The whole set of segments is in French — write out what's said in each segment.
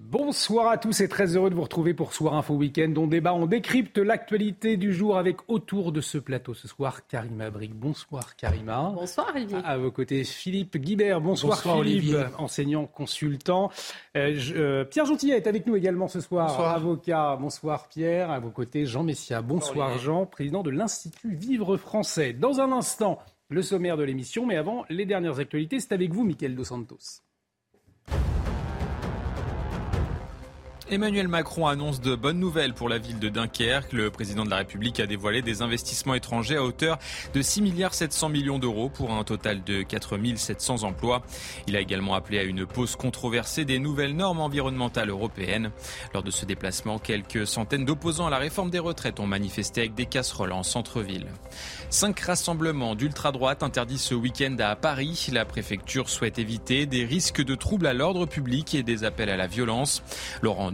Bonsoir à tous et très heureux de vous retrouver pour Soir Info Week-end. On débat, on décrypte l'actualité du jour avec autour de ce plateau ce soir Karima Brick. Bonsoir Karima. Bonsoir Olivier. À vos côtés Philippe Guibert. Bonsoir, Bonsoir, Philippe, Olivier. enseignant consultant. Euh, je- euh, Pierre Gentillet est avec nous également ce soir, Bonsoir. avocat. Bonsoir Pierre. À vos côtés Jean Messia. Bonsoir. Jean, président de l'Institut Vivre Français. Dans un instant, le sommaire de l'émission, mais avant les dernières actualités, c'est avec vous Mickaël Dos Santos. Emmanuel Macron annonce de bonnes nouvelles pour la ville de Dunkerque. Le président de la République a dévoilé des investissements étrangers à hauteur de 6 milliards 700 millions d'euros pour un total de 4 700 emplois. Il a également appelé à une pause controversée des nouvelles normes environnementales européennes. Lors de ce déplacement, quelques centaines d'opposants à la réforme des retraites ont manifesté avec des casseroles en centre-ville. Cinq rassemblements d'ultra-droite interdits ce week-end à Paris. La préfecture souhaite éviter des risques de troubles à l'ordre public et des appels à la violence.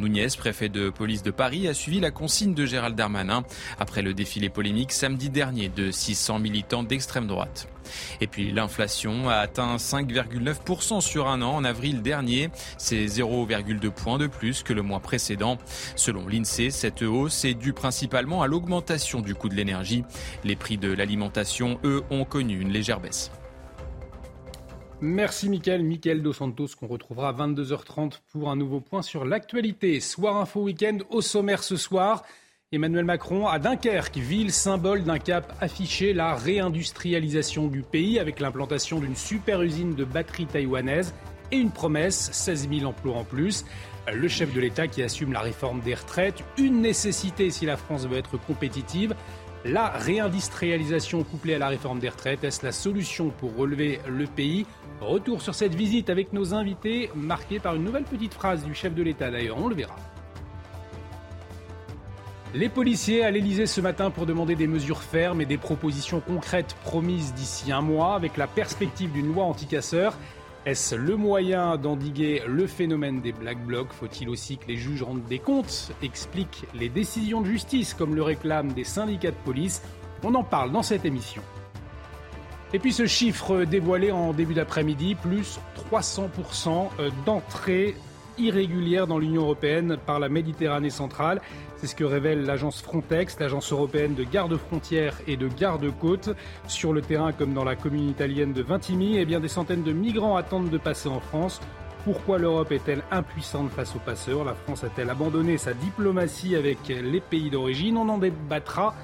Nunez, préfet de police de Paris, a suivi la consigne de Gérald Darmanin après le défilé polémique samedi dernier de 600 militants d'extrême droite. Et puis l'inflation a atteint 5,9% sur un an en avril dernier. C'est 0,2 points de plus que le mois précédent. Selon l'INSEE, cette hausse est due principalement à l'augmentation du coût de l'énergie. Les prix de l'alimentation, eux, ont connu une légère baisse. Merci Mickaël, Mickaël Dos Santos qu'on retrouvera à 22h30 pour un nouveau point sur l'actualité. Soir Info Week-end au sommaire ce soir. Emmanuel Macron à Dunkerque, ville symbole d'un cap affiché, la réindustrialisation du pays avec l'implantation d'une super usine de batteries taïwanaise et une promesse, 16 000 emplois en plus. Le chef de l'État qui assume la réforme des retraites, une nécessité si la France veut être compétitive. La réindustrialisation couplée à la réforme des retraites, est-ce la solution pour relever le pays? Retour sur cette visite avec nos invités, marquée par une nouvelle petite phrase du chef de l'État d'ailleurs, on le verra. Les policiers à l'Elysée ce matin pour demander des mesures fermes et des propositions concrètes promises d'ici un mois avec la perspective d'une loi anticasseur. Est-ce le moyen d'endiguer le phénomène des Black Blocs? Faut-il aussi que les juges rendent des comptes, expliquent les décisions de justice comme le réclament des syndicats de police On en parle dans cette émission. Et puis ce chiffre dévoilé en début d'après-midi, plus 300% d'entrées irrégulières dans l'Union européenne par la Méditerranée centrale. C'est ce que révèle l'agence Frontex, l'agence européenne de garde-frontières et de garde-côtes. Sur le terrain, comme dans la commune italienne de Vintimille, eh bien des centaines de migrants attendent de passer en France. Pourquoi l'Europe est-elle impuissante face aux passeurs? La France a-t-elle abandonné sa diplomatie avec les pays d'origine? On en débattra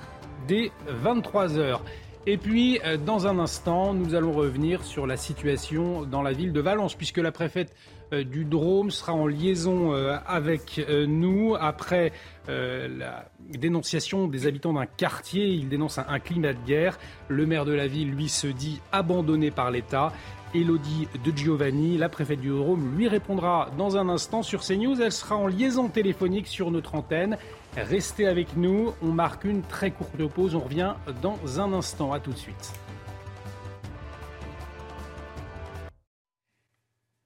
dès 23 heures. Et puis, euh, dans un instant, nous allons revenir sur la situation dans la ville de Valence, puisque la préfète euh, du Drôme sera en liaison euh, avec nous après la dénonciation des habitants d'un quartier. Il dénonce un, un climat de guerre. Le maire de la ville, lui, se dit abandonné par l'État. Elodie de Giovanni, la préfète du Drôme, lui répondra dans un instant sur CNews. Elle sera en liaison téléphonique sur notre antenne. Restez avec nous, on marque une très courte pause, on revient dans un instant, à tout de suite.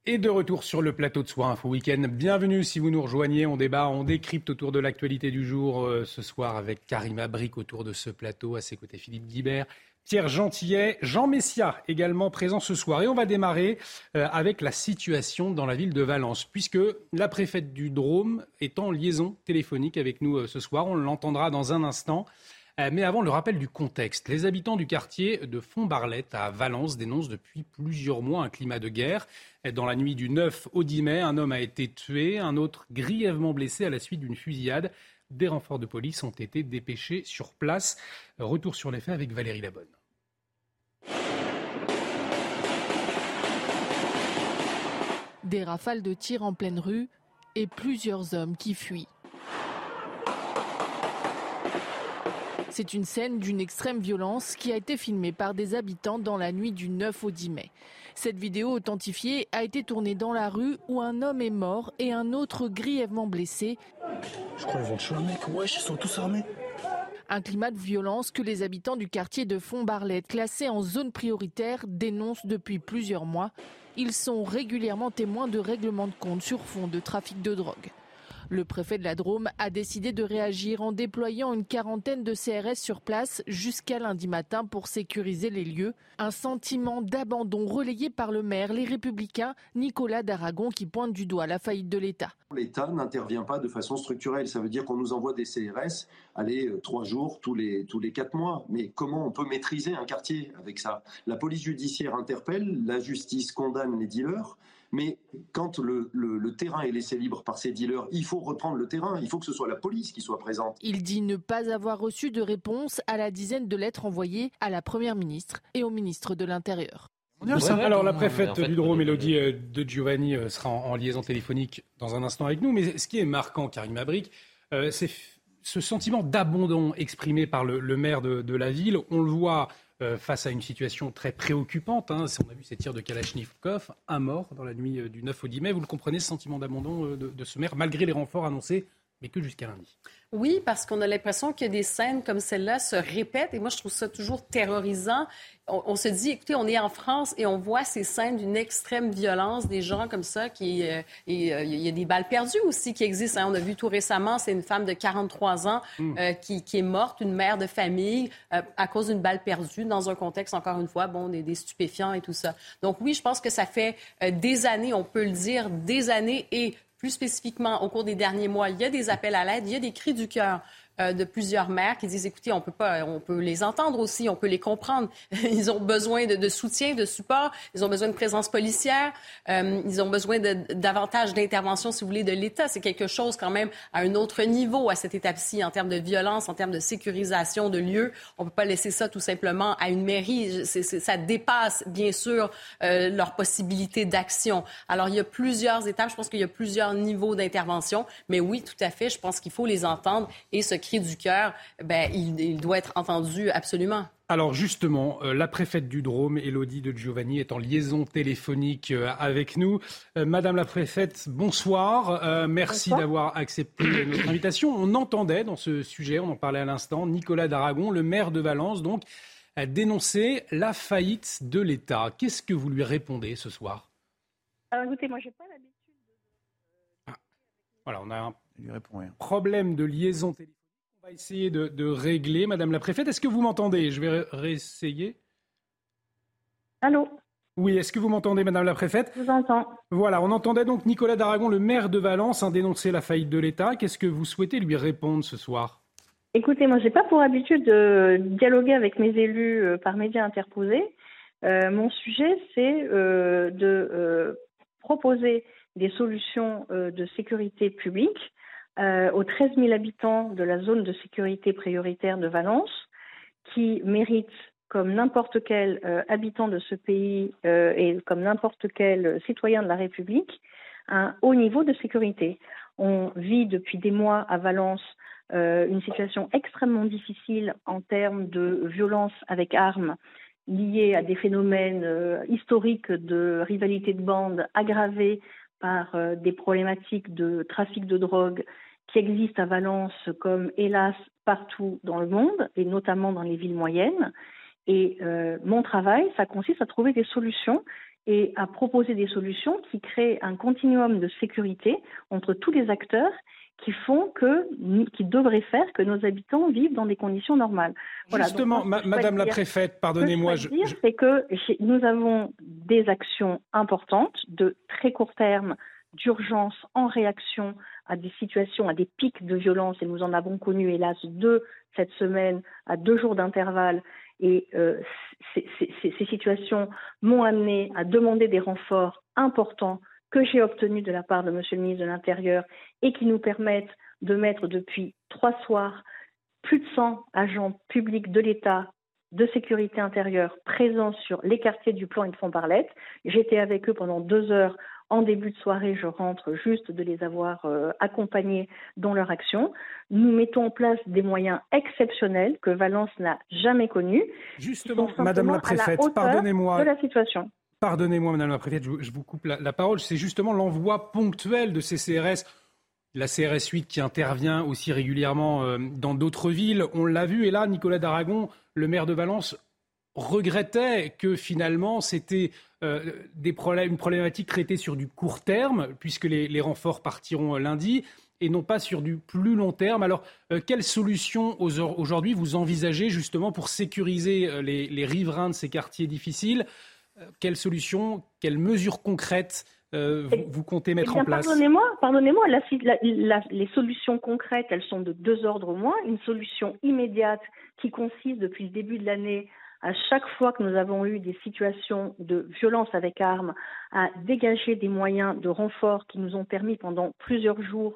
Et de retour sur le plateau de Soir Info Week-end. Bienvenue si vous nous rejoignez. On débat, on décrypte autour de l'actualité du jour euh, ce soir avec Karima Brick autour de ce plateau. À ses côtés, Philippe Guibert, Pierre Gentillet, Jean Messia également présent ce soir. Et on va démarrer euh, avec la situation dans la ville de Valence, puisque la préfète du Drôme est en liaison téléphonique avec nous euh, ce soir. On l'entendra dans un instant. Euh, Mais avant, le rappel du contexte. Les habitants du quartier de Font-Barlette à Valence dénoncent depuis plusieurs mois un climat de guerre. Dans la nuit du 9 au 10 mai, un homme a été tué, un autre grièvement blessé à la suite d'une fusillade. Des renforts de police ont été dépêchés sur place. Retour sur les faits avec Valérie Labonne. Des rafales de tir en pleine rue et plusieurs hommes qui fuient. C'est une scène d'une extrême violence qui a été filmée par des habitants dans la nuit du 9 au 10 mai. Cette vidéo authentifiée a été tournée dans la rue où un homme est mort et un autre grièvement blessé. Je crois qu'ils vont tuer un mec, wesh, ils sont tous armés. Un climat de violence que les habitants du quartier de Font-Barlette, classé en zone prioritaire, dénoncent depuis plusieurs mois. Ils sont régulièrement témoins de règlements de compte sur fond de trafic de drogue. Le préfet de la Drôme a décidé de réagir en déployant une quarantaine de CRS sur place jusqu'à lundi matin pour sécuriser les lieux. Un sentiment d'abandon relayé par le maire, les républicains, Nicolas d'Aragon, qui pointe du doigt la faillite de l'État. L'État n'intervient pas de façon structurelle. Ça veut dire qu'on nous envoie des CRS, allez, euh, trois jours tous les quatre mois. Mais comment on peut maîtriser un quartier avec ça? La police judiciaire interpelle, la justice condamne les dealers. Mais quand le, terrain est laissé libre par ces dealers, il faut reprendre le terrain. Il faut que ce soit la police qui soit présente. Il dit ne pas avoir reçu de réponse à la dizaine de lettres envoyées à la Première ministre et au ministre de l'Intérieur. Alors la préfète du Drôme, Mélodie euh, de Giovanni, euh, sera en, liaison téléphonique dans un instant avec nous. Mais ce qui est marquant, Karim Abric, euh, c'est ce sentiment d'abandon exprimé par le, maire de, la ville. On le voit euh, face à une situation très préoccupante. Hein. On a vu ces tirs de Kalachnikov, un mort dans la nuit euh, du 9 au 10 mai. Vous le comprenez, ce sentiment d'abandon euh, de, ce maire, malgré les renforts annoncés, mais que jusqu'à lundi. Oui, parce qu'on a l'impression que des scènes comme celle-là se répètent et moi je trouve ça toujours terrorisant. On, se dit, écoutez, on est en France et on voit ces scènes d'une extrême violence, des gens comme ça qui... et il y a des balles perdues aussi qui existent. Hein. On a vu tout récemment, c'est une femme de 43 ans hmm. qui, qui, est morte, une mère de famille, à cause d'une balle perdue dans un contexte, encore une fois, bon, des, des, stupéfiants et tout ça. Donc oui, je pense que ça fait des années, on peut le dire, des années et plus spécifiquement au cours des derniers mois, il y a des appels à l'aide, il y a des cris du cœur de plusieurs mères qui disent écoutez, on peut pas, on peut les entendre aussi, on peut les comprendre. Ils ont besoin de, soutien, de support, ils ont besoin de présence policière, euh, ils ont besoin de, davantage d'intervention, si vous voulez, de l'État. C'est quelque chose quand même à un autre niveau à cette étape-ci en termes de violence, en termes de sécurisation de lieux. On peut pas laisser ça tout simplement à une mairie. ça dépasse bien sûr euh, leurs possibilités d'action. Alors il y a plusieurs étapes. Je pense qu'il y a plusieurs niveaux d'intervention, mais oui, tout à fait. Je pense qu'il faut les entendre et se cri du cœur, ben, il, doit être entendu absolument. Alors justement, euh, la préfète du Drôme, Elodie de Giovanni, est en liaison téléphonique euh, avec nous. Euh, Madame la préfète, bonsoir. merci d'avoir accepté notre invitation. On entendait dans ce sujet, on en parlait à l'instant, Nicolas d'Aragon, le maire de Valence, donc, a dénoncé la faillite de l'État. Qu'est-ce que vous lui répondez ce soir? Alors écoutez, moi j'ai pas l'habitude de... Ah. Voilà, on a un problème de liaison téléphonique va essayer de, régler. Madame la préfète, est-ce que vous m'entendez? Je vais réessayer. Allô? Oui, est-ce que vous m'entendez, Madame la Préfète? Je vous entends. Voilà, on entendait donc Nicolas Daragon, le maire de Valence, hein, dénoncer la faillite de l'État. Qu'est-ce que vous souhaitez lui répondre ce soir? Écoutez, moi, je n'ai pas pour habitude de dialoguer avec mes élus euh, par médias interposés. Euh, mon sujet, c'est euh, de proposer des solutions de sécurité publique euh, aux 13 000 habitants de la zone de sécurité prioritaire de Valence, qui méritent, comme n'importe quel euh, habitant de ce pays euh, et comme n'importe quel citoyen de la République, un haut niveau de sécurité. On vit depuis des mois à Valence une situation extrêmement difficile en termes de violence avec armes liées à des phénomènes historiques de rivalité de bande aggravés par des problématiques de trafic de drogue qui existent à Valence comme hélas partout dans le monde et notamment dans les villes moyennes. Et euh, mon travail, ça consiste à trouver des solutions et à proposer des solutions qui créent un continuum de sécurité entre tous les acteurs qui font que, qui devraient faire que nos habitants vivent dans des conditions normales. Justement, Madame la préfète, pardonnez-moi. Ce que je veux dire, c'est que nous avons des actions importantes de très court terme d'urgence en réaction à des situations, à des pics de violence, et nous en avons connu hélas deux cette semaine à deux jours d'intervalle. Et euh, ces, situations m'ont amené à demander des renforts importants que j'ai obtenus de la part de Monsieur le ministre de l'Intérieur et qui nous permettent de mettre depuis trois soirs plus de 100 agents publics de l'État de sécurité intérieure présents sur les quartiers du plan et de Font-Barlette. J'étais avec eux pendant deux heures en début de soirée, je rentre juste de les avoir euh, accompagnés dans leur action. Nous mettons en place des moyens exceptionnels que Valence n'a jamais connus. Justement, Madame la préfète, pardonnez-moi. De la situation. Pardonnez-moi, Madame la préfète, je, vous coupe la, parole. C'est justement l'envoi ponctuel de ces CRS la CRS 8 qui intervient aussi régulièrement euh, dans d'autres villes. On l'a vu, et là, Nicolas d'Aragon, le maire de Valence, regrettait que finalement c'était euh, une problématique traitée sur du court terme, puisque les, renforts partiront lundi, et non pas sur du plus long terme. Alors, euh, quelle solution aujourd'hui vous envisagez justement pour sécuriser euh, les, riverains de ces quartiers difficiles? Quelle solution, quelles mesures concrètes vous, comptez mettre eh en place? Pardonnez-moi, pardonnez-moi les solutions concrètes, elles sont de deux ordres au moins. Une solution immédiate qui consiste depuis le début de l'année à chaque fois que nous avons eu des situations de violence avec armes, à dégager des moyens de renfort qui nous ont permis pendant plusieurs jours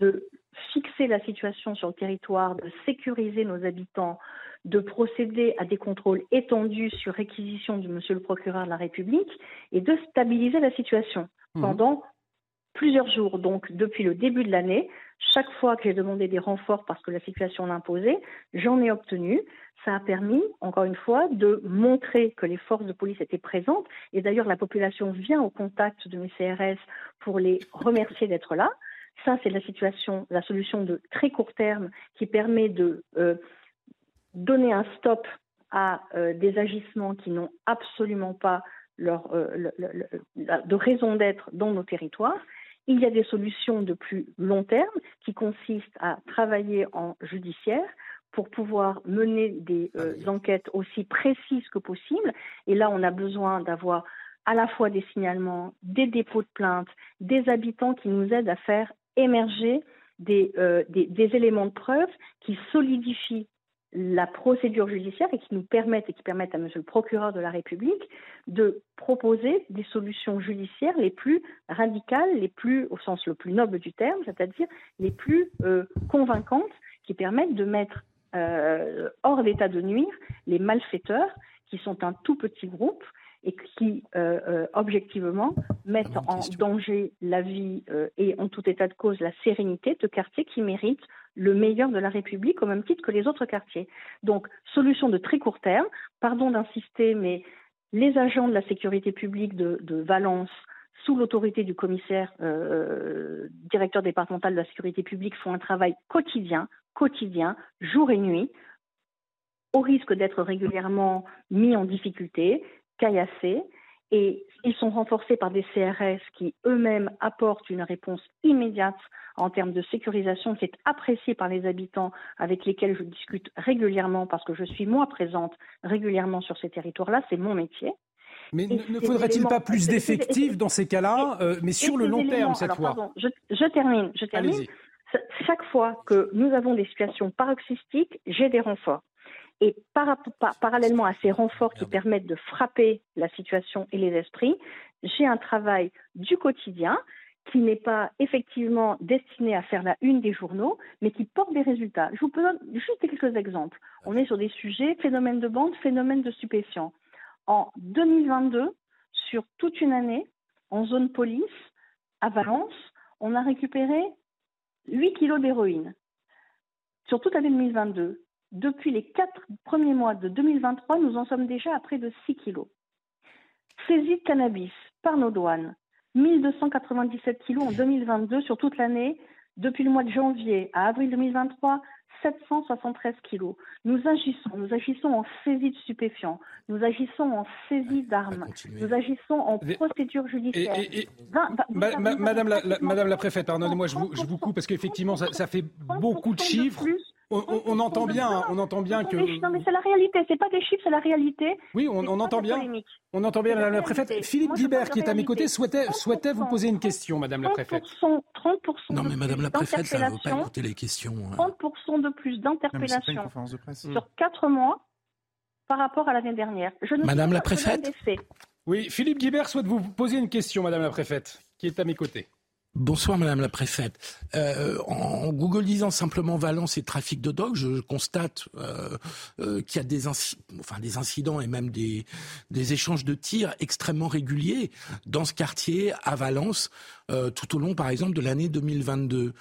de fixer la situation sur le territoire, de sécuriser nos habitants, de procéder à des contrôles étendus sur réquisition du monsieur le procureur de la République et de stabiliser la situation mmh. pendant plusieurs jours. Donc, depuis le début de l'année, chaque fois que j'ai demandé des renforts parce que la situation l'imposait, j'en ai obtenu. Ça a permis, encore une fois, de montrer que les forces de police étaient présentes. Et d'ailleurs, la population vient au contact de mes CRS pour les remercier d'être là. Ça, c'est la situation, la solution de très court terme qui permet de euh, donner un stop à euh, des agissements qui n'ont absolument pas leur, euh, de raison d'être dans nos territoires. Il y a des solutions de plus long terme qui consistent à travailler en judiciaire pour pouvoir mener des euh, enquêtes aussi précises que possible. Et là, on a besoin d'avoir à la fois des signalements, des dépôts de plaintes, des habitants qui nous aident à faire émerger des, euh, des éléments de preuve qui solidifient la procédure judiciaire et qui nous permettent et qui permettent à Monsieur le procureur de la République de proposer des solutions judiciaires les plus radicales, les plus au sens le plus noble du terme, c'est-à-dire les plus euh, convaincantes, qui permettent de mettre euh, hors d'état de nuire les malfaiteurs, qui sont un tout petit groupe et qui, euh, objectivement, mettent en danger la vie et en tout état de cause la sérénité de quartiers qui méritent le meilleur de la République au même titre que les autres quartiers. Donc, solution de très court terme, pardon d'insister, mais les agents de la sécurité publique de, Valence, sous l'autorité du commissaire euh, directeur départemental de la sécurité publique, font un travail quotidien, quotidien, jour et nuit, au risque d'être régulièrement mis en difficulté, caillassés, et ils sont renforcés par des CRS qui eux-mêmes apportent une réponse immédiate en termes de sécurisation qui est appréciée par les habitants avec lesquels je discute régulièrement parce que je suis moi présente régulièrement sur ces territoires-là, c'est mon métier. Mais ne faudrait-il pas plus d'effectifs dans ces cas-là, euh, mais sur le long terme cette fois pardon, je, je, termine. Je termine. Chaque fois que nous avons des situations paroxystiques, j'ai des renforts. Et parallèlement à ces renforts qui permettent de frapper la situation et les esprits, j'ai un travail du quotidien qui n'est pas effectivement destiné à faire la une des journaux, mais qui porte des résultats. Je vous donne juste quelques exemples. On est sur des sujets, phénomène de bande, phénomène de stupéfiants. En 2022, sur toute une année, en zone police, à Valence, on a récupéré 8 kilos d'héroïne. Sur toute l'année 2022. Depuis les quatre premiers mois de 2023, nous en sommes déjà à près de 6 kilos. Saisie de cannabis par nos douanes, 1297 kilos en 2022 sur toute l'année. Depuis le mois de janvier à avril 2023, 773 kilos. Nous agissons, nous agissons en saisie de stupéfiants, nous agissons en saisie d'armes, nous agissons en procédure judiciaire. madame, la, préfète, pardonnez-moi, je vous, je vous coupe parce qu'effectivement, ça, ça, fait beaucoup de chiffres. On, entend bien, on entend bien que. Non, mais c'est la réalité. C'est pas des chiffres, c'est la réalité. Oui, on, entend bien. On entend bien, Madame la préfète. Philippe Guibert, qui est à mes côtés, souhaitait, souhaitait vous poser une question, Madame la préfète. 30%, 30 non, mais Madame la préfète, ça ne veut pas écouter les questions. 30% hein. de plus d'interpellations sur 4 mois par rapport à l'année dernière. Je Madame la préfète. Oui, Philippe Guibert souhaite vous poser une question, Madame la préfète, qui est à mes côtés. Bonsoir Madame la Préfète. Euh, en googlisant simplement Valence et trafic de drogue, je constate euh, euh, qu'il y a des, enfin, des incidents et même des, des échanges de tirs extrêmement réguliers dans ce quartier à Valence, tout au long par exemple de l'année 2022.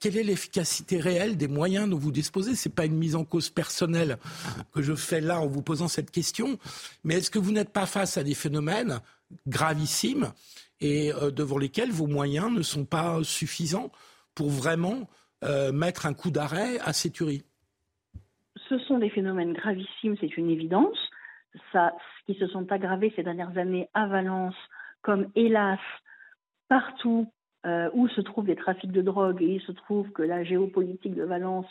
quelle est l'efficacité réelle des moyens dont vous disposez? C'est pas une mise en cause personnelle que je fais là en vous posant cette question, mais est-ce que vous n'êtes pas face à des phénomènes gravissimes et euh, devant lesquels vos moyens ne sont pas suffisants pour vraiment euh, mettre un coup d'arrêt à ces tueries Ce sont des phénomènes gravissimes, c'est une évidence. Ça, qui se sont aggravés ces dernières années à Valence, comme hélas partout euh, où se trouvent des trafics de drogue, et il se trouve que la géopolitique de Valence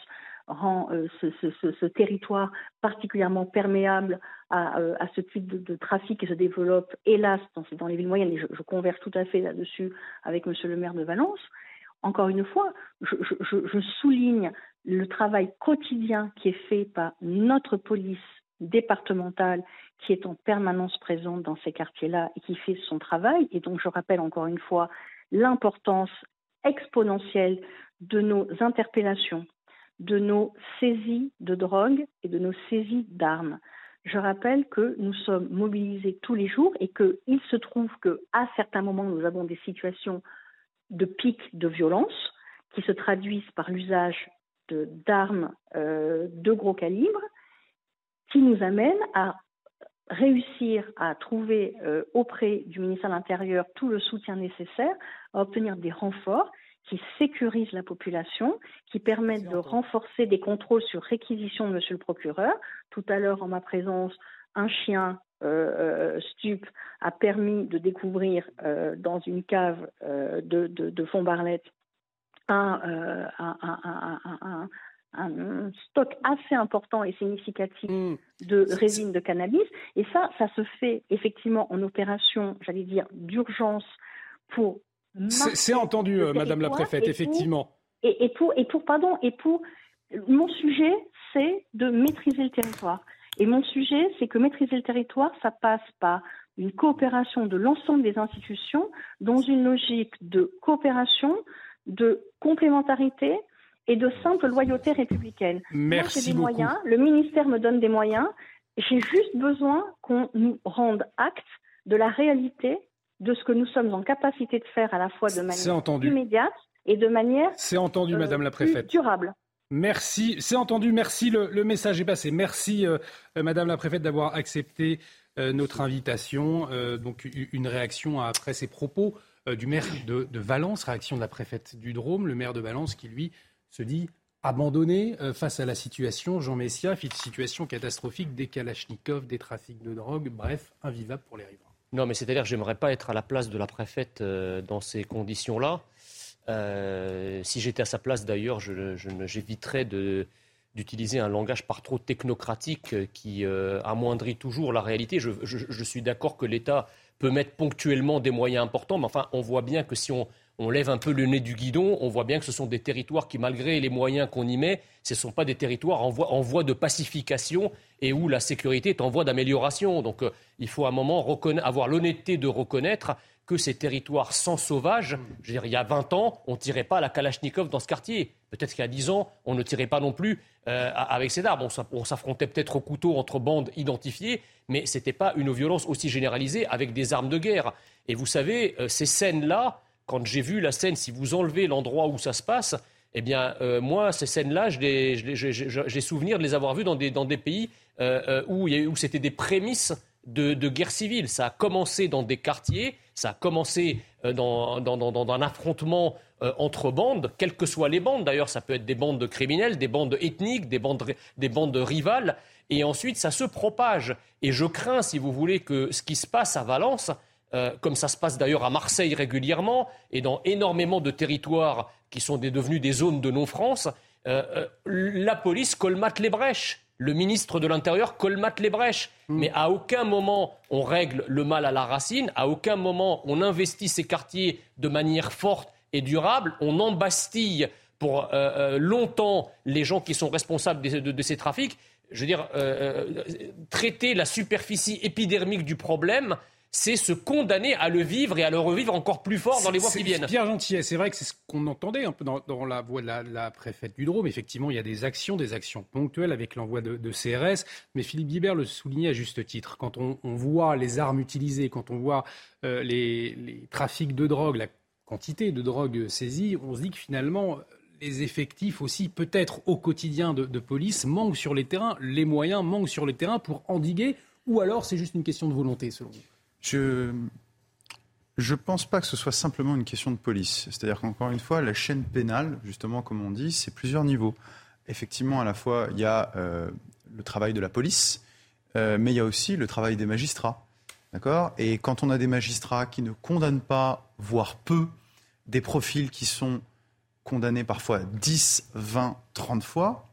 rend euh, ce, territoire particulièrement perméable à, euh, ce type de, trafic qui se développe, hélas, dans, les villes moyennes, et je, converse tout à fait là-dessus avec Monsieur le maire de Valence. Encore une fois, je, souligne le travail quotidien qui est fait par notre police départementale qui est en permanence présente dans ces quartiers-là et qui fait son travail. Et donc, je rappelle encore une fois l'importance exponentielle de nos interpellations, de nos saisies de drogue et de nos saisies d'armes. Je rappelle que nous sommes mobilisés tous les jours et qu'il se trouve qu'à certains moments, nous avons des situations de pic de violence qui se traduisent par l'usage d'armes euh, de gros calibre, qui nous amènent à réussir à trouver euh, auprès du ministère de l'Intérieur tout le soutien nécessaire, à obtenir des renforts qui sécurisent la population, qui permettent de renforcer des contrôles sur réquisition de Monsieur le procureur. Tout à l'heure, en ma présence, un chien euh, euh stup a permis de découvrir euh, dans une cave euh, de, de, de Font-Barlette un, un, un, stock assez important et significatif mm. de résine de cannabis. Et ça, ça se fait effectivement en opération, j'allais dire, d'urgence pour c'est entendu, euh, Madame la préfète, effectivement. et, pour, et pour, pardon, et pour, mon sujet, c'est de maîtriser le territoire. Et mon sujet, c'est que maîtriser le territoire, ça passe par une coopération de l'ensemble des institutions dans une logique de coopération, de complémentarité et de simple loyauté républicaine. Merci Moi, j'ai des moyens, le ministère me donne des moyens. J'ai juste besoin qu'on nous rende acte de la réalité de ce que nous sommes en capacité de faire à la fois de manière immédiate et de manière C'est entendu, Madame la euh, Préfète. durable. Merci, c'est entendu, merci, le, message est passé. Merci, euh, euh, Madame la Préfète, d'avoir accepté notre invitation. donc, une réaction après ces propos du maire de, Valence, réaction de la préfète du Drôme, le maire de Valence qui, lui, se dit abandonné face à la situation. Jean Messia, situation catastrophique, des kalachnikovs, des trafics de drogue, bref, invivable pour les riverains. Non, mais c'est-à-dire que j'aimerais pas être à la place de la préfète euh, dans ces conditions-là. Euh, si j'étais à sa place, d'ailleurs, j'éviterais d'utiliser un langage par trop technocratique euh, qui amoindrit toujours la réalité. Je, suis d'accord que l'État peut mettre ponctuellement des moyens importants, mais enfin, on voit bien que si on, on lève un peu le nez du guidon, on voit bien que ce sont des territoires qui, malgré les moyens qu'on y met, ce ne sont pas des territoires en voie, de pacification et où la sécurité est en voie d'amélioration. Donc euh, il faut à un moment avoir l'honnêteté de reconnaître que ces territoires sans sauvages, je veux dire, il y a 20 ans, on ne tirait pas la Kalachnikov dans ce quartier. Peut-être qu'il y a 10 ans, on ne tirait pas non plus euh, avec ces armes. On s'affrontait peut-être au couteau entre bandes identifiées, mais ce n'était pas une violence aussi généralisée avec des armes de guerre. Et vous savez, euh, ces scènes-là, quand j'ai vu la scène, si vous enlevez l'endroit où ça se passe, eh bien, euh, moi, ces scènes-là, j'ai souvenir de les avoir vues dans des, pays euh, euh, où, c'était des prémices de, guerre civile. Ça a commencé dans des quartiers, ça a commencé dans, un affrontement entre bandes, quelles que soient les bandes. D'ailleurs, ça peut être des bandes criminelles, des bandes ethniques, des bandes, des bandes rivales. Et ensuite, ça se propage. Et je crains, si vous voulez, que ce qui se passe à Valence, euh, comme ça se passe d'ailleurs à Marseille régulièrement et dans énormément de territoires qui sont devenus des zones de non-France, euh, euh, la police colmate les brèches. Le ministre de l'Intérieur colmate les brèches. Mm. Mais à aucun moment on règle le mal à la racine, à aucun moment on investit ces quartiers de manière forte et durable, on embastille pour longtemps les gens qui sont responsables de ces trafics. Je veux dire, traiter la superficie épidermique du problème, c'est se condamner à le vivre et à le revivre encore plus fort dans les mois qui viennent. Pierre Gentillet, c'est vrai que c'est ce qu'on entendait un peu dans, la voix de la, préfète du Drôme. Effectivement, il y a des actions, des actions ponctuelles avec l'envoi de, CRS. Mais Philippe Guibert le soulignait à juste titre. Quand on, voit les armes utilisées, quand on voit euh, les, trafics de drogue, la quantité de drogue saisie, on se dit que finalement, les effectifs aussi, peut-être au quotidien de, de police, manquent sur les terrains, les moyens manquent sur les terrains pour endiguer, ou alors c'est juste une question de volonté, selon vous? Je je pense pas que ce soit simplement une question de police. C'est-à-dire qu'encore une fois, la chaîne pénale, justement, comme on dit, c'est plusieurs niveaux. Effectivement, à la fois, il y a euh, le travail de la police, euh, mais il y a aussi le travail des magistrats. D'accord? Et quand on a des magistrats qui ne condamnent pas, voire peu, des profils qui sont condamnés parfois 10, 20, 30 fois,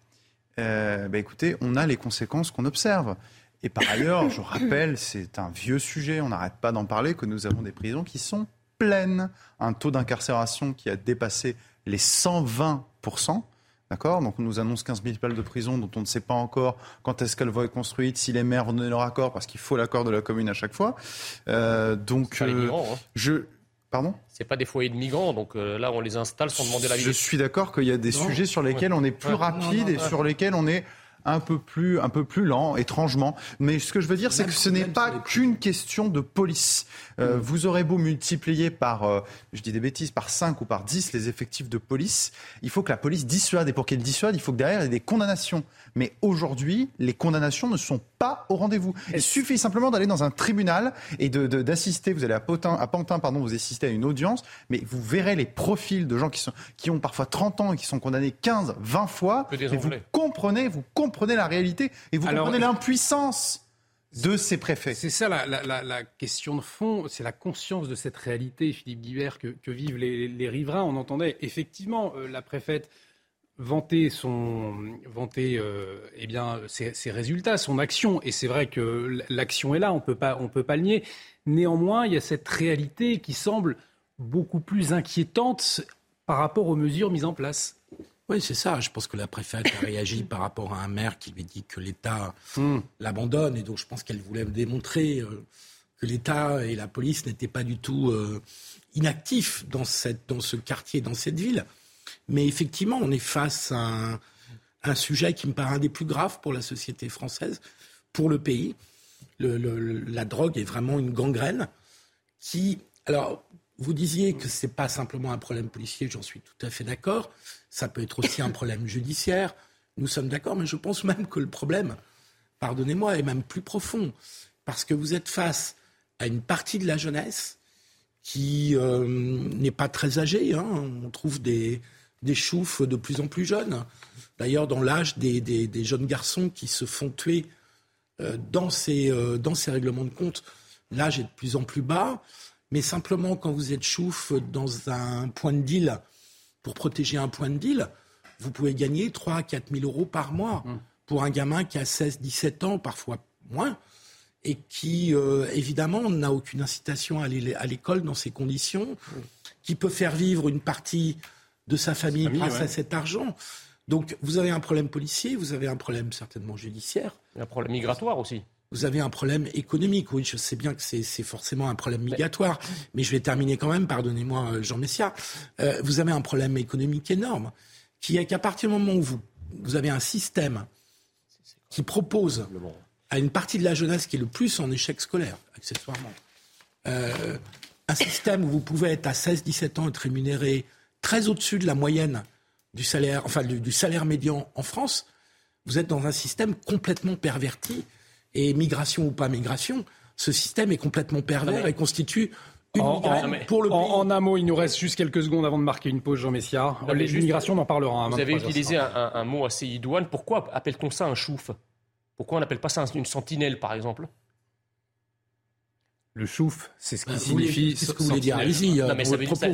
euh, bah écoutez, on a les conséquences qu'on observe. Et par ailleurs, je rappelle, c'est un vieux sujet, on n'arrête pas d'en parler, que nous avons des prisons qui sont pleines. Un taux d'incarcération qui a dépassé les 120% D'accord? Donc on nous annonce 15 000 places de prison dont on ne sait pas encore quand est-ce qu'elles vont être construites, si les maires vont donner leur accord, parce qu'il faut l'accord de la commune à chaque fois. Euh, donc, euh, hein. je. Pardon? C'est pas des foyers de migrants, donc euh, là on les installe sans demander la Je suis d'accord qu'il y a des sujets sur lesquels on est plus rapide et sur lesquels on est un peu plus, un peu plus lent, étrangement. Mais ce que je veux dire, c'est que ce n'est pas qu'une question de police. Euh, mm. Vous aurez beau multiplier par, euh, je dis des bêtises, par 5 ou par 10 les effectifs de police, il faut que la police dissuade. Et pour qu'elle dissuade, il faut que derrière, il y ait des condamnations. Mais aujourd'hui, les condamnations ne sont pas au rendez-vous. Il suffit simplement d'aller dans un tribunal et d'assister. De, vous allez à, Potin, à Pantin, pardon, vous assistez à une audience, mais vous verrez les profils de gens qui, sont, qui ont parfois 30 ans et qui sont condamnés 15, 20 fois. Et vous comprenez, vous comprenez la réalité et vous comprenez l'impuissance de ces préfets. C'est ça la, question de fond, c'est la conscience de cette réalité, Philippe Guibert, que, vivent les, riverains. On entendait effectivement euh, la préfète vanter son vanter euh, eh bien ses, résultats, son action. Et c'est vrai que l'action est là, on peut pas on peut pas le nier. Néanmoins, il y a cette réalité qui semble beaucoup plus inquiétante par rapport aux mesures mises en place. Oui, c'est ça. Je pense que la préfète a réagi par rapport à un maire qui lui dit que l'État hmm. l'abandonne. Et donc, je pense qu'elle voulait démontrer euh, que l'État et la police n'étaient pas du tout euh, inactifs dans, cette, dans ce quartier, dans cette ville. Mais effectivement, on est face à un, sujet qui me paraît un des plus graves pour la société française, pour le pays. la drogue est vraiment une gangrène qui. Alors, vous disiez que ce n'est pas simplement un problème policier, j'en suis tout à fait d'accord. Ça peut être aussi un problème judiciaire. Nous sommes d'accord, mais je pense même que le problème, pardonnez-moi, est même plus profond. Parce que vous êtes face à une partie de la jeunesse qui euh, n'est pas très âgée. Hein. On trouve des, des choufs de plus en plus jeunes. D'ailleurs, dans l'âge des, jeunes garçons qui se font tuer euh, dans, ces, euh, dans ces règlements de compte, l'âge est de plus en plus bas. Mais simplement, quand vous êtes chouf dans un point de deal, pour protéger un point de deal, vous pouvez gagner 3 à 4 000 euros par mois mmh. pour un gamin qui a 16, 17 ans, parfois moins, et qui, euh, évidemment, n'a aucune incitation à aller à l'école dans ces conditions, mmh. qui peut faire vivre une partie de sa famille, grâce à cet argent. Donc, vous avez un problème policier, vous avez un problème certainement judiciaire. Un problème migratoire aussi vous avez un problème économique. Oui, je sais bien que c'est forcément un problème migratoire, mais je vais terminer quand même, pardonnez-moi euh, Jean Messia. Euh, vous avez un problème économique énorme, qui est qu'à partir du moment où vous, vous avez un système qui propose à une partie de la jeunesse qui est le plus en échec scolaire, accessoirement, euh, un système où vous pouvez être à 16-17 ans et être rémunéré très au-dessus de la moyenne du salaire, enfin du salaire médian en France, vous êtes dans un système complètement perverti et migration ou pas migration, ce système est complètement pervers et constitue une en, pour le pays. En, un mot, il nous reste juste quelques secondes avant de marquer une pause, Jean Messia. L'immigration, on en parlera. Vous avez utilisé un, mot assez idoine. Pourquoi appelle-t-on ça un chouf? Pourquoi on n'appelle pas ça une sentinelle, par exemple? Le chouf, c'est ce qui ah, signifie. C'est ce que vous voulez dire Allez-y. Non, mais ça veut dire, ça,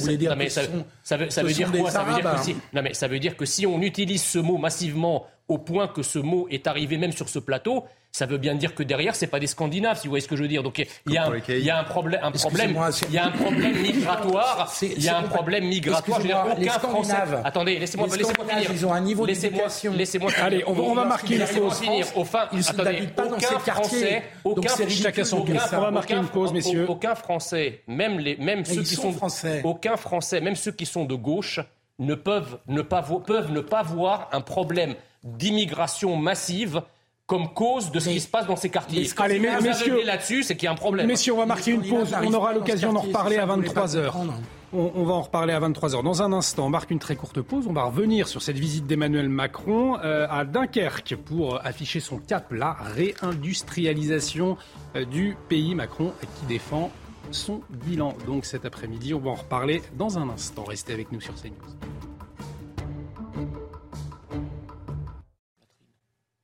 ça veut dire quoi? Ça veut dire, que si, non, mais ça veut dire que si on utilise ce mot massivement au point que ce mot est arrivé même sur ce plateau, ça veut bien dire que derrière, c'est pas des Scandinaves, si vous voyez ce que je veux dire. Donc il y a, un, il y a un problème, un problème, il y a un problème migratoire. Il y a un problème migratoire. Je veux dire, aucun Français. Attendez, laissez-moi laissez finir. Ils ont un niveau d'éducation. Laissez-moi Allez, on va, on va marquer une pause. finir. Enfin, ils attendez, pas dans aucun ces quartiers. Français, aucun, c'est chacun son tour. On va marquer une pause, messieurs. Aucun Français, même les, même ceux qui sont français. aucun Français, même ceux qui sont de gauche, ne peuvent ne pas, peuvent ne pas voir un problème d'immigration massive comme cause de ce qui se passe dans ces quartiers. les Allez, mais- messieurs- là-dessus, c'est qu'il y a un problème. Messieurs, on va marquer une pause. On aura l'occasion d'en reparler à 23h. comprendre. On, on va en reparler à 23h. Dans un instant, on marque une très courte pause. On va revenir sur cette visite d'Emmanuel Macron euh, à Dunkerque pour afficher son cap, la réindustrialisation euh, du pays. Macron qui défend son bilan. Donc cet après-midi, on va en reparler dans un instant. Restez avec nous sur CNews.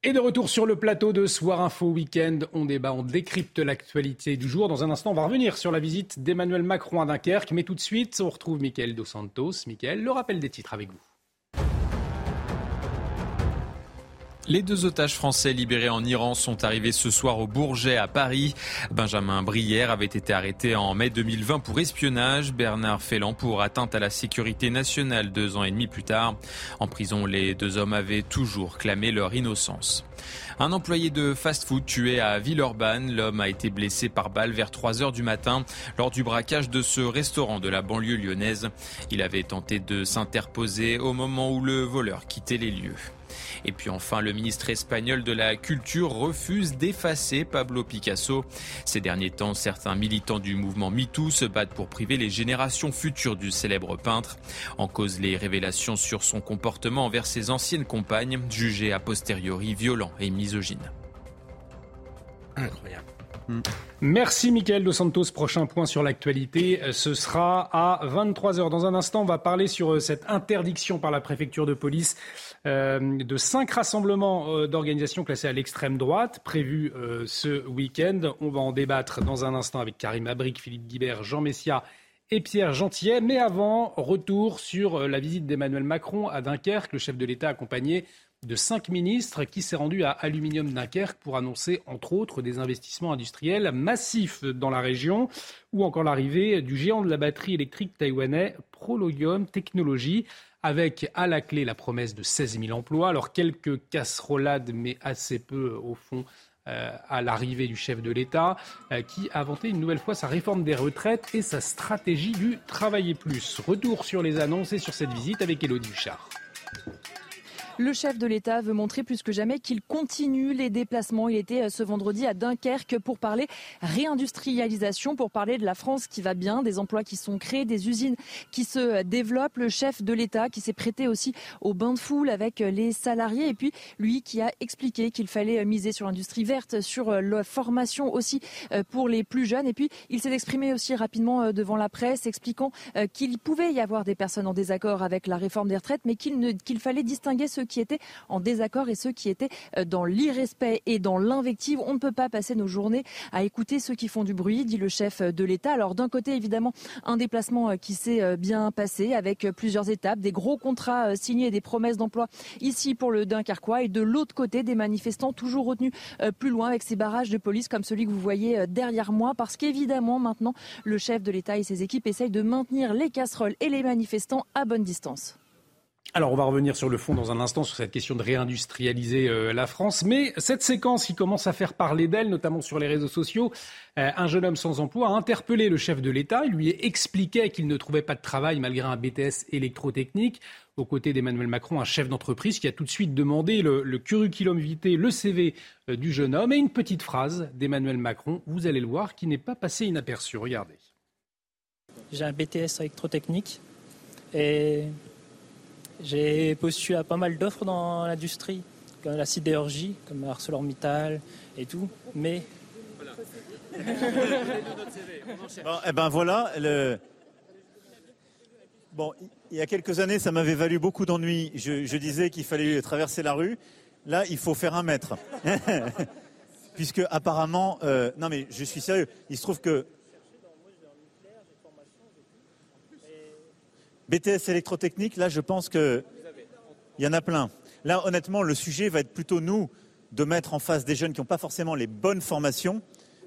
Et de retour sur le plateau de Soir Info Week-end, on débat, on décrypte l'actualité du jour. Dans un instant, on va revenir sur la visite d'Emmanuel Macron à Dunkerque. Mais tout de suite, on retrouve Mickaël Dos Santos. Mickaël, le rappel des titres avec vous. Les deux otages français libérés en Iran sont arrivés ce soir au Bourget à Paris. Benjamin Brière avait été arrêté en mai 2020 pour espionnage, Bernard Félan pour atteinte à la sécurité nationale deux ans et demi plus tard. En prison, les deux hommes avaient toujours clamé leur innocence. Un employé de fast-food tué à Villeurbanne. L'homme a été blessé par balle vers 3 heures du matin lors du braquage de ce restaurant de la banlieue lyonnaise. Il avait tenté de s'interposer au moment où le voleur quittait les lieux. Et puis enfin, le ministre espagnol de la Culture refuse d'effacer Pablo Picasso. Ces derniers temps, certains militants du mouvement MeToo se battent pour priver les générations futures du célèbre peintre. En cause les révélations sur son comportement envers ses anciennes compagnes, jugées a posteriori violent et misogyne. Incroyable. Merci Mickaël Dos Santos. Prochain point sur l'actualité, euh, ce sera à 23h. Dans un instant, on va parler sur euh, cette interdiction par la préfecture de police euh, de cinq rassemblements euh, d'organisations classées à l'extrême droite prévus euh, ce week-end. On va en débattre dans un instant avec Karim Abric, Philippe Guibert, Jean Messia et Pierre Gentillet. Mais avant, retour sur euh, la visite d'Emmanuel Macron à Dunkerque, le chef de l'État accompagné de cinq ministres qui s'est rendu à Aluminium Dunkerque pour annoncer, entre autres, des investissements industriels massifs dans la région ou encore l'arrivée du géant de la batterie électrique taïwanais Prologium Technologies avec à la clé la promesse de 16 000 emplois. Alors quelques casserolades, mais assez peu au fond euh, à l'arrivée du chef de l'État, euh, qui a vanté une nouvelle fois sa réforme des retraites et sa stratégie du travailler plus. Retour sur les annonces et sur cette visite avec Élodie Huchard. Le chef de l'État veut montrer plus que jamais qu'il continue les déplacements. Il était euh, ce vendredi à Dunkerque pour parler réindustrialisation, pour parler de la France qui va bien, des emplois qui sont créés, des usines qui se euh, développent. Le chef de l'État qui s'est prêté aussi au bain de foule avec euh, les salariés et puis lui qui a expliqué qu'il fallait miser sur l'industrie verte, sur la formation aussi pour les plus jeunes. Et puis il s'est exprimé aussi rapidement devant la presse expliquant qu'il pouvait y avoir des personnes en désaccord avec la réforme des retraites, mais qu'il fallait distinguer ceux qui étaient en désaccord et ceux qui étaient euh, dans l'irrespect et dans l'invective. On ne peut pas passer nos journées à écouter ceux qui font du bruit, dit le chef de l'État. Alors d'un côté, évidemment, un déplacement euh, qui s'est euh, bien passé avec euh, plusieurs étapes, des gros contrats euh, signés, des promesses d'emploi ici pour le Dunkerquois et de l'autre côté, des manifestants toujours retenus euh, plus loin avec ces barrages de police comme celui que vous voyez euh, derrière moi parce qu'évidemment, maintenant, le chef de l'État et ses équipes essayent de maintenir les casseroles et les manifestants à bonne distance. Alors, on va revenir sur le fond dans un instant, sur cette question de réindustrialiser euh, la France. Mais cette séquence qui commence à faire parler d'elle, notamment sur les réseaux sociaux, euh, un jeune homme sans emploi a interpellé le chef de l'État. Il lui expliquait qu'il ne trouvait pas de travail malgré un BTS électrotechnique. Aux côtés d'Emmanuel Macron, un chef d'entreprise qui a tout de suite demandé le, curriculum vitae, le CV euh, du jeune homme et une petite phrase d'Emmanuel Macron, vous allez le voir, qui n'est pas passée inaperçue. Regardez. J'ai un BTS électrotechnique et j'ai postulé à pas mal d'offres dans l'industrie, comme la sidérurgie, comme ArcelorMittal et tout, mais Bon, eh ben voilà, bon, il y a quelques années, ça m'avait valu beaucoup d'ennuis. Je, je disais qu'il fallait traverser la rue. Là, il faut faire un mètre. Puisque apparemment, euh, non mais je suis sérieux, il se trouve que BTS électrotechnique, là, je pense que il y en a plein. Là, honnêtement, le sujet va être plutôt nous. de mettre en face des jeunes qui n'ont pas forcément les bonnes formations,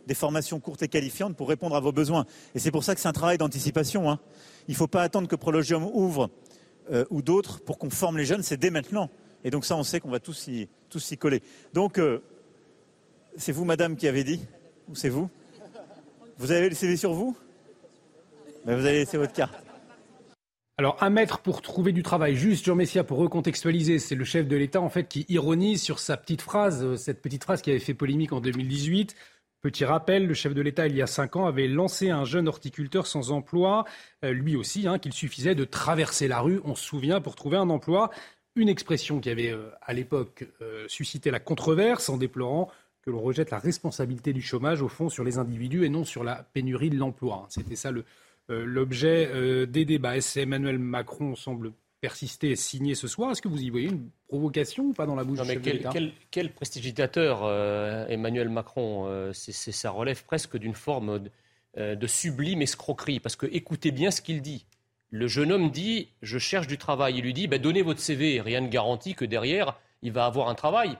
des formations courtes et qualifiantes pour répondre à vos besoins. Et c'est pour ça que c'est un travail d'anticipation. Hein. Il ne faut pas attendre que Prologium ouvre euh, ou d'autres pour qu'on forme les jeunes, c'est dès maintenant. Et donc ça, on sait qu'on va tous s'y, tous coller. Donc, euh, c'est vous, madame, qui avez dit Ou c'est vous? Vous avez le CV sur vous? Ben, Vous avez laissé votre carte. Alors, un maître pour trouver du travail. Juste, Jean Messia, pour recontextualiser, c'est le chef de l'État, en fait, qui ironise sur sa petite phrase, euh, cette petite phrase qui avait fait polémique en 2018. Petit rappel, le chef de l'État, il y a cinq ans, avait lancé un jeune horticulteur sans emploi, euh, lui aussi, hein, qu'il suffisait de traverser la rue, on se souvient, pour trouver un emploi. Une expression qui avait, euh, à l'époque, suscité la controverse en déplorant que l'on rejette la responsabilité du chômage, au fond, sur les individus et non sur la pénurie de l'emploi. C'était ça le, l'objet euh, des débats. Est-ce Emmanuel Macron semble persister et signer ce soir? Est-ce que vous y voyez une provocation ou pas dans la bouche du chef quel, quel, prestidigitateur euh, Emmanuel Macron c'est, Ça relève presque d'une forme de, sublime escroquerie. Parce que écoutez bien ce qu'il dit. Le jeune homme dit Je cherche du travail. Il lui dit bah, Donnez votre CV. Rien ne garantit que derrière, il va avoir un travail.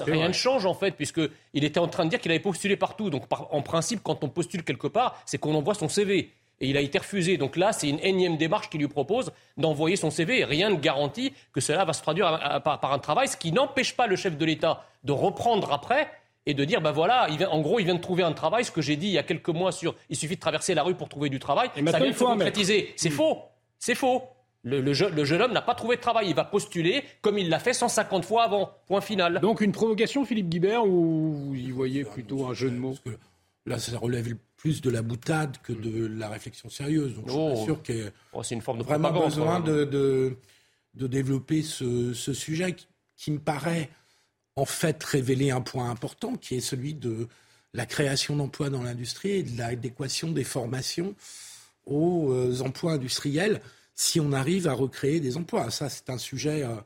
rien ne change en fait, puisqu'il était en train de dire qu'il avait postulé partout. Donc en principe, quand on postule quelque part, c'est qu'on envoie son CV et il a été refusé. Donc là, c'est une énième démarche qui lui propose d'envoyer son CV. rien ne garantit que cela va se traduire par, un travail, ce qui n'empêche pas le chef de l'État de reprendre après et de dire, ben voilà, en gros, il vient de trouver un travail, ce que j'ai dit il y a quelques mois sur il suffit de traverser la rue pour trouver du travail. Et ça vient il faut concrétiser. C'est faux. C'est faux. Le, jeune homme n'a pas trouvé de travail. Il va postuler comme il l'a fait 150 fois avant. Point final. Donc une provocation, Philippe Guibert, ou vous y voyez plutôt un jeu de mots Là, ça relève plus de la boutade que de la réflexion sérieuse. Donc, je suis oh. sûr qu'il y a oh, une forme de vraiment besoin de, de, développer ce, sujet qui, me paraît en fait révéler un point important, qui est celui de la création d'emplois dans l'industrie et de l'adéquation des formations aux euh, emplois industriels si on arrive à recréer des emplois. Ça, c'est un sujet euh,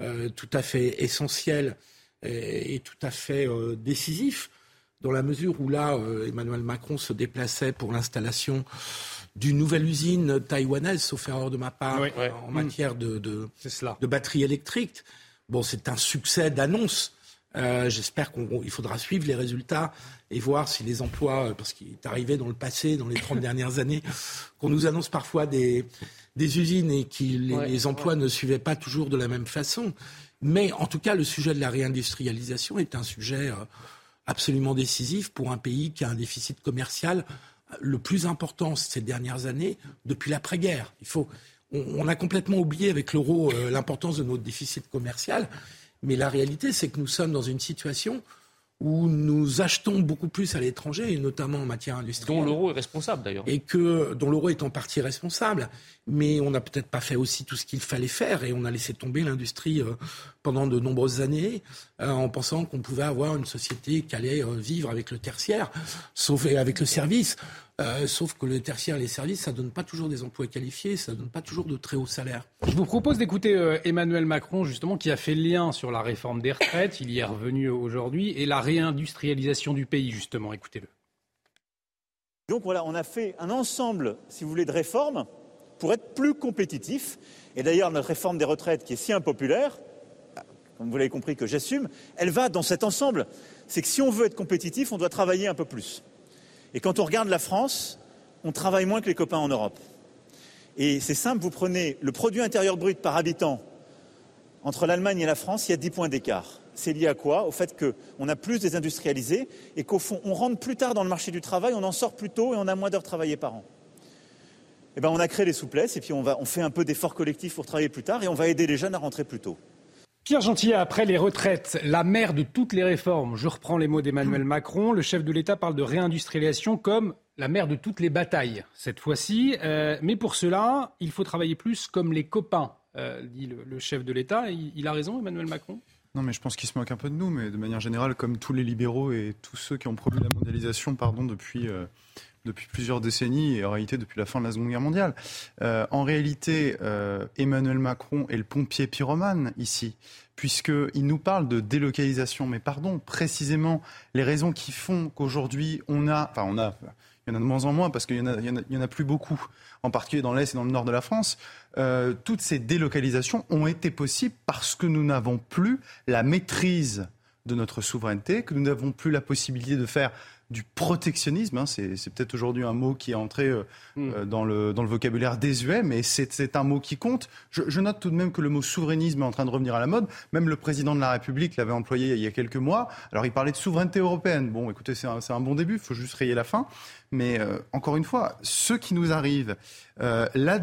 euh, tout à fait essentiel et, tout à fait décisif dans la mesure où là, euh, Emmanuel Macron se déplaçait pour l'installation d'une nouvelle usine taïwanaise, sauf erreur de ma part, en mm. matière de, de, de batteries électriques. Bon, c'est un succès d'annonce. Euh, j'espère qu'il faudra suivre les résultats et voir si les emplois, euh, parce qu'il est arrivé dans le passé, dans les 30 dernières années, qu'on nous annonce parfois des, des usines et que les, emplois ne suivaient pas toujours de la même façon. Mais en tout cas, le sujet de la réindustrialisation est un sujet absolument décisif pour un pays qui a un déficit commercial le plus important ces dernières années depuis l'après-guerre. Il faut, on, a complètement oublié avec l'euro euh, l'importance de notre déficit commercial, mais la réalité, c'est que nous sommes dans une situation où nous achetons beaucoup plus à l'étranger, et notamment en matière industrielle. Dont l'euro est responsable d'ailleurs. Et que, dont l'euro est en partie responsable. Mais on n'a peut-être pas fait aussi tout ce qu'il fallait faire, et on a laissé tomber l'industrie euh, pendant de nombreuses années, euh, en pensant qu'on pouvait avoir une société qui allait euh, vivre avec le tertiaire, sauf avec le service. Euh, sauf que le tertiaire et les services, ça ne donne pas toujours des emplois qualifiés, ça ne donne pas toujours de très hauts salaires. Je vous propose d'écouter euh, Emmanuel Macron, justement, qui a fait le lien sur la réforme des retraites, il y est revenu aujourd'hui, et la réindustrialisation du pays, justement. Écoutez-le. Donc voilà, on a fait un ensemble, si vous voulez, de réformes pour être plus compétitif. Et d'ailleurs, notre réforme des retraites, qui est si impopulaire, comme vous l'avez compris que j'assume, elle va dans cet ensemble. C'est que si on veut être compétitif, on doit travailler un peu plus. Et quand on regarde la France, on travaille moins que les copains en Europe. Et c'est simple, vous prenez le produit intérieur brut par habitant entre l'Allemagne et la France, il y a 10 points d'écart. C'est lié à quoi? Au fait qu'on a plus désindustrialisé et qu'au fond, on rentre plus tard dans le marché du travail, on en sort plus tôt et on a moins d'heures travaillées par an. Eh bien, on a créé les souplesses et puis on fait un peu d'efforts collectifs pour travailler plus tard et on va aider les jeunes à rentrer plus tôt. Pierre Gentil, après les retraites, la mère de toutes les réformes, je reprends les mots d'Emmanuel Macron, le chef de l'État parle de réindustrialisation comme la mère de toutes les batailles, cette fois-ci. Euh, mais pour cela, il faut travailler plus comme les copains, euh, dit le, chef de l'État. Il, a raison, Emmanuel Macron? Non, mais je pense qu'il se moque un peu de nous, mais de manière générale, comme tous les libéraux et tous ceux qui ont produit la mondialisation, pardon, depuis euh, depuis plusieurs décennies et en réalité depuis la fin de la Seconde Guerre mondiale. Euh, en réalité, euh, Emmanuel Macron est le pompier pyromane ici, puisqu'il nous parle de délocalisation. Mais pardon, précisément, les raisons qui font qu'aujourd'hui on a, enfin on a, il y en a de moins en moins parce qu'il y, y, en a plus beaucoup, en particulier dans l'Est et dans le Nord de la France. Euh, toutes ces délocalisations ont été possibles parce que nous n'avons plus la maîtrise de notre souveraineté, que nous n'avons plus la possibilité de faire du protectionnisme. Hein. c'est, peut-être aujourd'hui un mot qui est entré euh, hmm. euh, dans, le, dans le vocabulaire désuet, mais c'est, un mot qui compte. Je, note tout de même que le mot souverainisme est en train de revenir à la mode. Même le président de la République l'avait employé il y a quelques mois. Alors il parlait de souveraineté européenne. Bon, écoutez, c'est un, bon début, il faut juste rayer la fin. Mais euh, encore une fois, ce qui nous arrive, la,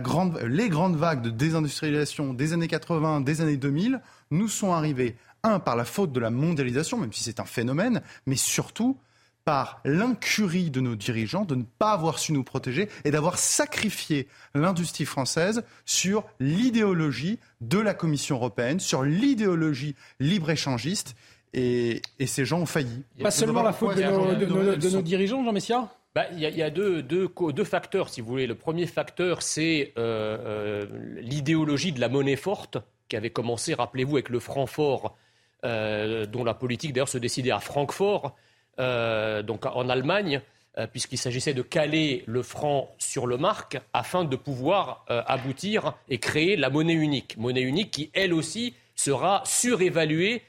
grande, les grandes vagues de désindustrialisation des années 80, des années 2000, nous sont arrivées un, par la faute de la mondialisation, même si c'est un phénomène, mais surtout par l'incurie de nos dirigeants de ne pas avoir su nous protéger et d'avoir sacrifié l'industrie française sur l'idéologie de la Commission européenne, sur l'idéologie libre-échangiste. Et, ces gens ont failli. Pas seulement la faute de nos, dirigeants, Jean Messia? Bah, il y a, deux, deux, deux, facteurs, si vous voulez. Le premier facteur, c'est euh, euh, l'idéologie de la monnaie forte, qui avait commencé, rappelez-vous, avec le franc fort euh, dont la politique d'ailleurs se décidait à Francfort, euh, donc en Allemagne, euh, puisqu'il s'agissait de caler le franc sur le marque afin de pouvoir aboutir et créer la monnaie unique. Monnaie unique qui, elle aussi, sera surévaluée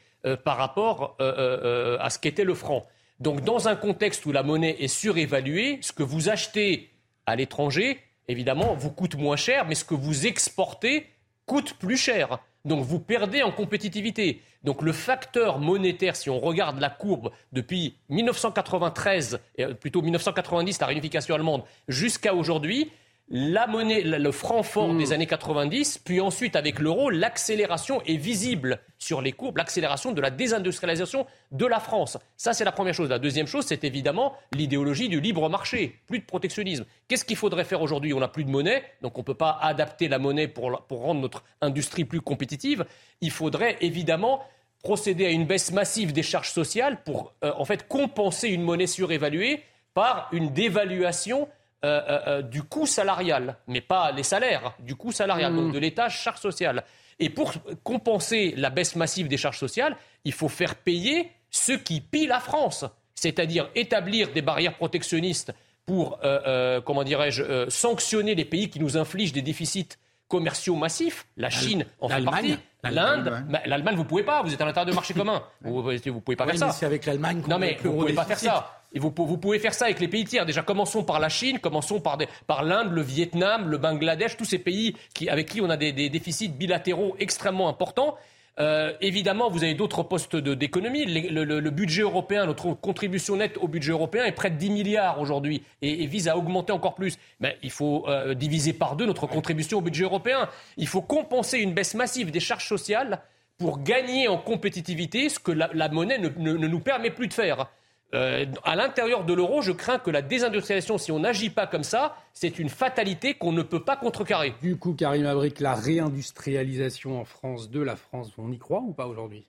par rapport à ce qu'était le franc. Donc dans un contexte où la monnaie est surévaluée, ce que vous achetez à l'étranger, évidemment, vous coûte moins cher, mais ce que vous exportez coûte plus cher. Donc vous perdez en compétitivité. Donc le facteur monétaire, si on regarde la courbe depuis 1993, euh, plutôt 1990, la réunification allemande, jusqu'à aujourd'hui, la monnaie, le franc fort des hmm. années 90, puis ensuite avec l'euro, l'accélération est visible sur les courbes, l'accélération de la désindustrialisation de la France. Ça, c'est la première chose. La deuxième chose, c'est évidemment l'idéologie du libre marché, plus de protectionnisme. Qu'est-ce qu'il faudrait faire aujourd'hui? On n'a plus de monnaie, donc on ne peut pas adapter la monnaie pour, pour rendre notre industrie plus compétitive. Il faudrait évidemment procéder à une baisse massive des charges sociales pour euh, en fait compenser une monnaie surévaluée par une dévaluation euh, euh, euh, du coût salarial, mais pas les salaires, du coût salarial, donc mmh. de l'État charge sociale. Et pour compenser la baisse massive des charges sociales, il faut faire payer ceux qui pillent la France, c'est-à-dire établir des barrières protectionnistes pour, comment dirais-je, sanctionner les pays qui nous infligent des déficits commerciaux massifs. La Chine en fait partie. L'Inde, l'Allemagne, vous ne pouvez pas, vous êtes à l'intérieur de marché commun. Vous ne pouvez pas faire ça. C'est avec l'Allemagne Non, mais vous ne pouvez pas faire ça. Et vous, pouvez faire ça avec les pays tiers. Déjà, commençons par la Chine, commençons par, par l'Inde, le Vietnam, le Bangladesh, tous ces pays qui, avec qui on a des, déficits bilatéraux extrêmement importants. Euh, évidemment, vous avez d'autres postes d'économie. Le, budget européen, notre contribution nette au budget européen est près de 10 milliards aujourd'hui et, vise à augmenter encore plus. Mais il faut euh, diviser par deux notre contribution au budget européen. Il faut compenser une baisse massive des charges sociales pour gagner en compétitivité ce que la, monnaie ne, nous permet plus de faire. Euh, à l'intérieur de l'euro, je crains que la désindustrialisation, si on n'agit pas comme ça, c'est une fatalité qu'on ne peut pas contrecarrer. Du coup, Karim Abric, la réindustrialisation en France de la France, on y croit ou pas aujourd'hui?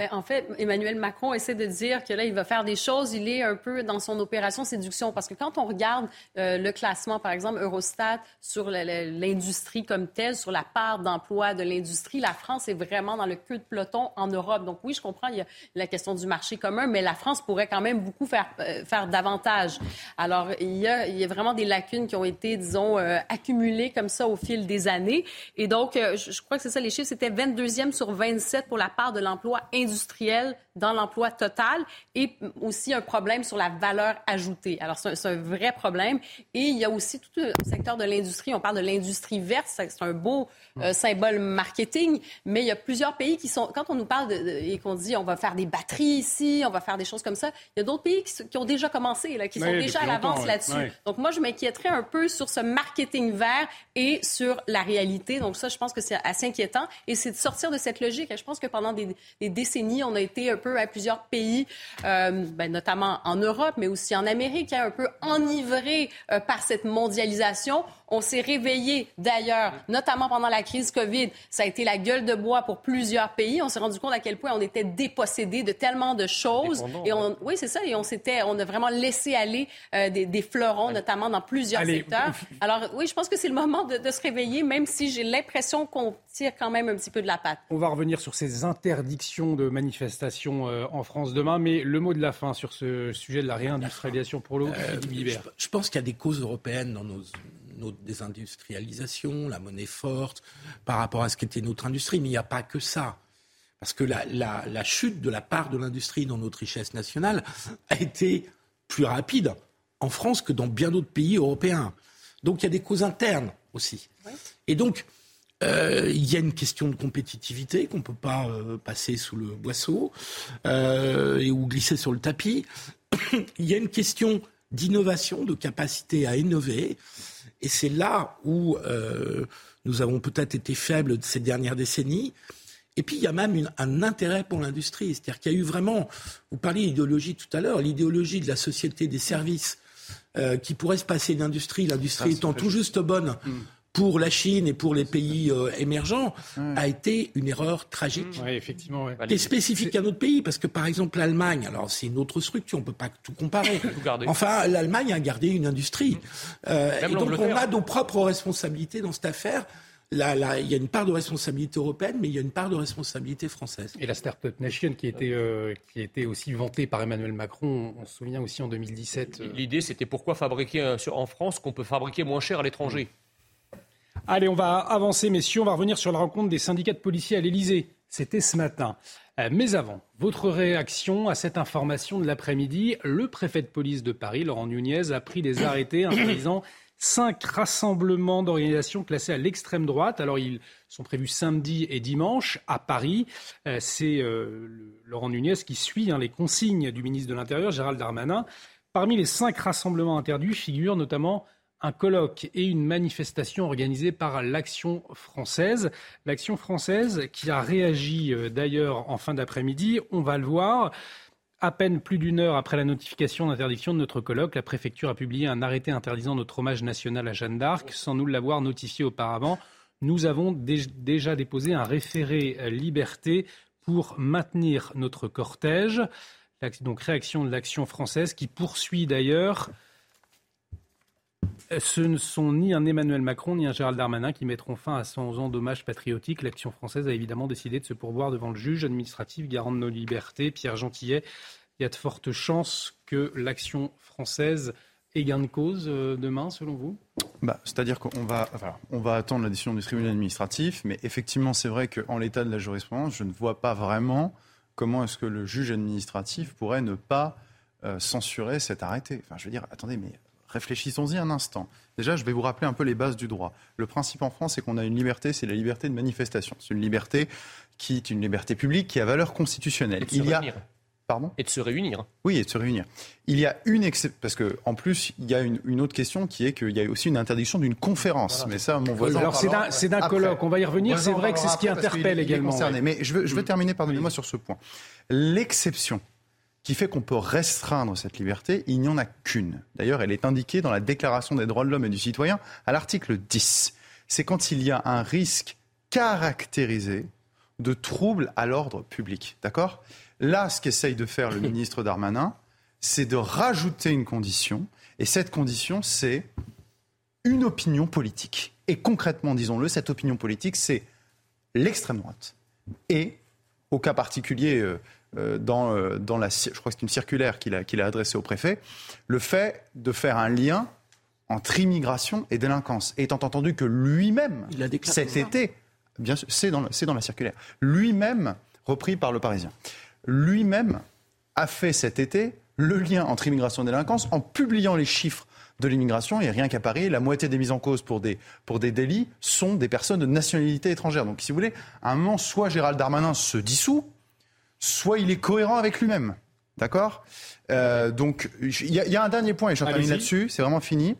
Ben, en fait, Emmanuel Macron essaie de dire que là, il va faire des choses. Il est un peu dans son opération séduction. Parce que quand on regarde euh, le classement, par exemple, Eurostat sur l'industrie comme telle, sur la part d'emploi de l'industrie, la France est vraiment dans le queue de peloton en Europe. Donc oui, je comprends, il y a la question du marché commun, mais la France pourrait quand même beaucoup faire, euh, faire davantage. Alors, il y, a, vraiment des lacunes qui ont été, disons, euh, accumulées comme ça au fil des années. Et donc, je, je crois que c'est ça, les chiffres, c'était 22e sur 27 pour la part de l'emploi industriel industriel dans l'emploi total et aussi un problème sur la valeur ajoutée. Alors, c'est un, vrai problème. Et il y a aussi tout le secteur de l'industrie. On parle de l'industrie verte. C'est un beau euh, symbole marketing. Mais il y a plusieurs pays qui sont... Quand on nous parle de, et qu'on dit on va faire des batteries ici, on va faire des choses comme ça, il y a d'autres pays qui, ont déjà commencé, là, qui sont déjà à l'avance là-dessus. Donc, moi, je m'inquiéterais un peu sur ce marketing vert et sur la réalité. Donc, ça, je pense que c'est assez inquiétant. Et c'est de sortir de cette logique. Je pense que pendant des, des décennies, on a été un peu à plusieurs pays, euh, ben, notamment en Europe, mais aussi en Amérique, hein, un peu enivré euh, par cette mondialisation. On s'est réveillé d'ailleurs, notamment pendant la crise COVID. Ça a été la gueule de bois pour plusieurs pays. On s'est rendu compte à quel point on était dépossédé de tellement de choses. Et on, oui, c'est ça. Et on s'était, on a vraiment laissé aller euh, des, des, fleurons, notamment dans plusieurs secteurs. Alors oui, je pense que c'est le moment de, de se réveiller, même si j'ai l'impression qu'on tire quand même un petit peu de la patte. On va revenir sur ces interdictions de manifestations euh, en France demain, mais le mot de la fin sur ce sujet de la réindustrialisation pour l'eau, euh, je, je pense qu'il y a des causes européennes dans nos notre désindustrialisation, la monnaie forte, par rapport à ce qu'était notre industrie. Mais il n'y a pas que ça. parce que la, la, la chute de la part de l'industrie dans notre richesse nationale a été plus rapide en France que dans bien d'autres pays européens. Donc il y a des causes internes aussi. Et donc, euh, il y a une question de compétitivité qu'on ne peut pas euh, passer sous le boisseau euh, et ou glisser sur le tapis. il y a une question d'innovation, de capacité à innover. Et c'est là où euh, nous avons peut-être été faibles ces dernières décennies. Et puis, il y a même une, un intérêt pour l'industrie. C'est-à-dire qu'il y a eu vraiment, vous parliez d'idéologie tout à l'heure, l'idéologie de la société des services euh, qui pourrait se passer d'industrie, l'industrie étant tout juste bonne pour la Chine et pour les pays euh, émergents, a été une erreur tragique. Oui, effectivement. ouais. Qui est spécifique à notre pays, parce que par exemple l'Allemagne, alors c'est une autre structure, on peut pas tout comparer. enfin, l'Allemagne a gardé une industrie. Euh, et donc on a nos propres responsabilités dans cette affaire. Là, là, il y a une part de responsabilité européenne, mais il y a une part de responsabilité française. Et la Startup Nation qui était, euh, qui était aussi vantée par Emmanuel Macron, on se souvient aussi en 2017. euh, L'idée, c'était pourquoi fabriquer en France qu'on peut fabriquer moins cher à l'étranger? Allez, on va avancer, messieurs. On va revenir sur la rencontre des syndicats de policiers à l'Elysée. C'était ce matin. Euh, Mais avant, votre réaction à cette information de l'après-midi. Le préfet de police de Paris, Laurent Nunez, a pris des arrêtés interdisant cinq rassemblements d'organisations classés à l'extrême droite. Alors, ils sont prévus samedi et dimanche à Paris. Euh, C'est euh, Laurent Nunez qui suit hein, les consignes du ministre de l'Intérieur, Gérald Darmanin. Parmi les cinq rassemblements interdits figurent notamment un colloque et une manifestation organisée par l'Action française. L'Action française qui a réagi euh, d'ailleurs en fin d'après-midi, on va le voir. À peine plus d'une heure après la notification d'interdiction de notre colloque, la préfecture a publié un arrêté interdisant notre hommage national à Jeanne d'Arc sans nous l'avoir notifié auparavant. Nous avons dé- déjà déposé un référé euh, liberté pour maintenir notre cortège. Donc réaction de l'action française qui poursuit d'ailleurs ce ne sont ni un Emmanuel Macron ni un Gérald Darmanin qui mettront fin à 100 ans d'hommage patriotique. L'action française a évidemment décidé de se pourvoir devant le juge administratif garant de nos libertés, Pierre Gentillet. Il y a de fortes chances que l'action française ait gain de cause euh, demain, selon vous? Bah, C'est-à-dire qu'on va, on va attendre la décision du tribunal administratif, mais effectivement, c'est vrai qu'en l'état de la jurisprudence, je ne vois pas vraiment comment est-ce que le juge administratif pourrait ne pas euh, censurer cet arrêté. Enfin, je veux dire, attendez, mais réfléchissons-y un instant. Déjà, je vais vous rappeler un peu les bases du droit. Le principe en France, c'est qu'on a une liberté, c'est la liberté de manifestation. C'est une liberté qui est une liberté publique qui a valeur constitutionnelle. Et de se Il y a réunir. Pardon? Et de se réunir. oui, et de se réunir. Il y a une exception, parce que en plus, il y a une, une autre question qui est qu'il y a aussi une interdiction d'une conférence. Mais ça, mon voisin. Alors, c'est d'un- c'est d'un après. colloque. On va y revenir. C'est vrai que c'est ce qui interpelle il est également, concerné. ouais. Mais je veux, je veux terminer, pardonnez-moi, sur ce point. L'exception qui fait qu'on peut restreindre cette liberté, il n'y en a qu'une. D'ailleurs, elle est indiquée dans la Déclaration des droits de l'homme et du citoyen à l'article 10. C'est quand il y a un risque caractérisé de trouble à l'ordre public. D'accord? Là, ce qu'essaye de faire le ministre Darmanin, c'est de rajouter une condition. Et cette condition, c'est une opinion politique. Et concrètement, disons-le, cette opinion politique, c'est l'extrême droite. Et, au cas particulier, euh, dans, euh, dans la, je crois que c'est une circulaire qu'il a, qu'il a adressée au préfet, le fait de faire un lien entre immigration et délinquance, étant entendu que lui-même, cet été, bien sûr, c'est dans, le- c'est dans la circulaire, lui-même, repris par le Parisien, lui-même a fait cet été le lien entre immigration et délinquance en publiant les chiffres de l'immigration. Et rien qu'à Paris, la moitié des mises en cause pour des, pour des délits sont des personnes de nationalité étrangère. Donc, si vous voulez, à un moment, soit Gérald Darmanin se dissout, soit il est cohérent avec lui-même. D'accord Euh, Donc, il y, a- il y a un dernier point, et je termine là-dessus, c'est vraiment fini.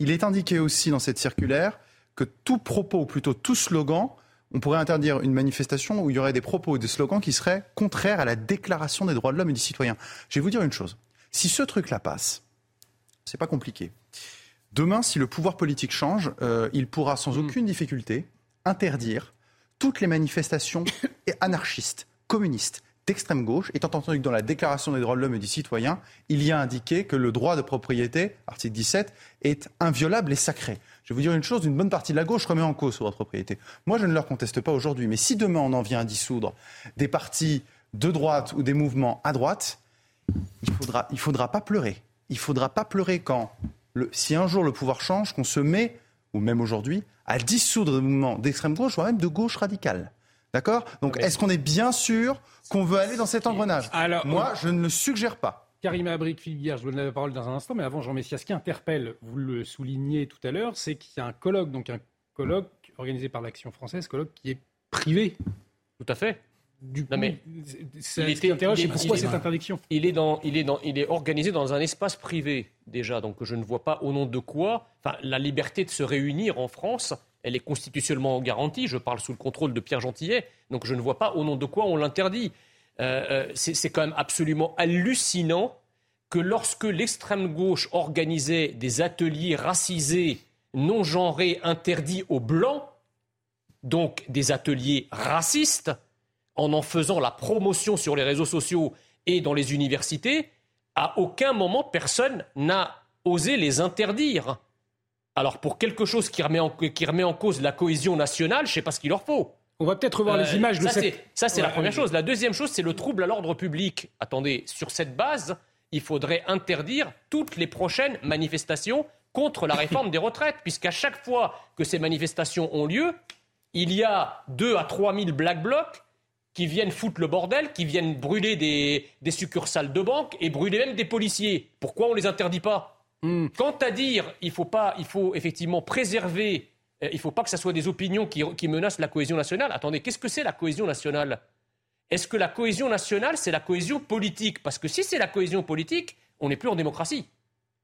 Il est indiqué aussi dans cette circulaire que tout propos, ou plutôt tout slogan, on pourrait interdire une manifestation où il y aurait des propos ou des slogans qui seraient contraires à la déclaration des droits de l'homme et du citoyen. Je vais vous dire une chose. Si ce truc-là passe, c'est pas compliqué. Demain, si le pouvoir politique change, euh, il pourra sans aucune difficulté interdire toutes les manifestations anarchistes, communistes, d'extrême gauche, étant entendu que dans la Déclaration des droits de l'homme et du citoyen, il y a indiqué que le droit de propriété, article 17, est inviolable et sacré. Je vais vous dire une chose, une bonne partie de la gauche remet en cause ce droit de propriété. Moi, je ne leur conteste pas aujourd'hui, mais si demain on en vient à dissoudre des partis de droite ou des mouvements à droite, il il faudra pas pleurer. Il faudra pas pleurer quand, le, si un jour le pouvoir change, qu'on se met, ou même aujourd'hui, à dissoudre des mouvements d'extrême gauche, voire même de gauche radicale. D'accord? Donc, est-ce qu'on est bien sûr qu'on veut aller dans cet engrenage? Alors, Moi, je ne le suggère pas. Karim Abrik, Philippe Guerre, je vous donne la parole dans un instant, mais avant, Jean Messia, ce qui interpelle, vous le soulignez tout à l'heure, c'est qu'il y a un colloque, donc un colloque organisé par l'Action française, colloque qui est privé. Tout à fait. Du Non, mais c'est ce qui interroge, c'est pourquoi cette interdiction? il est, dans, il, est dans, il est organisé dans un espace privé, déjà. Donc je ne vois pas au nom de quoi. Enfin, la liberté de se réunir en France, elle est constitutionnellement garantie. Je parle sous le contrôle de Pierre Gentillet. Donc je ne vois pas au nom de quoi on l'interdit. Euh, euh, c'est quand même absolument hallucinant que lorsque l'extrême gauche organisait des ateliers racisés, non genrés, interdits aux blancs, donc des ateliers racistes, en en faisant la promotion sur les réseaux sociaux et dans les universités, à aucun moment personne n'a osé les interdire. Alors pour quelque chose qui remet en, qui remet en cause la cohésion nationale, je ne sais pas ce qu'il leur faut. On va peut-être revoir les images de ça, cette- c'est- Ça, c'est la première chose. La deuxième chose, c'est le trouble à l'ordre public. Attendez, sur cette base, il faudrait interdire toutes les prochaines manifestations contre la réforme des retraites, puisqu'à chaque fois que ces manifestations ont lieu, il y a 2 à 3 000 black blocs qui viennent foutre le bordel, qui viennent brûler des, des succursales de banque et brûler même des policiers. Pourquoi on ne les interdit pas? Quant à dire, il faut pas, il faut effectivement préserver, euh, il ne faut pas que ce soit des opinions qui, qui menacent la cohésion nationale. Attendez, qu'est-ce que c'est la cohésion nationale? Est-ce que la cohésion nationale, c'est la cohésion politique? Parce que si c'est la cohésion politique, on n'est plus en démocratie.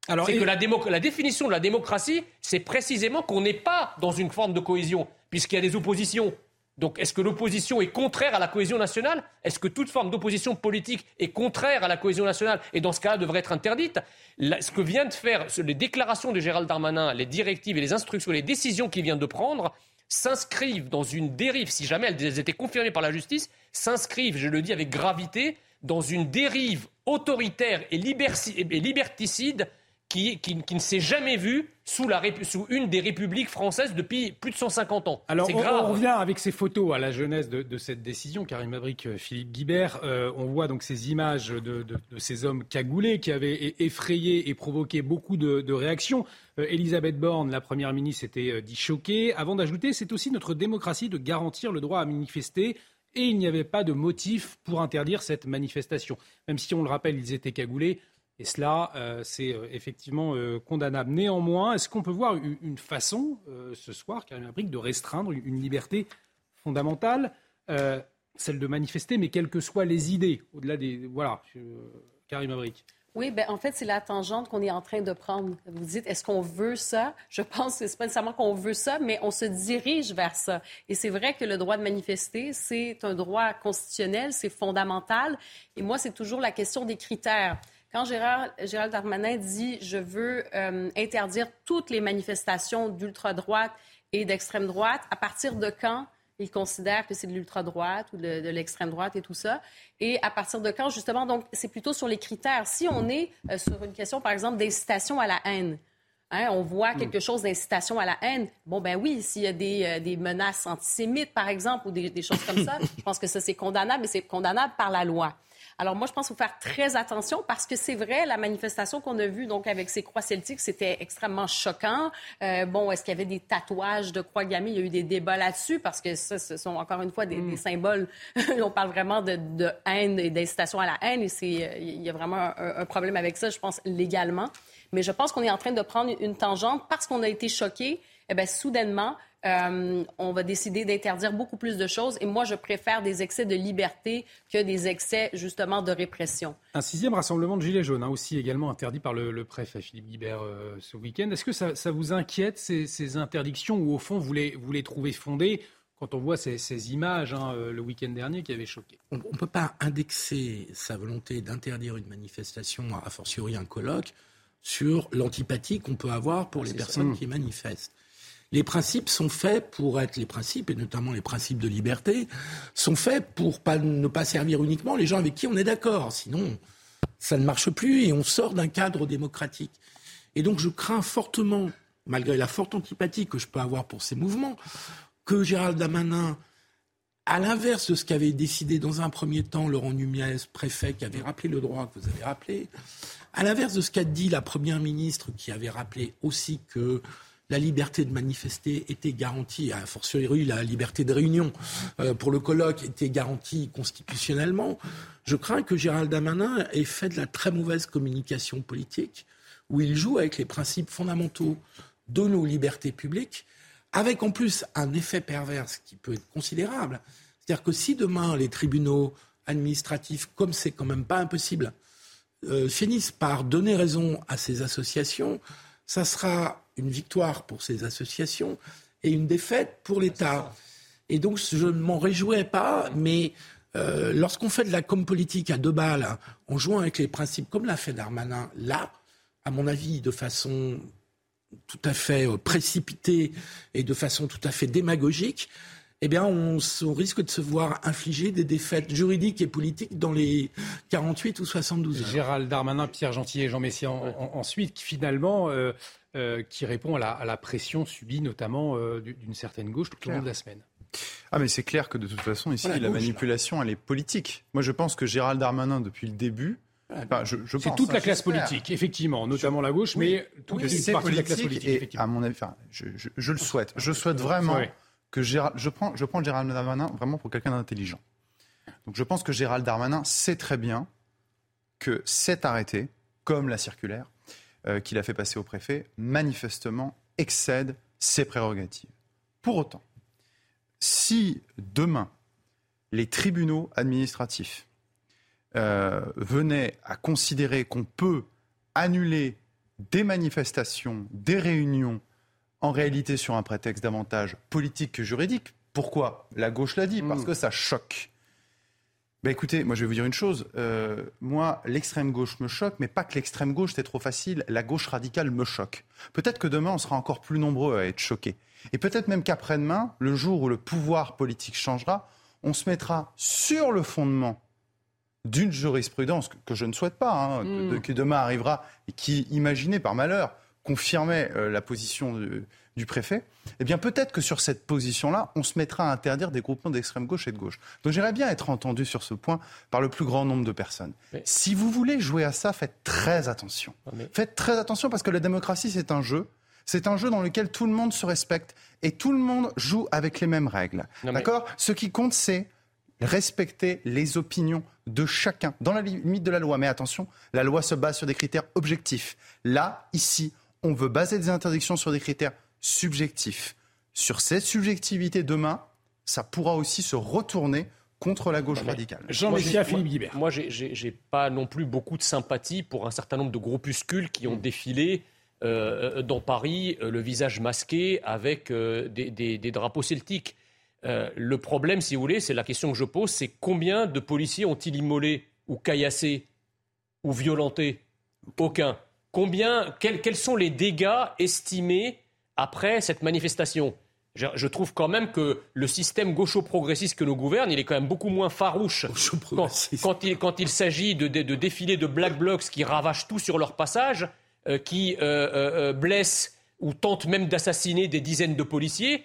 Alors, c'est et- que la, démo- la définition de la démocratie, c'est précisément qu'on n'est pas dans une forme de cohésion, puisqu'il y a des oppositions. Donc, est-ce que l'opposition est contraire à la cohésion nationale? Est-ce que toute forme d'opposition politique est contraire à la cohésion nationale? Et dans ce cas-là devrait être interdite. Ce que vient de faire, les déclarations de Gérald Darmanin, les directives et les instructions, les décisions qu'il vient de prendre, s'inscrivent dans une dérive, si jamais elles étaient confirmées par la justice, s'inscrivent, je le dis avec gravité, dans une dérive autoritaire et liberticide qui, qui- qui ne s'est jamais vue sous, la répu- sous une des républiques françaises depuis plus de 150 ans. Alors, on, grave. on revient avec ces photos à la jeunesse de, de cette décision, Karim Abric, euh, Philippe Guibert. Euh, on voit donc ces images de, de- de ces hommes cagoulés qui avaient effrayé et provoqué beaucoup de, réactions. Euh, Elisabeth Borne, la première ministre, était euh, dit choquée. Avant d'ajouter, c'est aussi notre démocratie de garantir le droit à manifester. Et il n'y avait pas de motif pour interdire cette manifestation. Même si on le rappelle, ils étaient cagoulés. Et cela, euh, c'est euh, effectivement euh, condamnable. Néanmoins, est-ce qu'on peut voir une, façon, ce soir, Karim Abric, de restreindre une, liberté fondamentale, celle de manifester, mais quelles que soient les idées, au-delà des... Voilà, Karim Abric. Oui, ben en fait, c'est la tangente qu'on est en train de prendre. Vous dites, est-ce qu'on veut ça? Je pense que c'est pas nécessairement qu'on veut ça, mais on se dirige vers ça. Et c'est vrai que le droit de manifester, c'est un droit constitutionnel, c'est fondamental. Et moi, c'est toujours la question des critères. Quand Gérard, Gérald Darmanin dit, je veux euh, interdire toutes les manifestations d'ultra-droite et d'extrême droite, à partir de quand il considère que c'est de l'ultra-droite ou de, de l'extrême droite et tout ça. Et à partir de quand, justement, donc, c'est plutôt sur les critères. Si on est euh, sur une question, par exemple, d'incitation à la haine, hein, on voit quelque chose d'incitation à la haine, bon, ben oui, s'il y a des, euh, des menaces antisémites, par exemple, ou des, des choses comme ça, je pense que ça, c'est condamnable, mais c'est condamnable par la loi. Alors moi, je pense qu'il faut faire très attention parce que c'est vrai, la manifestation qu'on a vue donc avec ces croix celtiques, c'était extrêmement choquant. Euh, bon, est-ce qu'il y avait des tatouages de croix gammées? Il y a eu des débats là-dessus parce que ça, ce sont encore une fois des, des symboles. On parle vraiment de, de haine et d'incitation à la haine et c'est, euh, il y a vraiment un, un problème avec ça, je pense, légalement. Mais je pense qu'on est en train de prendre une tangente parce qu'on a été choqué. Eh bien, soudainement, euh, on va décider d'interdire beaucoup plus de choses. Et moi, je préfère des excès de liberté que des excès, justement, de répression. Un sixième rassemblement de Gilets jaunes, hein, aussi également interdit par le, le préfet Philippe Guibert euh, ce week-end. Est-ce que ça, ça vous inquiète, ces, ces interdictions, ou au fond, vous les, vous les trouvez fondées quand on voit ces, ces images hein, euh, le week-end dernier qui avaient choqué? On ne peut pas indexer sa volonté d'interdire une manifestation, a fortiori un colloque, sur l'antipathie qu'on peut avoir pour les personnes ça. qui manifestent. Les principes sont faits pour être les principes, et notamment les principes de liberté, sont faits pour ne pas servir uniquement les gens avec qui on est d'accord. Sinon, ça ne marche plus et on sort d'un cadre démocratique. Et donc, je crains fortement, malgré la forte antipathie que je peux avoir pour ces mouvements, que Gérald Damanin à l'inverse de ce qu'avait décidé dans un premier temps Laurent Nunez, préfet, qui avait rappelé le droit que vous avez rappelé, à l'inverse de ce qu'a dit la première ministre, qui avait rappelé aussi que la liberté de manifester était garantie, a fortiori la liberté de réunion euh, pour le colloque était garantie constitutionnellement, je crains que Gérald Darmanin ait fait de la très mauvaise communication politique, où il joue avec les principes fondamentaux de nos libertés publiques, avec en plus un effet pervers qui peut être considérable. C'est-à-dire que si demain les tribunaux administratifs, comme c'est quand même pas impossible, euh, finissent par donner raison à ces associations, ça sera une victoire pour ces associations et une défaite pour l'État. Et donc, je ne m'en réjouis pas, mais euh, lorsqu'on fait de la com politique à deux balles, en jouant avec les principes comme l'a fait Darmanin, là, à mon avis, de façon tout à fait euh, précipitée et de façon tout à fait démagogique, eh bien, on, risque de se voir infliger des défaites juridiques et politiques dans les 48 ou 72 heures. Gérald Darmanin, Pierre Gentil et Jean Messia ensuite, qui finalement, euh, euh, qui répond à la, pression subie notamment euh, d'une certaine gauche tout au long de la semaine. Ah mais c'est clair que de toute façon ici la, manipulation elle est politique. Moi je pense que Gérald Darmanin depuis le début c'est toute la classe politique, effectivement, notamment la gauche, mais toute une partie de la classe politique. Et à mon avis, je, je, le souhaite. Je souhaite vraiment que Gérald, je prends, je prends Gérald Darmanin vraiment pour quelqu'un d'intelligent. Donc je pense que Gérald Darmanin sait très bien que cet arrêté, comme la circulaire euh, qu'il a fait passer au préfet, manifestement excède ses prérogatives. Pour autant, si demain les tribunaux administratifs euh, venaient à considérer qu'on peut annuler des manifestations, des réunions en réalité sur un prétexte davantage politique que juridique. Pourquoi La gauche l'a dit, parce mm. que ça choque. Ben écoutez, moi je vais vous dire une chose. Euh, moi, l'extrême gauche me choque, mais pas que l'extrême gauche, c'est trop facile. La gauche radicale me choque. Peut-être que demain, on sera encore plus nombreux à être choqués. Et peut-être même qu'après-demain, le jour où le pouvoir politique changera, on se mettra sur le fondement d'une jurisprudence que, je ne souhaite pas, hein, mm. qui demain arrivera et qui, imaginez par malheur, confirmait euh, la position du, préfet, eh bien peut-être que sur cette position-là, on se mettra à interdire des groupements d'extrême gauche et de gauche. Donc j'aimerais bien être entendu sur ce point par le plus grand nombre de personnes. Si vous voulez jouer à ça, faites très attention. Faites très attention parce que la démocratie, c'est un jeu. C'est un jeu dans lequel tout le monde se respecte et tout le monde joue avec les mêmes règles. D'accord? Ce qui compte, c'est respecter les opinions de chacun dans la limite de la loi. Mais attention, la loi se base sur des critères objectifs. Là, ici, on veut baser des interdictions sur des critères subjectifs. Sur cette subjectivité, demain, ça pourra aussi se retourner contre la gauche radicale. Jean Messia, Philippe Guibert. Moi, j'ai pas non plus beaucoup de sympathie pour un certain nombre de groupuscules qui ont mm. défilé euh, dans Paris, euh, le visage masqué avec euh, des, drapeaux celtiques. le problème, si vous voulez, c'est la question que je pose, c'est combien de policiers ont-ils immolé ou caillassé ou violenté Aucun. Combien, quels, sont les dégâts estimés après cette manifestation? Je, trouve quand même que le système gaucho-progressiste que nous gouverne, il est quand même beaucoup moins farouche quand, il, s'agit de, défilés de black blocs qui ravagent tout sur leur passage, euh, qui euh, euh, blessent ou tentent même d'assassiner des dizaines de policiers.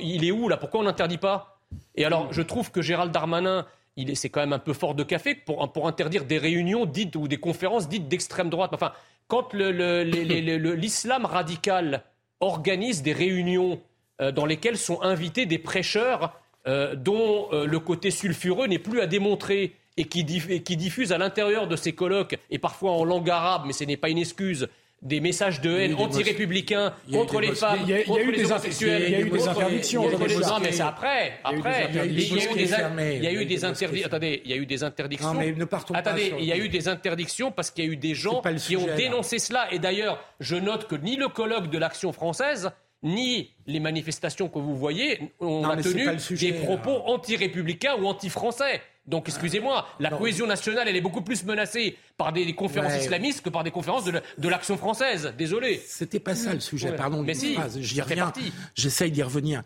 il est où là? Pourquoi on n'interdit pas? Et alors, je trouve que Gérald Darmanin, c'est quand même un peu fort de café pour, pour interdire des réunions dites ou des conférences dites d'extrême droite. Enfin, quand l'islam radical organise des réunions euh, dans lesquelles sont invités des prêcheurs euh, dont euh, le côté sulfureux n'est plus à démontrer et qui, qui diffusent à l'intérieur de ces colloques, et parfois en langue arabe, mais ce n'est pas une excuse, des messages de haine anti-républicains contre les femmes, contre les homosexuels. Il y a eu des interdictions. Non, mais c'est après. Après, il y a eu des interdictions. Attendez, il y a eu des interdictions. Non, mais ne partons Attendez, il y a eu des interdictions parce qu'il y a eu des gens qui ont dénoncé cela. Et d'ailleurs, je note que ni le colloque de l'Action française ni les manifestations que vous voyez ont tenu des propos anti-républicains ou anti-français. Donc, excusez-moi, la cohésion nationale, elle est beaucoup plus menacée par des, conférences islamistes que par des conférences de l'action française. Désolé. C'était pas ça le sujet, pardon. Mais si, j'y reviens. J'essaye d'y revenir.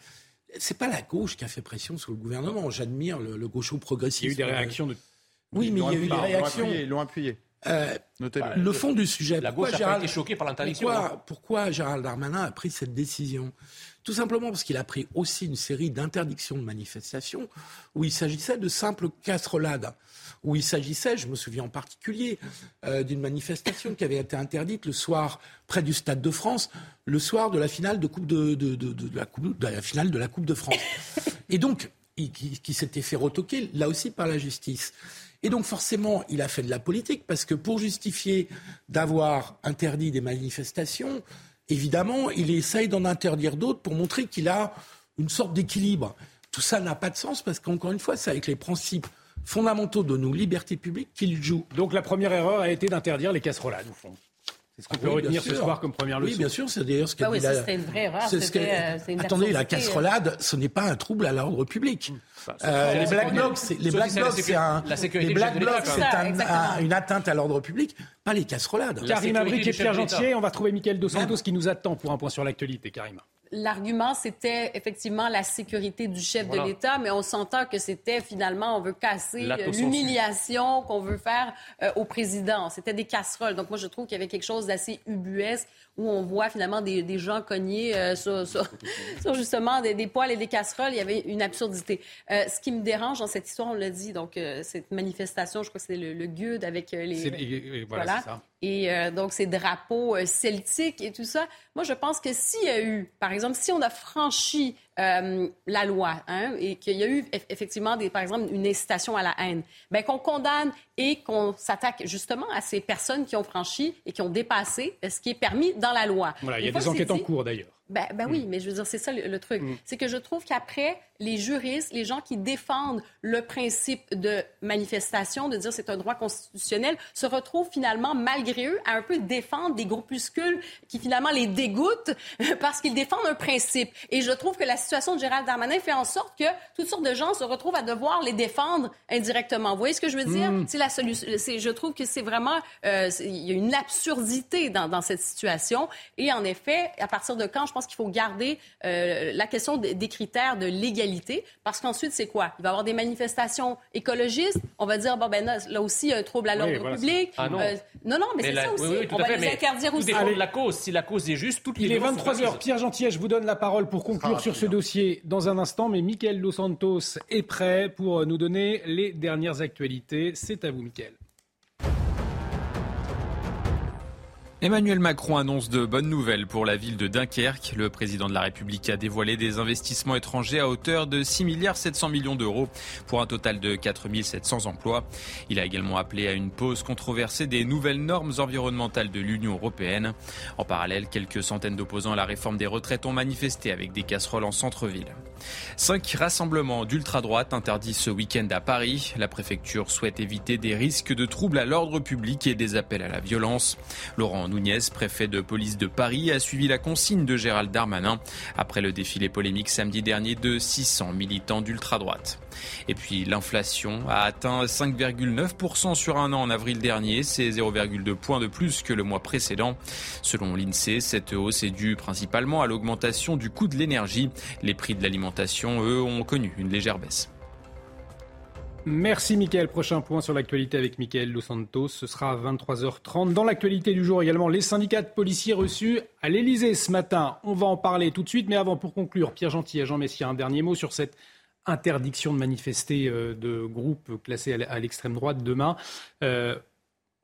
C'est pas la gauche qui a fait pression sur le gouvernement. J'admire le, le gaucho progressiste. Il y a eu des réactions de. Oui, mais il y a eu des réactions. Ils l'ont appuyé. Euh, le fond du sujet. La pourquoi gauche a Gérald, été choquée par l'interdiction. pourquoi, pourquoi Gérald Darmanin a pris cette décision? Tout simplement parce qu'il a pris aussi une série d'interdictions de manifestations où il s'agissait de simples casserolades. Où il s'agissait, je me souviens en particulier, euh, d'une manifestation qui avait été interdite le soir près du Stade de France, le soir de la finale de, coupe de, de, de, de la, coupe, la finale de la Coupe de France. Et donc, il- qui, qui s'était fait retoquer, là aussi par la justice. Et donc forcément, il a fait de la politique, parce que pour justifier d'avoir interdit des manifestations, évidemment, il essaye d'en interdire d'autres pour montrer qu'il a une sorte d'équilibre. Tout ça n'a pas de sens, parce qu'encore une fois, c'est avec les principes fondamentaux de nos libertés publiques qu'il joue. Donc la première erreur a été d'interdire les casserolades, au fond. C'est ce qu'on peut Oui, retenir bien ce sûr. soir comme première leçon. Oui, bien sûr, c'est d'ailleurs ce qu'a Ah oui, dit ça, la- une vraie erreur. c'est ce euh, une Attendez, la absurdité, euh. casserolade, ce n'est pas un trouble à l'ordre public. Bah, Euh, les Black Blocs, c'est un, un- une atteinte à l'ordre public, pas les casserolades. La Karim sécurité Abrik du et Pierre. Gentier, on va retrouver Mickaël Dos Santos qui nous attend pour un point sur l'actualité, Karim. L'argument, c'était effectivement la sécurité du chef Voilà. de l'État, mais on s'entend que c'était finalement, on veut casser euh, l'humiliation qu'on veut faire euh, au président. C'était des casseroles. Donc moi, je trouve qu'il y avait quelque chose d'assez ubuesque où on voit finalement des, des gens cognés euh, sur, sur- sur justement des, des poils et des casseroles. Il y avait une absurdité. Euh, ce qui me dérange dans cette histoire, on l'a dit, donc euh, cette manifestation, je crois que c'est le, le GUD avec euh, les... Voilà, c'est ça. Et euh, donc, ces drapeaux euh, celtiques et tout ça. Moi, je pense que s'il y a eu, par exemple, si on a franchi euh, la loi hein, et qu'il y a eu eff- effectivement, des, par exemple, une incitation à la haine, ben, qu'on condamne et qu'on s'attaque justement à ces personnes qui ont franchi et qui ont dépassé ce qui est permis dans la loi. Voilà, il y a des enquêtes en cours d'ailleurs. ben, ben oui, mais je veux dire, c'est ça le, le truc. C'est que je trouve qu'après, les juristes, les gens qui défendent le principe de manifestation, de dire c'est un droit constitutionnel, se retrouvent finalement, malgré eux, à un peu défendre des groupuscules qui finalement les dégoûtent parce qu'ils défendent un principe. Et je trouve que la situation de Gérald Darmanin fait en sorte que toutes sortes de gens se retrouvent à devoir les défendre indirectement. Vous voyez ce que je veux dire? C'est la solution. Je trouve que c'est vraiment, euh, il y a une absurdité dans, dans cette situation. Et en effet, à partir de quand, je pense qu'il faut garder euh, la question des critères de légalité, parce qu'ensuite, c'est quoi? Il va y avoir des manifestations écologistes. On va dire, bon, ben là, là aussi, il y a un trouble à Oui, l'ordre voilà, public. Ah non. Euh, non, non, mais, c'est la- ça aussi. oui, oui, tout on va fait, les interdire tout aussi. de la cause. Si la cause est juste, toutes les Il est violences sont 23h. permises. Pierre Gentier, je vous donne la parole pour conclure sur ce dossier dans un instant, mais Mickaël Dos Santos est prêt pour nous donner les dernières actualités. C'est à vous, Mickaël. Emmanuel Macron annonce de bonnes nouvelles pour la ville de Dunkerque. Le président de la République a dévoilé des investissements étrangers à hauteur de 6 milliards 700 millions d'euros pour un total de 4 700 emplois. Il a également appelé à une pause controversée des nouvelles normes environnementales de l'Union européenne. En parallèle, quelques centaines d'opposants à la réforme des retraites ont manifesté avec des casseroles en centre-ville. Cinq rassemblements d'ultra-droite interdits ce week-end à Paris. La préfecture souhaite éviter des risques de troubles à l'ordre public et des appels à la violence. Laurent Nunez, préfet de police de Paris, a suivi la consigne de Gérald Darmanin après le défilé polémique samedi dernier de 600 militants d'ultra-droite. Et puis l'inflation a atteint 5,9% sur un an en avril dernier, c'est 0,2 points de plus que le mois précédent. Selon l'INSEE, cette hausse est due principalement à l'augmentation du coût de l'énergie. Les prix de l'alimentation, eux, ont connu une légère baisse. Merci Mickaël. Prochain point sur l'actualité avec Mickaël Dos Santos. Ce sera à 23h30. Dans l'actualité du jour également, les syndicats de policiers reçus à l'Elysée ce matin. On va en parler tout de suite. Mais avant, pour conclure, Pierre Gentil et Jean Messia, un dernier mot sur cette interdiction de manifester euh, de groupes classés à l'extrême droite demain. Euh,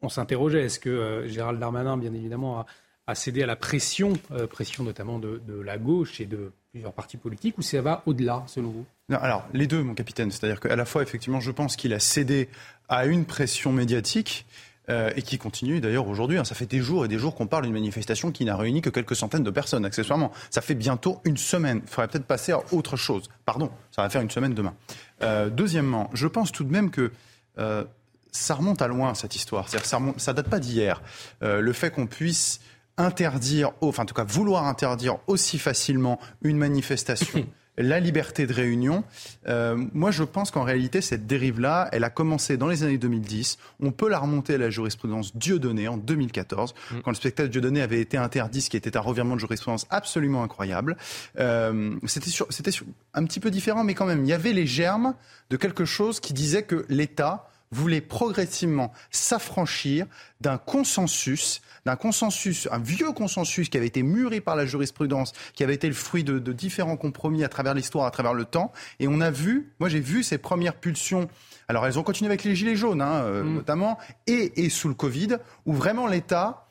on s'interrogeait, est-ce que euh, Gérald Darmanin, bien évidemment, a, cédé à la pression, pression notamment de, de la gauche et de plusieurs partis politiques, ou ça va au-delà, selon vous? Alors, les deux, mon capitaine. C'est-à-dire qu'à la fois, effectivement, je pense qu'il a cédé à une pression médiatique euh, et qui continue d'ailleurs aujourd'hui. hein. Ça fait des jours et des jours qu'on parle d'une manifestation qui n'a réuni que quelques centaines de personnes, accessoirement. Ça fait bientôt une semaine. Il faudrait peut-être passer à autre chose. Pardon, ça va faire une semaine demain. Euh, deuxièmement, je pense tout de même que... euh, ça remonte à loin cette histoire. C'est-à-dire, ça, remonte, ça date pas d'hier. Le fait qu'on puisse interdire, enfin en tout cas vouloir interdire aussi facilement une manifestation, la liberté de réunion, euh, moi je pense qu'en réalité cette dérive-là, elle a commencé dans les années 2010. On peut la remonter à la jurisprudence Dieudonné en 2014, quand le spectacle Dieudonné avait été interdit, ce qui était un revirement de jurisprudence absolument incroyable. Euh, c'était sur- c'était sur- un petit peu différent, mais quand même, il y avait les germes de quelque chose qui disait que l'État voulait progressivement s'affranchir d'un consensus, d'un consensus, un vieux consensus qui avait été mûri par la jurisprudence, qui avait été le fruit de, de différents compromis à travers l'histoire, à travers le temps. Et on a vu, moi j'ai vu ces premières pulsions alors elles ont continué avec les gilets jaunes, hein, euh, Mm. notamment, et, et sous le Covid, où vraiment l'État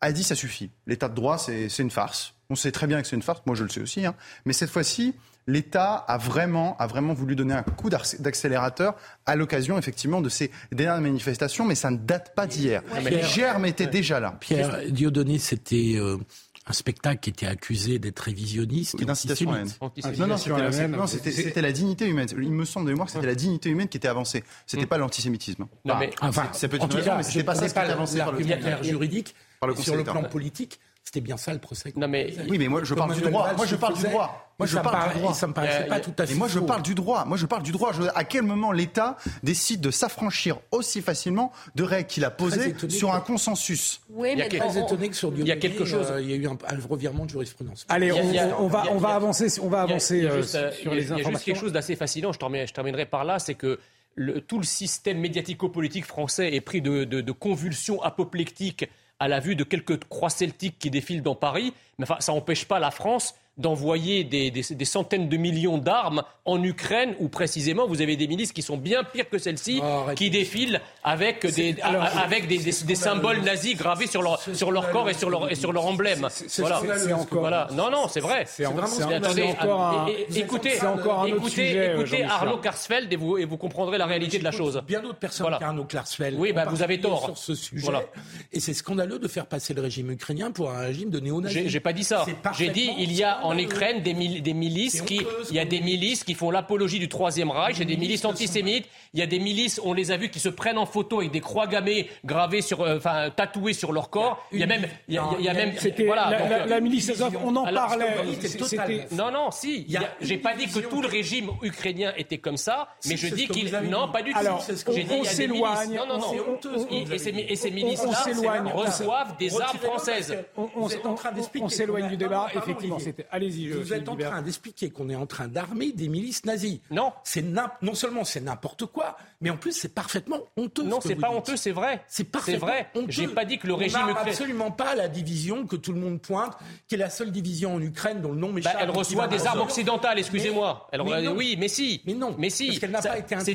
a dit ça suffit. L'état de droit, c'est c'est une farce. On sait très bien que c'est une farce, moi je le sais aussi. hein. Mais cette fois-ci, l'État a vraiment, a vraiment voulu donner un coup d'accélérateur à l'occasion, effectivement, de ces dernières manifestations, mais ça ne date pas d'hier. Ouais, Les germes étaient déjà là. Pierre Dieudonné, c'était euh, un spectacle qui était accusé d'être révisionniste. Oui, et d'incitation à la haine. antisémite. Non, non, c'était la, dignité humaine. Il me semble de mémoire que c'était la dignité humaine qui était avancée. C'était pas l'antisémitisme. Non, mais- enfin, ça peut être en une raison, mais c'était pas ça qui était avancé par le juridique. Par le sur le plan politique, c'était bien ça le procès. Non, mais Oui, mais moi je parle du droit. Moi je le parle du droit. Moi je parle du droit. ça me paraissait pas tout à fait moi je parle du droit. Moi je parle du droit. Je- à quel moment l'État décide de s'affranchir aussi facilement de règles qu'il a posées sur un consensus Oui, Il y a mais très on- étonné que sur il y a quelque chose- euh, il y a eu un, revirement de jurisprudence. Allez, on, va, on va avancer, on va avancer il y a juste, sur les Il y a juste informations. quelque chose d'assez fascinant, je terminerai, je terminerai par là, c'est que le- tout le système médiatico-politique français est pris de, de- de convulsions apoplectiques à la vue de quelques croix celtiques qui défilent dans Paris. Mais enfin, ça n'empêche pas la France d'envoyer des, des- des centaines de millions d'armes en Ukraine, où précisément vous avez des milices qui sont bien pires que celles-ci, Oh, qui défilent avec des, alors, avec des, des- symboles nazis gravés sur leur, sur leur corps et sur leur, et sur leur emblème. c'est- Voilà. encore-. Non, non, c'est vrai. C'est attendez, un- écoutez, c'est encore un autre écoutez, sujet, euh, écoutez Jean-Michel. Arnaud Karsfeld et vous, et vous comprendrez la réalité de la chose. Bien d'autres personnes Voilà. qu'Arnaud Klarsfeld. Oui, bah, vous avez tort. Sur ce sujet. Voilà. Et c'est scandaleux de faire passer le régime ukrainien pour un régime de néo-nazis. J'ai pas dit ça. J'ai dit il y a en. Ukraine des, mil- des milices qui, il y a des milices qui font l'apologie du troisième Reich, il y a des milices antisémites, il y a des milices, on les a vus qui se prennent en photo avec des croix gammées gravées sur, euh, enfin tatouées sur leur corps. Il y a même, il y a, il y a même, C'était voilà. la, donc, la- euh, la milice Azov, on en alors, parlait. Non, non, si. J'ai pas dit que tout le régime ukrainien était comme ça, mais je dis qu'il. Non, pas du tout. J'ai dit on il y a des s'éloigne, milices. Non, non, non. Et- ces, milices-là reçoivent des armes françaises. On, s'éloigne du débat, effectivement. C'était- Allez-y, Vous Philippe êtes en train d'expliquer qu'on est en train d'armer des milices nazies. Non. C'est non seulement c'est n'importe quoi, mais en plus c'est parfaitement honteux. Non, ce c'est vous pas dites. honteux, c'est vrai. C'est parfaitement vrai. honteux. J'ai pas dit que le On régime ukrainien. absolument pas la division que tout le monde pointe, qui est la seule division en Ukraine dont le nom Bah, m'échappe. elle reçoit des armes le- occidentales, excusez-moi. Elle- mais non. oui, mais si. Mais non, Mais si. parce qu'elle n'a Ça- pas été C'est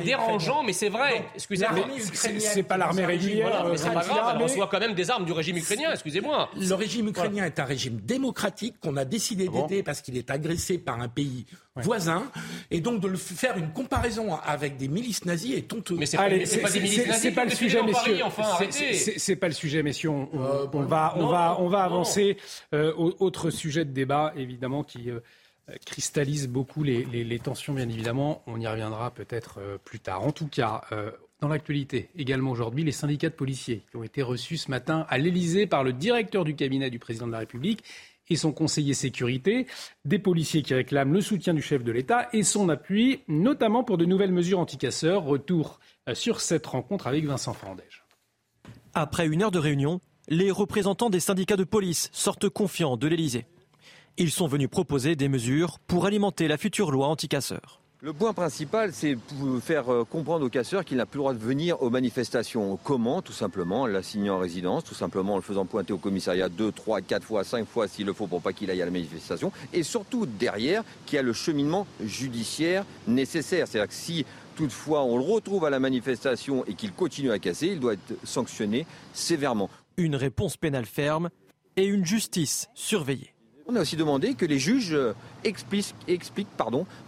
dérangeant, mais c'est vrai. Excusez-moi. C'est- pas l'armée régulière, euh, C'est pas grave, elle reçoit quand même des armes du régime ukrainien, excusez-moi. Le régime ukrainien est un régime démocratique qu'on a décidé bon d'aider parce qu'il est agressé par un pays voisin. Et donc de le faire une comparaison avec des milices nazies est honteux. Mais c'est pas, pas des milices c'est- nazis c'est pas qui le sujet, messieurs. Enfin, C'est- pas le sujet, messieurs. On, Euh, on va, on va, on va avancer. Euh, au- autre sujet de débat, évidemment, qui euh, cristallise beaucoup les, les- les tensions, bien évidemment. On y reviendra peut-être euh, plus tard. En tout cas, euh, dans l'actualité, également aujourd'hui, les syndicats de policiers qui ont été reçus ce matin à l'Élysée par le directeur du cabinet du président de la République son conseiller sécurité, des policiers qui réclament le soutien du chef de l'État et son appui, notamment pour de nouvelles mesures anticasseurs. Retour euh, sur cette rencontre avec Vincent Fandège. Après une heure de réunion, les représentants des syndicats de police sortent confiants de l'Elysée. Ils sont venus proposer des mesures pour alimenter la future loi anticasseurs. Le point principal, c'est faire euh, comprendre aux casseurs qu'il n'a plus le droit de venir aux manifestations. Comment Tout simplement en l'assignant en résidence, tout simplement en le faisant pointer au commissariat deux, trois, quatre fois, cinq fois s'il le faut pour pas qu'il aille à la manifestation. Et surtout derrière, qu'il y a le cheminement judiciaire nécessaire. C'est-à-dire que si toutefois on le retrouve à la manifestation et qu'il continue à casser, il doit être sanctionné sévèrement. Une réponse pénale ferme et une justice surveillée. On a aussi demandé que les juges euh, expliquent,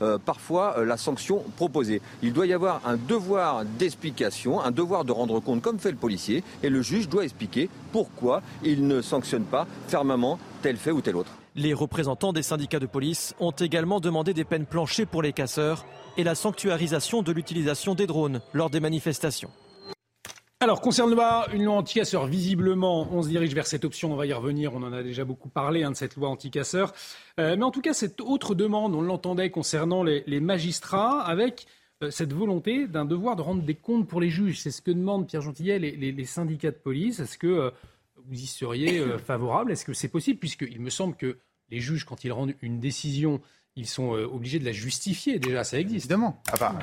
euh, parfois euh, la sanction proposée. Il doit y avoir un devoir d'explication, un devoir de rendre compte comme fait le policier, et le juge doit expliquer pourquoi il ne sanctionne pas fermement tel fait ou tel autre. Les représentants des syndicats de police ont également demandé des peines planchées pour les casseurs et la sanctuarisation de l'utilisation des drones lors des manifestations. Alors, concernant une loi anticasseur, visiblement, on se dirige vers cette option, on va y revenir, on en a déjà beaucoup parlé hein, de cette loi anticasseur. Euh, mais en tout cas, cette autre demande, on l'entendait concernant les, les magistrats, avec euh, cette volonté d'un devoir de rendre des comptes pour les juges. C'est ce que demandent Pierre Gentillet les, les- les syndicats de police. Est-ce que euh, vous y seriez favorable? Est-ce que c'est possible? Puisqu'il me semble que les juges, quand ils rendent une décision, ils sont obligés de la justifier. Déjà, ça existe. Évidemment. Enfin,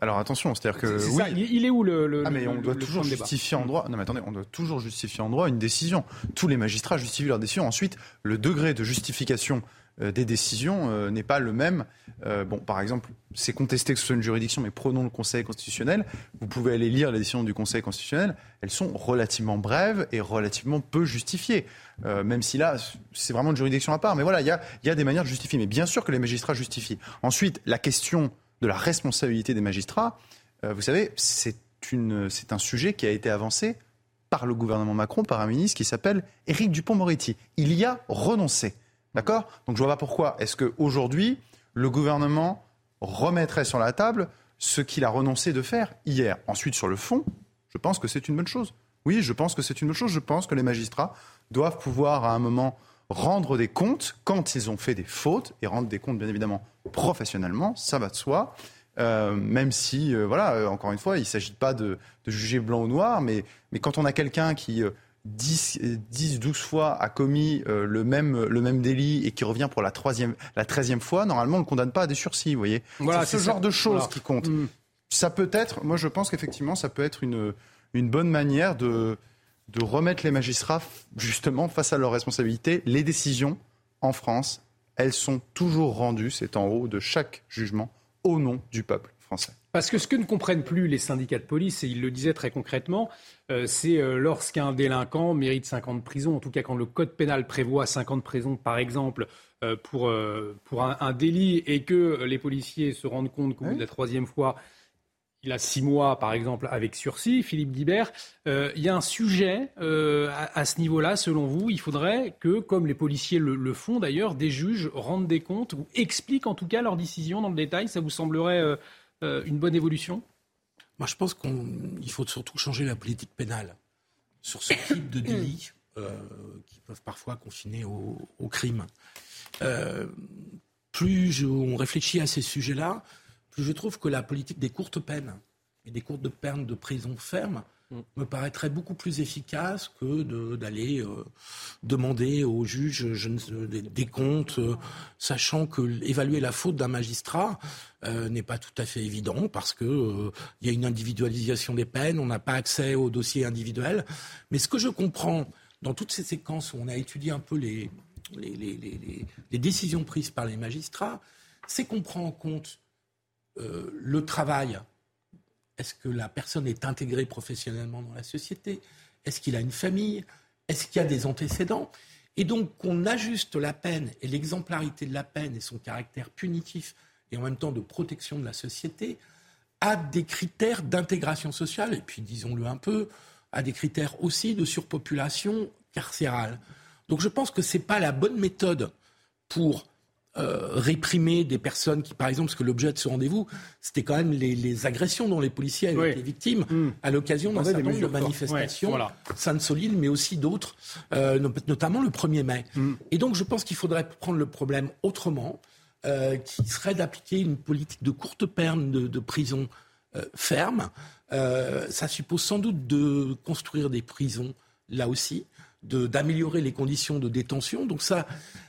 Alors attention, c'est-à-dire que C'est oui. ça, il est où le, le- Ah mais le- on doit le toujours justifier en droit. Non mais attendez, on doit toujours justifier en droit une décision. Tous les magistrats justifient leur décision. Ensuite, le degré de justification euh, des décisions euh, n'est pas le même. Euh, bon, par exemple, c'est contesté que ce soit une juridiction, mais prenons le Conseil constitutionnel. Vous pouvez aller lire les décisions du Conseil constitutionnel. Elles sont relativement brèves et relativement peu justifiées. Euh, même si là, c'est vraiment une juridiction à part. Mais voilà, il y a, il y a des manières de justifier. Mais bien sûr que les magistrats justifient. Ensuite, la question de la responsabilité des magistrats, euh, vous savez, c'est un sujet qui a été avancé par le gouvernement Macron, par un ministre qui s'appelle Éric Dupont-Moretti. Il y a renoncé. D'accord? Donc je vois pas pourquoi est-ce qu'aujourd'hui, le gouvernement remettrait sur la table ce qu'il a renoncé de faire hier? Ensuite, sur le fond, je pense que c'est une bonne chose. Oui, je pense que c'est une bonne chose. Je pense que les magistrats doivent pouvoir, à un moment, rendre des comptes quand ils ont fait des fautes et rendre des comptes, bien évidemment, professionnellement, ça va de soi. Euh, même si, euh, voilà, euh, encore une fois, il ne s'agit pas de, de juger blanc ou noir, mais, mais quand on a quelqu'un qui, euh, 10, euh, 10, 12 fois a commis euh, le, même, le même délit et qui revient pour la, troisième, la 13e fois, normalement, on ne le condamne pas à des sursis, vous voyez. Voilà, c'est ce genre ça. de choses Voilà. qui comptent. Mm. Ça peut être, moi je pense qu'effectivement, ça peut être une, une bonne manière de, de remettre les magistrats justement face à leurs responsabilités. Les décisions en France, elles sont toujours rendues, c'est en haut de chaque jugement, au nom du peuple français. Parce que ce que ne comprennent plus les syndicats de police, et ils le disaient très concrètement, euh, c'est euh, lorsqu'un délinquant mérite 5 ans de prison, en tout cas quand le code pénal prévoit 5 ans de prison, par exemple, euh, pour, pour un, un délit, et que les policiers se rendent compte qu'au bout de la troisième fois, il a six mois, par exemple, avec sursis, Philippe Guibert. Euh, il y a un sujet euh, à, à ce niveau-là, selon vous. Il faudrait que, comme les policiers le, le font d'ailleurs, des juges rendent des comptes ou expliquent en tout cas leurs décisions dans le détail. Ça vous semblerait euh, une bonne évolution? Moi, je pense qu'il faut surtout changer la politique pénale sur ce type de délits qui peuvent parfois confiner au, au crime. Plus je- on réfléchit à ces sujets-là, je trouve que la politique des courtes peines et des courtes peines de prison ferme me paraîtrait beaucoup plus efficace que de- d'aller euh, demander aux juges je ne- des, des comptes, euh, sachant que évaluer la faute d'un magistrat euh, n'est pas tout à fait évident parce que il y a une individualisation des peines, on n'a pas accès aux dossiers individuels. Mais ce que je comprends dans toutes ces séquences où on a étudié un peu les, les, les- les- les- les décisions prises par les magistrats, c'est qu'on prend en compte euh, le travail est-ce que la personne est intégrée professionnellement dans la société? Est-ce qu'il a une famille? Est-ce qu'il y a des antécédents? Et donc qu'on ajuste la peine et l'exemplarité de la peine et son caractère punitif et en même temps de protection de la société à des critères d'intégration sociale et puis disons-le un peu à des critères aussi de surpopulation carcérale. Donc je pense que ce n'est pas la bonne méthode pour euh, réprimer des personnes qui, par exemple, parce que l'objet de ce rendez-vous, c'était quand même les, les agressions dont les policiers avaient Oui. été victimes à l'occasion d'un certain nombre de manifestations, Ouais, voilà. Sainte-Soline, mais aussi d'autres, euh, no- notamment le 1er mai. Mm. Et donc, je pense qu'il faudrait prendre le problème autrement, euh, qui serait d'appliquer une politique de courte peine de, de prison ferme. Ça suppose sans doute de construire des prisons là aussi, d'améliorer les conditions de détention. Donc ça,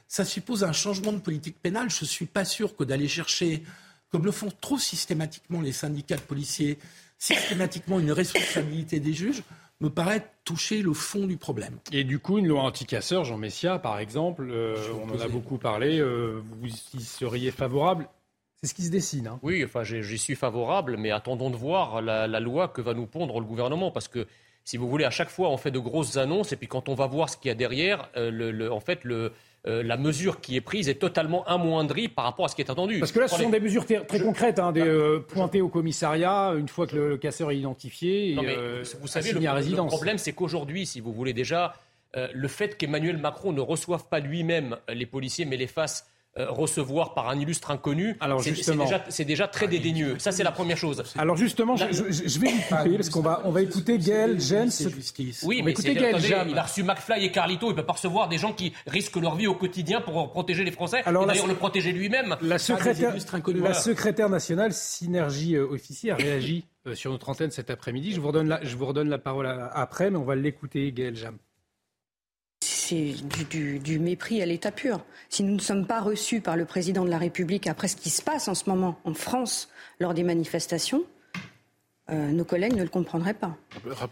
ça suppose un changement de politique pénale. Je ne suis pas sûr que d'aller chercher, comme le font trop systématiquement les syndicats de policiers, systématiquement une responsabilité des juges, me paraît toucher le fond du problème. Et du coup, une loi anti-casseur, Jean Messia, par exemple, euh, on en a beaucoup parlé, euh, vous y seriez favorable? C'est ce qui se dessine. hein. Oui, enfin, j'y suis favorable, mais attendons de voir la, la loi que va nous pondre le gouvernement, parce que si vous voulez, à chaque fois, on fait de grosses annonces, et puis quand on va voir ce qu'il y a derrière, euh, le- le- en fait, le, euh, la mesure qui est prise est totalement amoindrie par rapport à ce qui est attendu. Parce que là, ce sont des mesures très, concrètes, hein, des, euh, pointées au commissariat une fois que le, le casseur est identifié et Non, mais euh, vous savez, le, le problème, c'est qu'aujourd'hui, si vous voulez déjà, le fait qu'Emmanuel Macron ne reçoive pas lui-même les policiers, mais les fasse recevoir par un illustre inconnu, Alors, c'est déjà, c'est déjà très dédaigneux. Ça, c'est la première chose. Alors justement, je, La- je- je vais vous couper parce qu'on va, on va écouter Gaël James. Oui, on va mais écouter c'est- Gaël attendez, Jam. il a reçu McFly et Carlito, il peut pas recevoir des gens qui risquent leur vie au quotidien pour protéger les Français. Alors, et la- d'ailleurs, le protéger lui-même. La secrétaire, la Voilà. secrétaire nationale Synergie euh, Officier a réagi euh, sur notre antenne cet après-midi. Je vous redonne la, je vous redonne la parole à- après, mais on va l'écouter, Gaël Jam. C'est du, du- du mépris à l'état pur. Si nous ne sommes pas reçus par le président de la République après ce qui se passe en ce moment en France lors des manifestations, euh, nos collègues ne le comprendraient pas.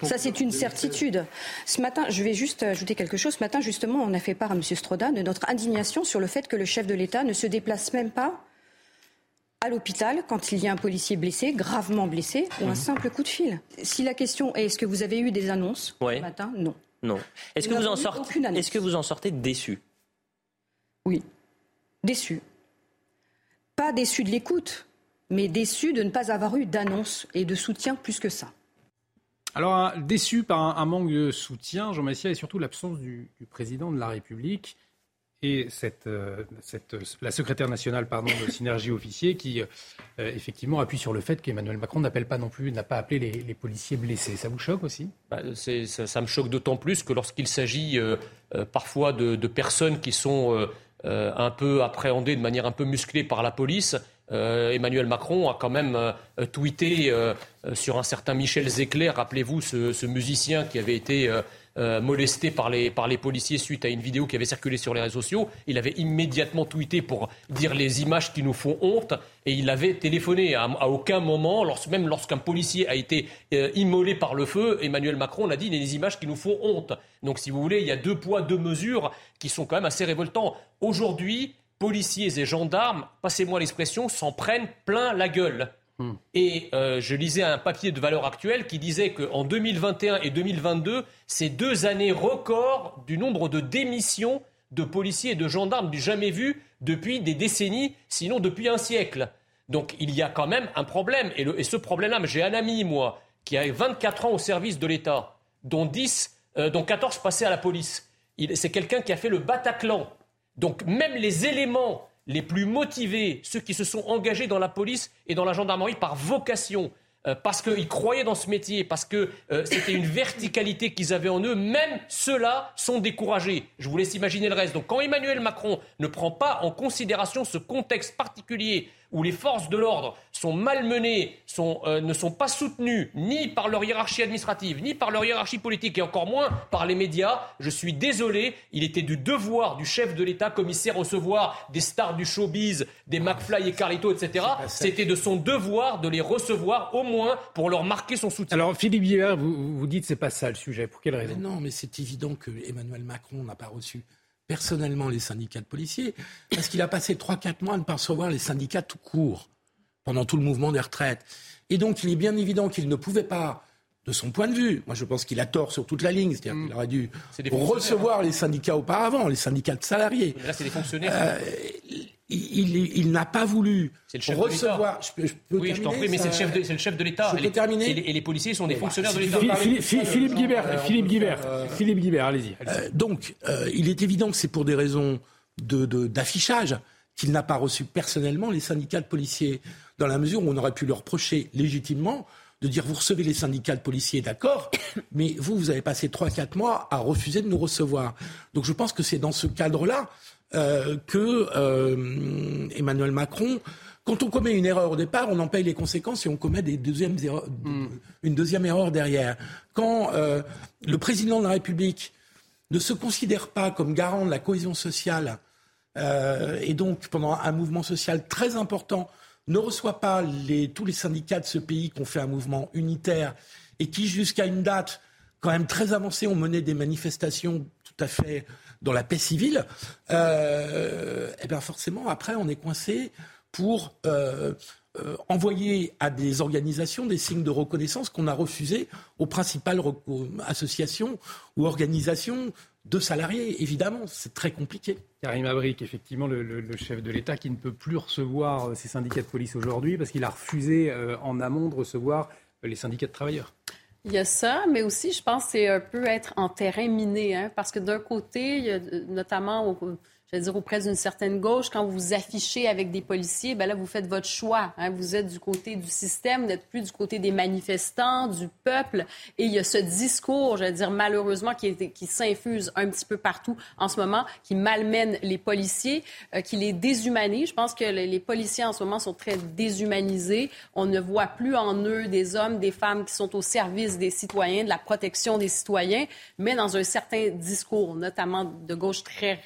Ça, c'est une certitude. Ce matin, je vais juste ajouter quelque chose. Ce matin, justement, on a fait part à M. Stroda de notre indignation sur le fait que le chef de l'État ne se déplace même pas à l'hôpital quand il y a un policier blessé, gravement blessé, ou un mhm. simple coup de fil. Si la question est est-ce que vous avez eu des annonces ce matin? Non. Non. Est-ce que, vous en sortez, est-ce que vous en sortez déçu Oui, déçu. Pas déçu de l'écoute, mais déçu de ne pas avoir eu d'annonce et de soutien plus que ça. Alors, déçu par un, manque de soutien, Jean Messia, et surtout l'absence du, président de la République et cette, euh, cette, la secrétaire nationale pardon, de Synergie Officier qui, euh, effectivement, appuie sur le fait qu'Emmanuel Macron n'appelle pas non plus, n'a pas appelé les, policiers blessés. Ça vous choque aussi? Bah, ça, me choque d'autant plus que lorsqu'il s'agit euh, parfois de, personnes qui sont un peu appréhendées de manière un peu musclée par la police, euh, Emmanuel Macron a quand même euh, tweeté euh, sur un certain Michel Zecler, rappelez-vous ce, musicien qui avait été molesté par les, par les policiers suite à une vidéo qui avait circulé sur les réseaux sociaux. Il avait immédiatement tweeté pour dire les images qui nous font honte et il avait téléphoné. À, aucun moment, même lorsqu'un policier a été immolé par le feu, Emmanuel Macron a dit les images qui nous font honte. Donc si vous voulez, il y a deux poids, deux mesures qui sont quand même assez révoltants. Aujourd'hui, policiers et gendarmes, passez-moi l'expression, s'en prennent plein la gueule. Hmm. Et euh, je lisais un papier de valeur actuelle qui disait qu'en 2021 et 2022, c'est deux années records du nombre de démissions de policiers et de gendarmes du jamais vu depuis des décennies, sinon depuis un siècle. Donc il y a quand même un problème. Et, ce problème-là, j'ai un ami, moi, qui a 24 ans au service de l'État, dont, 10, euh, dont 14 passaient à la police. C'est quelqu'un qui a fait le Bataclan donc même les éléments les plus motivés, ceux qui se sont engagés dans la police et dans la gendarmerie par vocation, euh, parce qu'ils croyaient dans ce métier, parce que euh, c'était une verticalité qu'ils avaient en eux, même ceux-là sont découragés. Je vous laisse imaginer le reste. Donc quand Emmanuel Macron ne prend pas en considération ce contexte particulier où les forces de l'ordre sont malmenées, sont, euh, ne sont pas soutenues ni par leur hiérarchie administrative, ni par leur hiérarchie politique, et encore moins par les médias, je suis désolé, il était du devoir du chef de l'État, commissaire, recevoir des stars du showbiz, des McFly et Carlito, etc. C'était de son devoir de les recevoir au moins pour leur marquer son soutien. Alors Philippe Guillard, vous, vous dites c'est pas ça le sujet. Pour quelle raison? Non, mais c'est évident que Emmanuel Macron n'a pas reçu personnellement les syndicats de policiers, parce qu'il a passé 3-4 mois à ne pas recevoir les syndicats tout court pendant tout le mouvement des retraites. Et donc, il est bien évident qu'il ne pouvait pas, de son point de vue, moi je pense qu'il a tort sur toute la ligne, c'est-à-dire mm. qu'il aurait dû recevoir les syndicats auparavant, les syndicats de salariés. là, c'est des fonctionnaires. Euh, il, n'a pas voulu recevoir. oui, je t'en prie, mais c'est le chef de, le chef de l'État. Et, et, les policiers sont des fonctionnaires de l'État. Philippe Guibert, Philippe Guibert, Philippe Guibert, allez-y. Euh, donc, euh, il est évident que c'est pour des raisons d'affichage qu'il n'a pas reçu personnellement les syndicats de policiers, dans la mesure où on aurait pu leur reprocher légitimement de dire vous recevez les syndicats de policiers, d'accord, mais vous, vous avez passé 3-4 mois à refuser de nous recevoir. Donc je pense que c'est dans ce cadre-là euh, que euh, Emmanuel Macron, quand on commet une erreur au départ, on en paye les conséquences et on commet des deuxièmes mm. une deuxième erreur derrière. Quand euh, le président de la République ne se considère pas comme garant de la cohésion sociale et donc pendant un mouvement social très important ne reçoit pas les, tous les syndicats de ce pays qui ont fait un mouvement unitaire et qui jusqu'à une date quand même très avancée ont mené des manifestations tout à fait dans la paix civile, euh, et eh bien forcément, après, on est coincé pour euh, euh, envoyer à des organisations des signes de reconnaissance qu'on a refusés aux principales associations ou organisations de salariés. Évidemment, c'est très compliqué. Karim Abric, effectivement, le, chef de l'État qui ne peut plus recevoir ses syndicats de police aujourd'hui parce qu'il a refusé en amont de recevoir les syndicats de travailleurs. Il y a ça, mais aussi, je pense, c'est un peu être en terrain miné, hein, parce que d'un côté, il y a notamment au, je veux dire, auprès d'une certaine gauche, quand vous vous affichez avec des policiers, ben là, vous faites votre choix. Hein. Vous êtes du côté du système, vous n'êtes plus du côté des manifestants, du peuple. Et il y a ce discours, je veux dire, malheureusement, qui, s'infuse un petit peu partout en ce moment, qui malmène les policiers, euh, qui les déshumanise. Je pense que les, policiers en ce moment sont très déshumanisés. On ne voit plus en eux des hommes, des femmes qui sont au service des citoyens, de la protection des citoyens, mais dans un certain discours, notamment de gauche très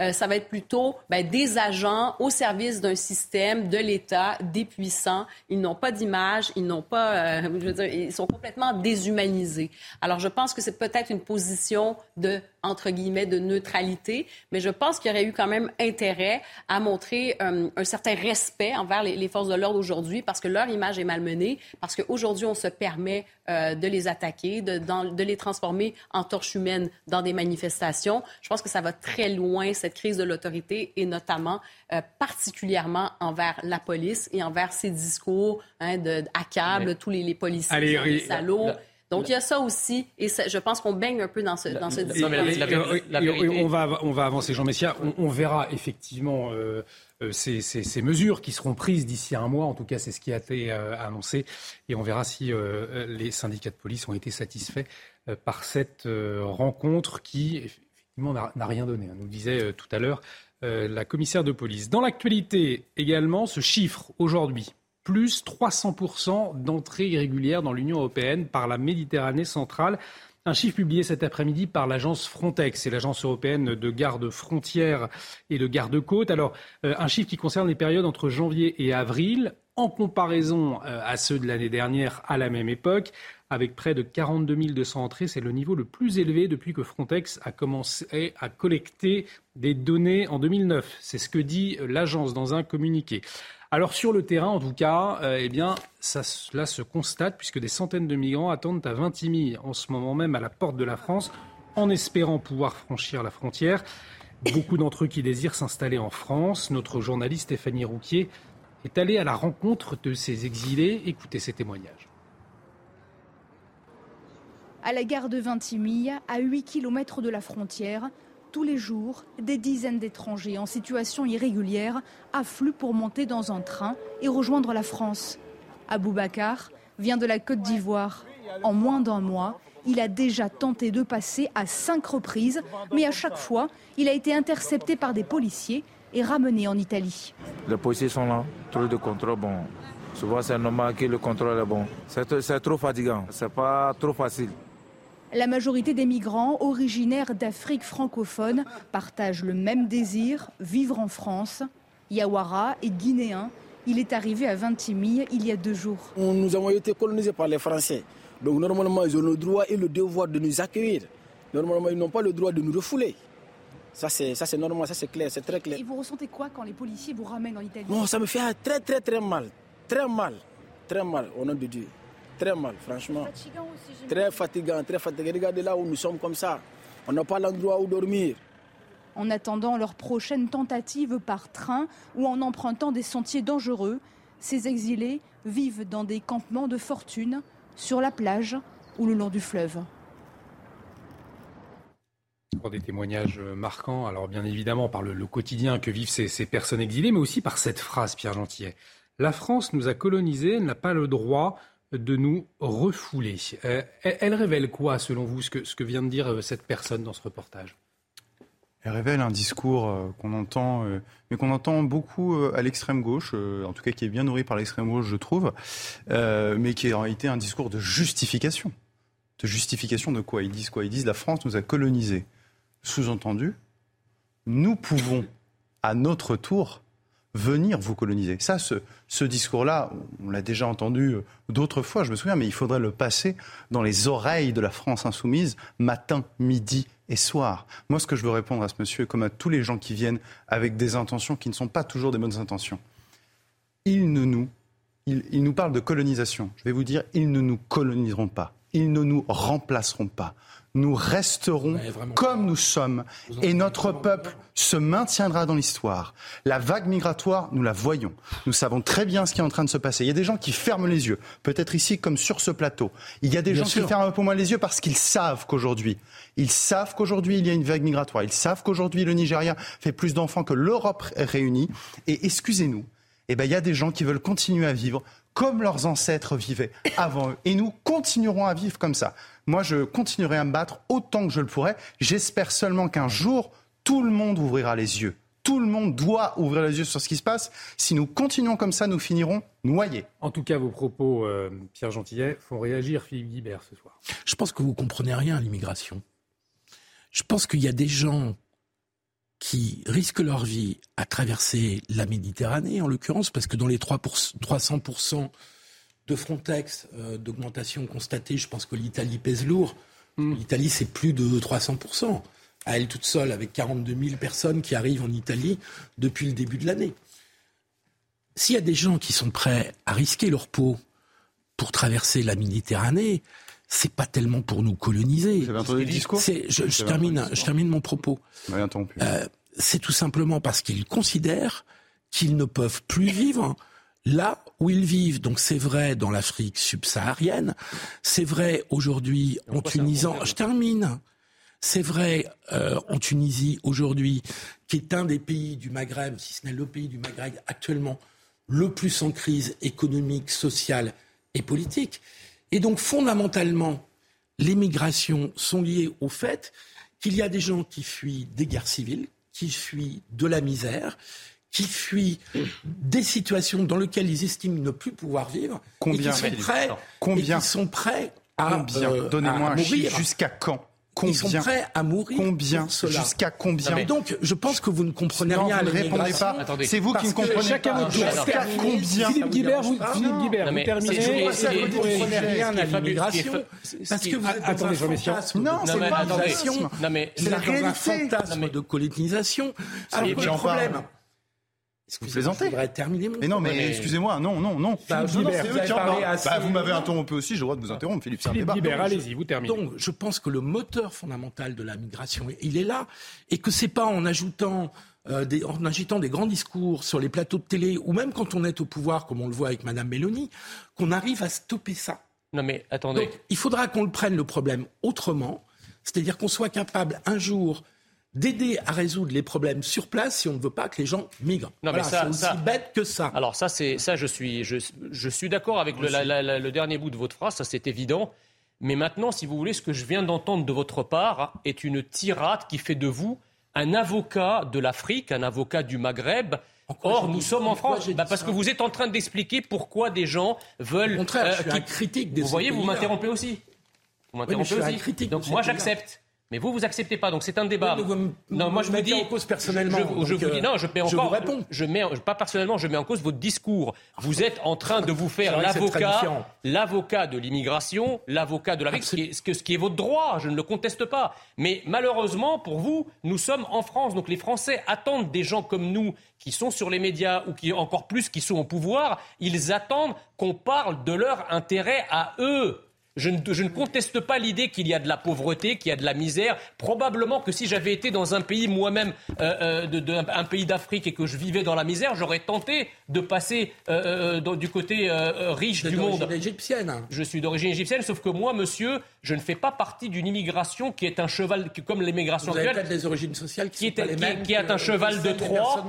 Euh, ça va être plutôt ben, des agents au service d'un système, de l'État, des puissants. Ils n'ont pas d'image, ils n'ont pas, euh, ils sont complètement déshumanisés. Alors, je pense que c'est peut-être une position de entre guillemets, de neutralité, mais je pense qu'il y aurait eu quand même intérêt à montrer euh, un certain respect envers les, forces de l'ordre aujourd'hui parce que leur image est malmenée, parce qu'aujourd'hui, on se permet de les attaquer, de, de, les transformer en torches humaines dans des manifestations. Je pense que ça va très loin, cette crise de l'autorité, et notamment, euh, particulièrement envers la police et envers ces discours hein, de, accable tous les, les policiers, les salauds. Donc, il y a ça aussi, et je pense qu'on baigne un peu dans ce, dans ce on, va, on va avancer, Jean Messia. On, verra effectivement euh, euh, ces, ces, mesures qui seront prises d'ici un mois. En tout cas, c'est ce qui a été euh, annoncé. Et on verra si les syndicats de police ont été satisfaits par cette rencontre qui, n'a rien donné. On nous disait tout à l'heure la commissaire de police. Dans l'actualité également, ce chiffre aujourd'hui plus 300% d'entrées irrégulières dans l'Union européenne par la Méditerranée centrale. Un chiffre publié cet après-midi par l'agence Frontex, c'est l'agence européenne de garde frontières et de garde-côtes. Alors, euh, un chiffre qui concerne les périodes entre janvier et avril, en comparaison euh, à ceux de l'année dernière à la même époque, avec près de 42 200 entrées. C'est le niveau le plus élevé depuis que Frontex a commencé à collecter des données en 2009. C'est ce que dit l'agence dans un communiqué. Alors sur le terrain, en tout cas, euh, eh cela se constate puisque des centaines de migrants attendent à Vintimille en ce moment même à la porte de la France, en espérant pouvoir franchir la frontière. Beaucoup d'entre eux qui désirent s'installer en France. Notre journaliste Stéphanie Rouquier est allée à la rencontre de ces exilés. Écoutez ces témoignages. À la gare de Vintimille, à 8 km de la frontière, tous les jours, des dizaines d'étrangers en situation irrégulière affluent pour monter dans un train et rejoindre la France. Aboubacar vient de la Côte d'Ivoire. En moins d'un mois, il a déjà tenté de passer à cinq reprises, mais à chaque fois, il a été intercepté par des policiers et ramené en Italie. Les policiers sont là, tous de contrôle, bon. Souvent, c'est normal que le contrôle est bon. C'est trop fatigant, c'est pas trop facile. La majorité des migrants originaires d'Afrique francophone partagent le même désir, vivre en France. Yawara est guinéen. Il est arrivé à Vintimille il y a deux jours. Nous avons été colonisés par les Français. Donc normalement, ils ont le droit et le devoir de nous accueillir. Normalement, ils n'ont pas le droit de nous refouler. Ça, c'est, ça, c'est normal, ça, c'est clair, c'est très clair. Et vous ressentez quoi quand les policiers vous ramènent en Italie? Non, ça me fait très, très, très mal. Très mal. Très mal, au nom de Dieu. Très mal, franchement. très fatigant, très fatigant. Regardez là où nous sommes comme ça. On n'a pas l'endroit où dormir. En attendant leur prochaine tentative par train ou en empruntant des sentiers dangereux, ces exilés vivent dans des campements de fortune, sur la plage ou le long du fleuve. Pour des témoignages marquants, alors bien évidemment par le, quotidien que vivent ces, ces, personnes exilées, mais aussi par cette phrase, Pierre Gentillet. La France nous a colonisés, elle n'a pas le droit de nous refouler. Euh, elle révèle quoi, selon vous, ce que, ce que vient de dire euh, cette personne dans ce reportage? Elle révèle un discours euh, qu'on entend, mais qu'on entend beaucoup à l'extrême gauche, en tout cas qui est bien nourri par l'extrême gauche, je trouve, mais qui est en réalité un discours de justification. De justification de quoi? Ils disent quoi? Ils disent la France nous a colonisés. Sous-entendu, nous pouvons, à notre tour, venir vous coloniser. Ça, ce, discours-là, on l'a déjà entendu euh, d'autres fois, je me souviens, mais il faudrait le passer dans les oreilles de la France insoumise, matin, midi et soir. Moi, ce que je veux répondre à ce monsieur, comme à tous les gens qui viennent avec des intentions qui ne sont pas toujours des bonnes intentions, ils ne nous, ils nous parlent de colonisation. Je vais vous dire, ils ne nous coloniseront pas. Ils ne nous remplaceront pas nous resterons comme nous sommes et notre peuple se maintiendra dans l'histoire. La vague migratoire, nous la voyons. Nous savons très bien ce qui est en train de se passer. Il y a des gens qui ferment les yeux, peut-être ici comme sur ce plateau. Il y a des gens qui ferment un peu moins les yeux parce qu'ils savent qu'aujourd'hui, ils savent qu'aujourd'hui il y a une vague migratoire. Ils savent qu'aujourd'hui le Nigeria fait plus d'enfants que l'Europe réunie. Et excusez-nous, eh ben, il y a des gens qui veulent continuer à vivre comme leurs ancêtres vivaient avant eux. Et nous continuerons à vivre comme ça. Moi, je continuerai à me battre autant que je le pourrai. J'espère seulement qu'un jour, tout le monde ouvrira les yeux. Tout le monde doit ouvrir les yeux sur ce qui se passe. Si nous continuons comme ça, nous finirons noyés. En tout cas, vos propos, euh, Pierre Gentillet, font réagir Philippe Guibert ce soir. Je pense que vous comprenez rien à l'immigration. Je pense qu'il y a des gens qui risquent leur vie à traverser la Méditerranée, en l'occurrence, parce que dans les 3 300% de Frontex euh, d'augmentation constatée, je pense que l'Italie pèse lourd. Hmm. L'Italie, c'est plus de 300%. À elle toute seule, avec 42 000 personnes qui arrivent en Italie depuis le début de l'année. S'il y a des gens qui sont prêts à risquer leur peau pour traverser la Méditerranée, c'est pas tellement pour nous coloniser. Vous avez entendu le discours je, termine, je termine mon propos. Euh, c'est tout simplement parce qu'ils considèrent qu'ils ne peuvent plus vivre là où ils vivent. Donc c'est vrai dans l'Afrique subsaharienne, c'est vrai aujourd'hui en Tunisie. Je termine. C'est vrai euh, en Tunisie aujourd'hui, qui est un des pays du Maghreb, si ce n'est le pays du Maghreb actuellement le plus en crise économique, sociale et politique. Et donc fondamentalement, les migrations sont liées au fait qu'il y a des gens qui fuient des guerres civiles, qui fuient de la misère, qui fuient des situations dans lesquelles ils estiment ne plus pouvoir vivre, combien, et qui sont prêts, combien, et qui sont prêts à, euh, Donnez-moi un chiffre. Jusqu'à quand Combien Ils sont prêts à mourir. Combien Jusqu'à combien Et Donc, je pense que vous ne comprenez rien. Vous ne répondez pas. C'est vous qui ne comprenez pas. Jusqu'à combien Philippe Guibert, vous, Philippe Guibert, vous terminez. Vous ne comprenez rien à l'immigration. Parce que vous êtes dans un fantasme. Non, c'est pas une C'est la réalité. fantasme de colonisation. Alors, le problème, vous plaisantez Je terminer mon Mais non, mais, excusez-moi, non, non, non. Bah, vous, bah, vous m'avez interrompu aussi, j'ai le droit de vous interrompre, Philippe. Philippe Guibert, allez-y, vous terminez. Donc, je pense que le moteur fondamental de la migration, il est là, et que c'est pas en ajoutant euh, des, en agitant des grands discours sur les plateaux de télé, ou même quand on est au pouvoir, comme on le voit avec Madame Mélanie, qu'on arrive à stopper ça. Non mais attendez. Donc, il faudra qu'on le prenne le problème autrement, c'est-à-dire qu'on soit capable un jour d'aider à résoudre les problèmes sur place si on ne veut pas que les gens migrent. Non, mais ça, c'est aussi bête que ça. Alors ça, c'est ça, je suis, je, je suis d'accord avec le, le, dernier bout de votre phrase, ça c'est évident. Mais maintenant, si vous voulez, ce que je viens d'entendre de votre part est une tirade qui fait de vous un avocat de l'Afrique, un avocat du Maghreb. Or, nous sommes en France, bah, parce que vous êtes en train d'expliquer pourquoi des gens veulent. Au contraire, je suis qui... critique des Vous voyez, vous m'interrompez aussi. Vous m'interrompez aussi. Donc moi, j'accepte. Mais vous, vous acceptez pas, donc c'est un débat. non, moi je vous dis en cause personnellement. Je, vous dis non, je mets encore. Je vous réponds. Je mets pas personnellement, je mets en cause votre discours. Vous êtes en train de vous faire l'avocat, l'avocat de l'immigration, l'avocat de la ce, ce, qui est votre droit. Je ne le conteste pas. Mais malheureusement pour vous, nous sommes en France, donc les Français attendent des gens comme nous qui sont sur les médias ou qui encore plus qui sont au pouvoir. Ils attendent qu'on parle de leur intérêt à eux. Je ne, conteste pas l'idée qu'il y a de la pauvreté, qu'il y a de la misère. Probablement que si j'avais été dans un pays moi-même, euh, euh, un, pays d'Afrique et que je vivais dans la misère, j'aurais tenté de passer euh, du côté riche du monde. égyptienne. Je suis d'origine égyptienne, sauf que moi, monsieur, je ne fais pas partie d'une immigration qui est un cheval, comme l'immigration actuelle. des origines sociales qui, est, qui, est un cheval de Troie.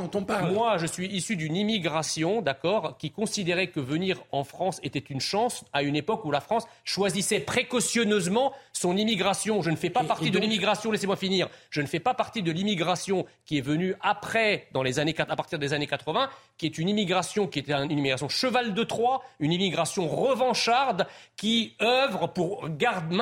Moi, je suis issu d'une immigration, d'accord, qui considérait que venir en France était une chance à une époque où la France choisissait précautionneusement son immigration. Je ne fais pas partie de l'immigration, laissez-moi finir, je ne fais pas partie de l'immigration qui est venue après, dans les années, à partir des années 80, qui est une immigration qui était une immigration cheval de Troie, une immigration revancharde qui œuvre pour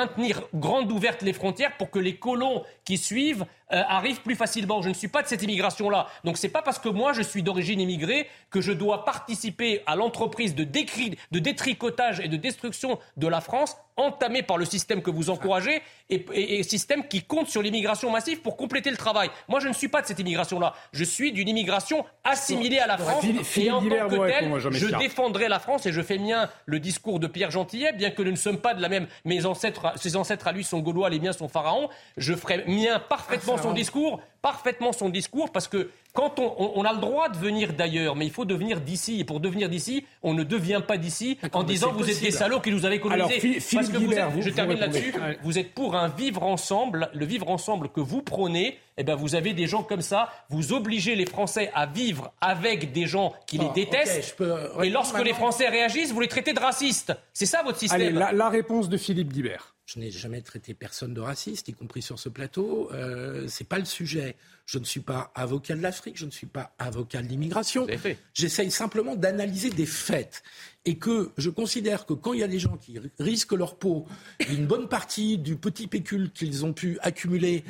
maintenir grandes ouvertes les frontières pour que les colons qui suivent euh, arrivent plus facilement. Je ne suis pas de cette immigration-là. Donc c'est pas parce que moi je suis d'origine immigrée que je dois participer à l'entreprise de, de détricotage et de destruction de la France entamé par le système que vous encouragez et, et, système qui compte sur l'immigration massive pour compléter le travail. Moi, je ne suis pas de cette immigration-là. Je suis d'une immigration assimilée à la France. et en tant que tel, je défendrai la France et je fais mien le discours de Pierre Gentillet, bien que nous ne sommes pas de la même. Mes ancêtres, ses ancêtres à lui sont gaulois, les miens sont pharaons. Je ferai mien parfaitement son discours, parfaitement son discours, parce que quand on, a le droit de venir d'ailleurs, mais il faut devenir d'ici. Et pour devenir d'ici, on ne devient pas d'ici en disant vous êtes des salauds qui nous avez colonisés. Parce que vous êtes, je termine là-dessus, vous êtes pour un vivre ensemble, le vivre ensemble que vous prenez. Eh ben, vous avez des gens comme ça, vous obligez les Français à vivre avec des gens qui les ah, détestent. et lorsque les Français réagissent, vous les traitez de racistes. C'est ça votre système. Allez, la, réponse de Philippe Guibert. Je n'ai jamais traité personne de raciste, y compris sur ce plateau. Euh, c'est pas le sujet. Je ne suis pas avocat de l'Afrique, je ne suis pas avocat de l'immigration. J'essaye simplement d'analyser des faits. Et que je considère que quand il y a des gens qui risquent leur peau, une bonne partie du petit pécule qu'ils ont pu accumuler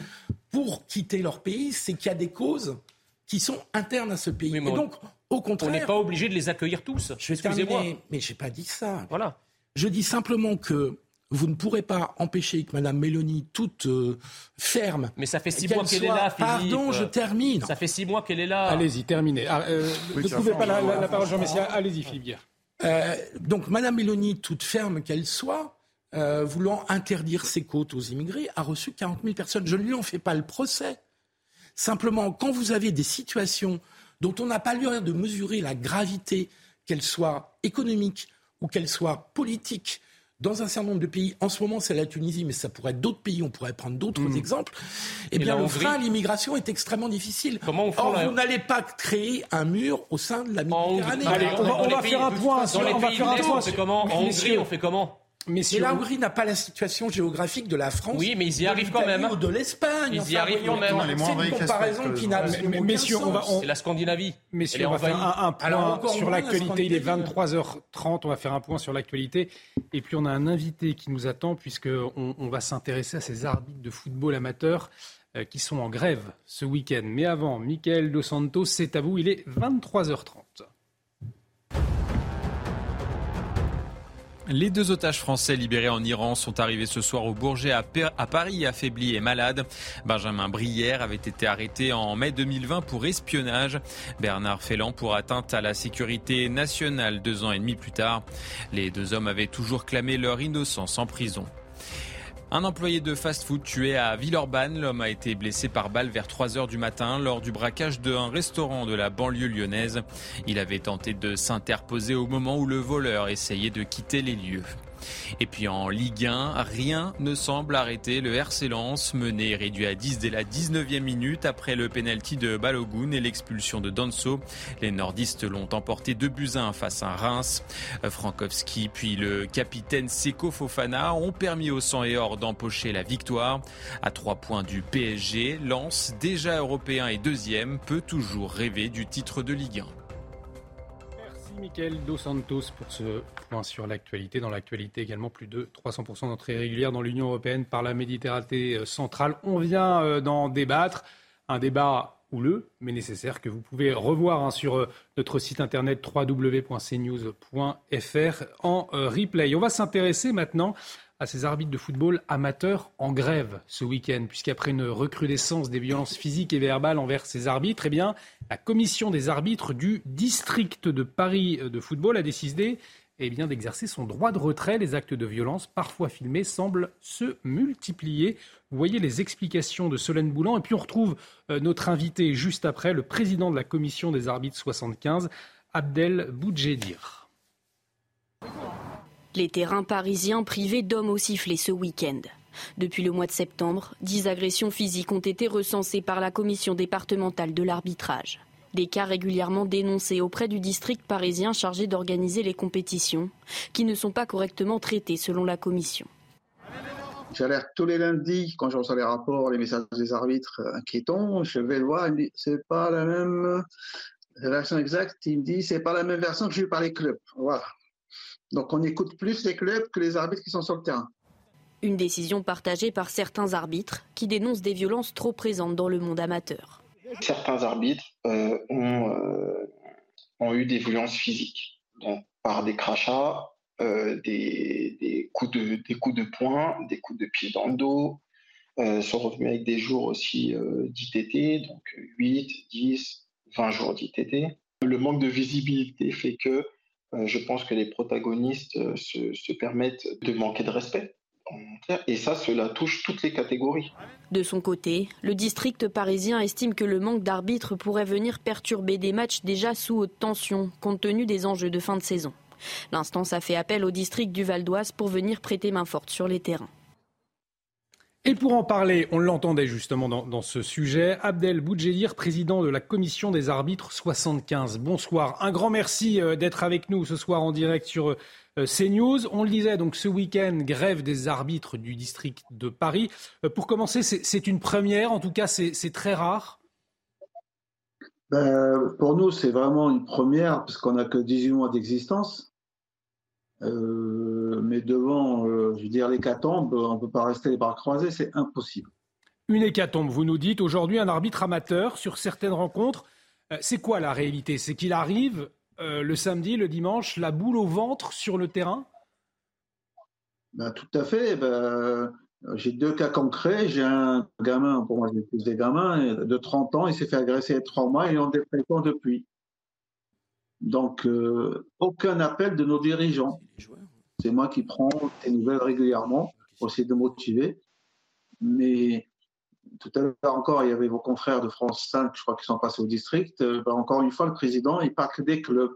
pour quitter leur pays, c'est qu'il y a des causes qui sont internes à ce pays. Et donc, au contraire. On n'est pas obligé de les accueillir tous. Je vais Mais je n'ai pas dit ça. Voilà. Je dis simplement que vous ne pourrez pas empêcher que Mme Mélanie, toute euh, ferme. Mais ça fait six mois qu'elle est là, Philippe. Pardon, je termine. Ça fait six mois qu'elle est là. Allez-y, terminez. Ah, euh, ne coupez pas la, parole, Jean Messia. Allez-y, Philippe Guerre. Euh, donc, Mme Mélanie, toute ferme qu'elle soit, voulant interdire ses côtes aux immigrés, a reçu 40 000 personnes. Je ne lui en fais pas le procès. Simplement, quand vous avez des situations dont on n'a pas l'air de mesurer la gravité, qu'elles soient économiques ou qu'elles soient politiques, dans un certain nombre de pays, en ce moment c'est la Tunisie, mais ça pourrait être d'autres pays, on pourrait prendre d'autres hmm. exemples, eh bien le frein à l'immigration est extrêmement difficile. Comment on Or, vous n'allez pas créer un mur au sein de la Méditerranée. on va, faire un point. Dans les pays on fait comment En Hongrie, on fait comment mais, la Hongrie n'a pas la situation géographique de la France. Oui, mais ils y arrivent quand même. Ou de l'Espagne. Ils y arrivent quand même. C'est une comparaison qui n'a on va. C'est la Scandinavie. Messieurs, on va faire un, point sur l'actualité. Il est 23h30. On va faire un point sur l'actualité. Et puis on a un invité qui nous attend puisqu'on on va s'intéresser à ces arbitres de football amateur euh, qui sont en grève ce week-end. Mais avant, Michael Dos Santos, c'est à vous. Il est 23h30. Les deux otages français libérés en Iran sont arrivés ce soir au Bourget à, Paris, affaiblis et malades. Benjamin Brière avait été arrêté en mai 2020 pour espionnage. Bernard Felland pour atteinte à la sécurité nationale deux ans et demi plus tard. Les deux hommes avaient toujours clamé leur innocence en prison. Un employé de fast-food tué à Villeurbanne. L'homme a été blessé par balle vers 3 heures du matin lors du braquage d'un restaurant de la banlieue lyonnaise. Il avait tenté de s'interposer au moment où le voleur essayait de quitter les lieux. Et puis en Ligue 1, rien ne semble arrêter le RC Lens, mené réduit à 10 dès la 19e minute après le pénalty de Balogun et l'expulsion de Danso. Les nordistes l'ont emporté 2 buts 1 face à Reims. Frankowski puis le capitaine Seko Fofana ont permis au sang et or d'empocher la victoire. À 3 points du PSG, Lens, déjà européen et deuxième, peut toujours rêver du titre de Ligue 1. Michael Dos Santos pour ce point sur l'actualité. Dans l'actualité également, plus de 300% d'entrées régulières dans l'Union européenne par la Méditerranée euh, centrale. On vient euh, d'en débattre. Un débat houleux, mais nécessaire, que vous pouvez revoir hein, sur euh, notre site internet www.cnews.fr en replay. On va s'intéresser maintenant à ces arbitres de football amateurs en grève ce week-end, puisqu'après une recrudescence des violences physiques et verbales envers ces arbitres, eh bien, la commission des arbitres du district de Paris de football a décidé eh d'exercer son droit de retrait. Les actes de violence, parfois filmés, semblent se multiplier. Vous voyez les explications de Solène Boulan. Et puis on retrouve euh, notre invité juste après, le président de la commission des arbitres 75, Abdel Boudjedir. Les terrains parisiens privés d'hommes au sifflet ce week-end. Depuis le mois de septembre, dix agressions physiques ont été recensées par la commission départementale de l'arbitrage. Des cas régulièrement dénoncés auprès du district parisien chargé d'organiser les compétitions, qui ne sont pas correctement traités selon la commission. J'alerte tous les lundis quand je reçois les rapports, les messages des arbitres inquiétants. Je vais le voir, il me dit c'est pas la même version exacte. Il me dit c'est pas la même version que j'ai eu par les clubs. Voilà. Donc on écoute plus les clubs que les arbitres qui sont sur le terrain. Une décision partagée par certains arbitres qui dénoncent des violences trop présentes dans le monde amateur. Certains arbitres euh, euh, ont, eu des violences physiques, donc par des crachats, euh, des, coups de, poing, des coups de pied dans le dos, sont revenus avec des jours aussi d'ITT, donc 8, 10, 20 jours d'ITT. Le manque de visibilité fait que je pense que les protagonistes se, permettent de manquer de respect. Et ça, cela touche toutes les catégories. De son côté, le district parisien estime que le manque d'arbitres pourrait venir perturber des matchs déjà sous haute tension, compte tenu des enjeux de fin de saison. L'instance a fait appel au district du Val d'Oise pour venir prêter main forte sur les terrains. Et pour en parler, on l'entendait justement dans, ce sujet, Abdel Boudjedir, président de la commission des arbitres 75. Bonsoir. Un grand merci euh, d'être avec nous ce soir en direct sur euh, CNews. On le disait donc ce week-end, grève des arbitres du district de Paris. Euh, pour commencer, c'est une première, en tout cas c'est très rare. Ben, pour nous, c'est vraiment une première, parce qu'on n'a que 18 mois d'existence. Euh, mais devant, euh, je veux dire, l'hécatombe, on ne peut pas rester les bras croisés, c'est impossible. Une hécatombe, vous nous dites. Aujourd'hui, un arbitre amateur sur certaines rencontres. Euh, c'est quoi la réalité? C'est qu'il arrive le samedi, le dimanche, la boule au ventre sur le terrain? Ben, Tout à fait. Ben, j'ai deux cas concrets. J'ai un gamin, pour moi j'ai plus des gamins, de 30 ans, il s'est fait agresser il y a trois mois et il est en dépression depuis. Donc, euh, aucun appel de nos dirigeants. C'est moi qui prends des nouvelles régulièrement pour essayer de motiver. Mais tout à l'heure encore, il y avait vos confrères de France 5, je crois, qui sont passés au district. Euh, ben, encore une fois, le président, il parle que des clubs.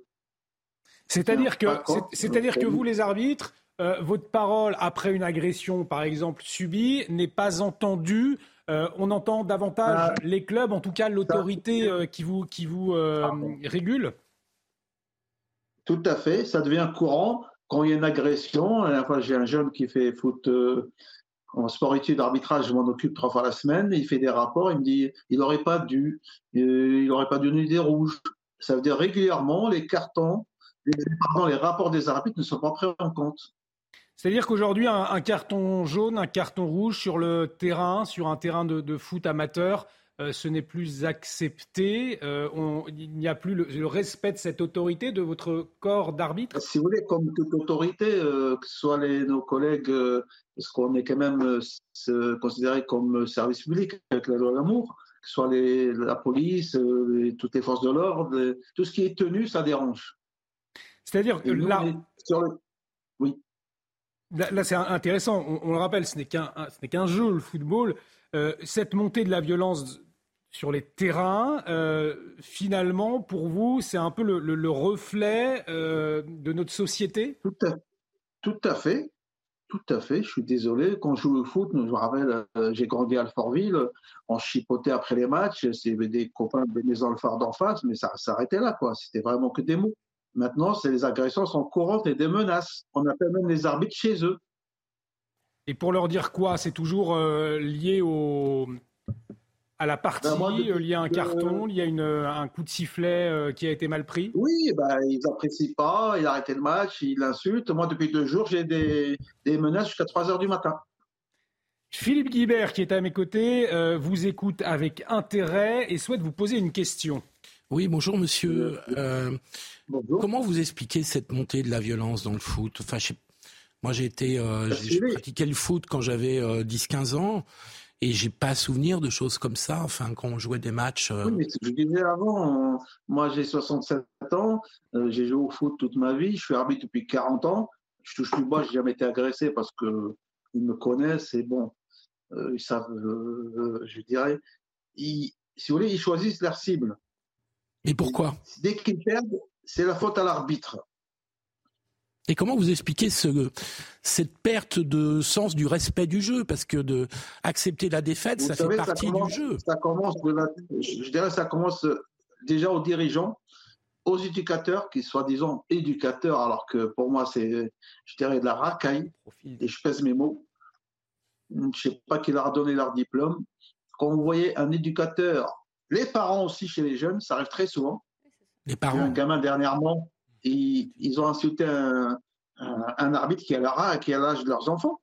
C'est-à-dire que, c'est-à-dire que vous, les arbitres, euh, votre parole après une agression, par exemple, subie, n'est pas entendue. on entend davantage ah. les clubs, en tout cas l'autorité qui vous, qui vous régule tout à fait, ça devient courant quand il y a une agression. j'ai un jeune qui fait foot euh, en sport études arbitrage, je m'en occupe trois fois la semaine. Il fait des rapports, il me dit il n'aurait pas dû, euh, il n'aurait pas dû des rouges. Ça veut dire régulièrement les cartons, les, rapports des arbitres ne sont pas pris en compte. C'est-à-dire qu'aujourd'hui, un, carton jaune, un carton rouge sur le terrain, sur un terrain de foot amateur, euh, ce n'est plus accepté. Euh, il n'y a plus le, respect de cette autorité, de votre corps d'arbitre? Si vous voulez, comme toute autorité, euh, que ce soit les, nos collègues, parce qu'on est quand même considéré comme service public avec la loi d'amour, que ce soit les, la police, toutes les forces de l'ordre, tout ce qui est tenu, ça dérange. C'est-à-dire que là. Oui. Là, c'est intéressant. On, le rappelle, ce n'est qu'un jeu, le football. cette montée de la violence sur les terrains, euh, finalement, pour vous, c'est un peu le, reflet euh, de notre société? Tout à, tout à, fait. Tout à fait. Je suis désolé. Quand je joue au foot, je me rappelle, euh, j'ai grandi à Alfortville, on chipotait après les matchs. C'est des copains de maison le phare d'en face, mais ça s'arrêtait là. quoi. C'était vraiment que des mots. Maintenant, c'est les agressions sont courantes et des menaces. On appelle même les arbitres chez eux. Et pour leur dire quoi? C'est toujours lié au, à la partie, ben, euh, il y a un carton, il y a une, euh, un coup de sifflet euh, qui a été mal pris Oui, ben, ils n'apprécient pas, il a arrêté le match, il insulte. Moi, depuis deux jours, j'ai des, des, menaces jusqu'à 3 heures du matin. Philippe Guibert, qui est à mes côtés, vous écoute avec intérêt et souhaite vous poser une question. Oui, bonjour monsieur. bonjour. Comment vous expliquez cette montée de la violence dans le foot? Enfin, Moi, j'ai été, j'ai pratiqué le foot quand j'avais 10-15 ans. Et j'ai pas souvenir de choses comme ça, enfin, quand on jouait des matchs. Euh. Oui, mais ce que je disais avant, euh, moi j'ai 67 ans, euh, j'ai joué au foot toute ma vie, je suis arbitre depuis 40 ans, je touche plus bas, j'ai jamais été agressé parce que ils me connaissent et bon, ils savent, je dirais, ils, si vous voulez, ils choisissent leur cible. Et pourquoi? Dès qu'ils perdent, c'est la faute à l'arbitre. Et comment vous expliquez ce, cette perte de sens du respect du jeu? Parce que de accepter la défaite, ça fait partie du jeu. Ça commence je dirais, ça commence déjà aux dirigeants, aux éducateurs, qui soi-disant éducateurs, alors que pour moi c'est, je dirais, de la racaille. Et je pèse mes mots. Je ne sais pas qui leur a donné leur diplôme. Quand vous voyez un éducateur, les parents aussi chez les jeunes, ça arrive très souvent. Les parents. Un gamin dernièrement ils, ont insulté un, arbitre qui a qui a l'âge de leurs enfants.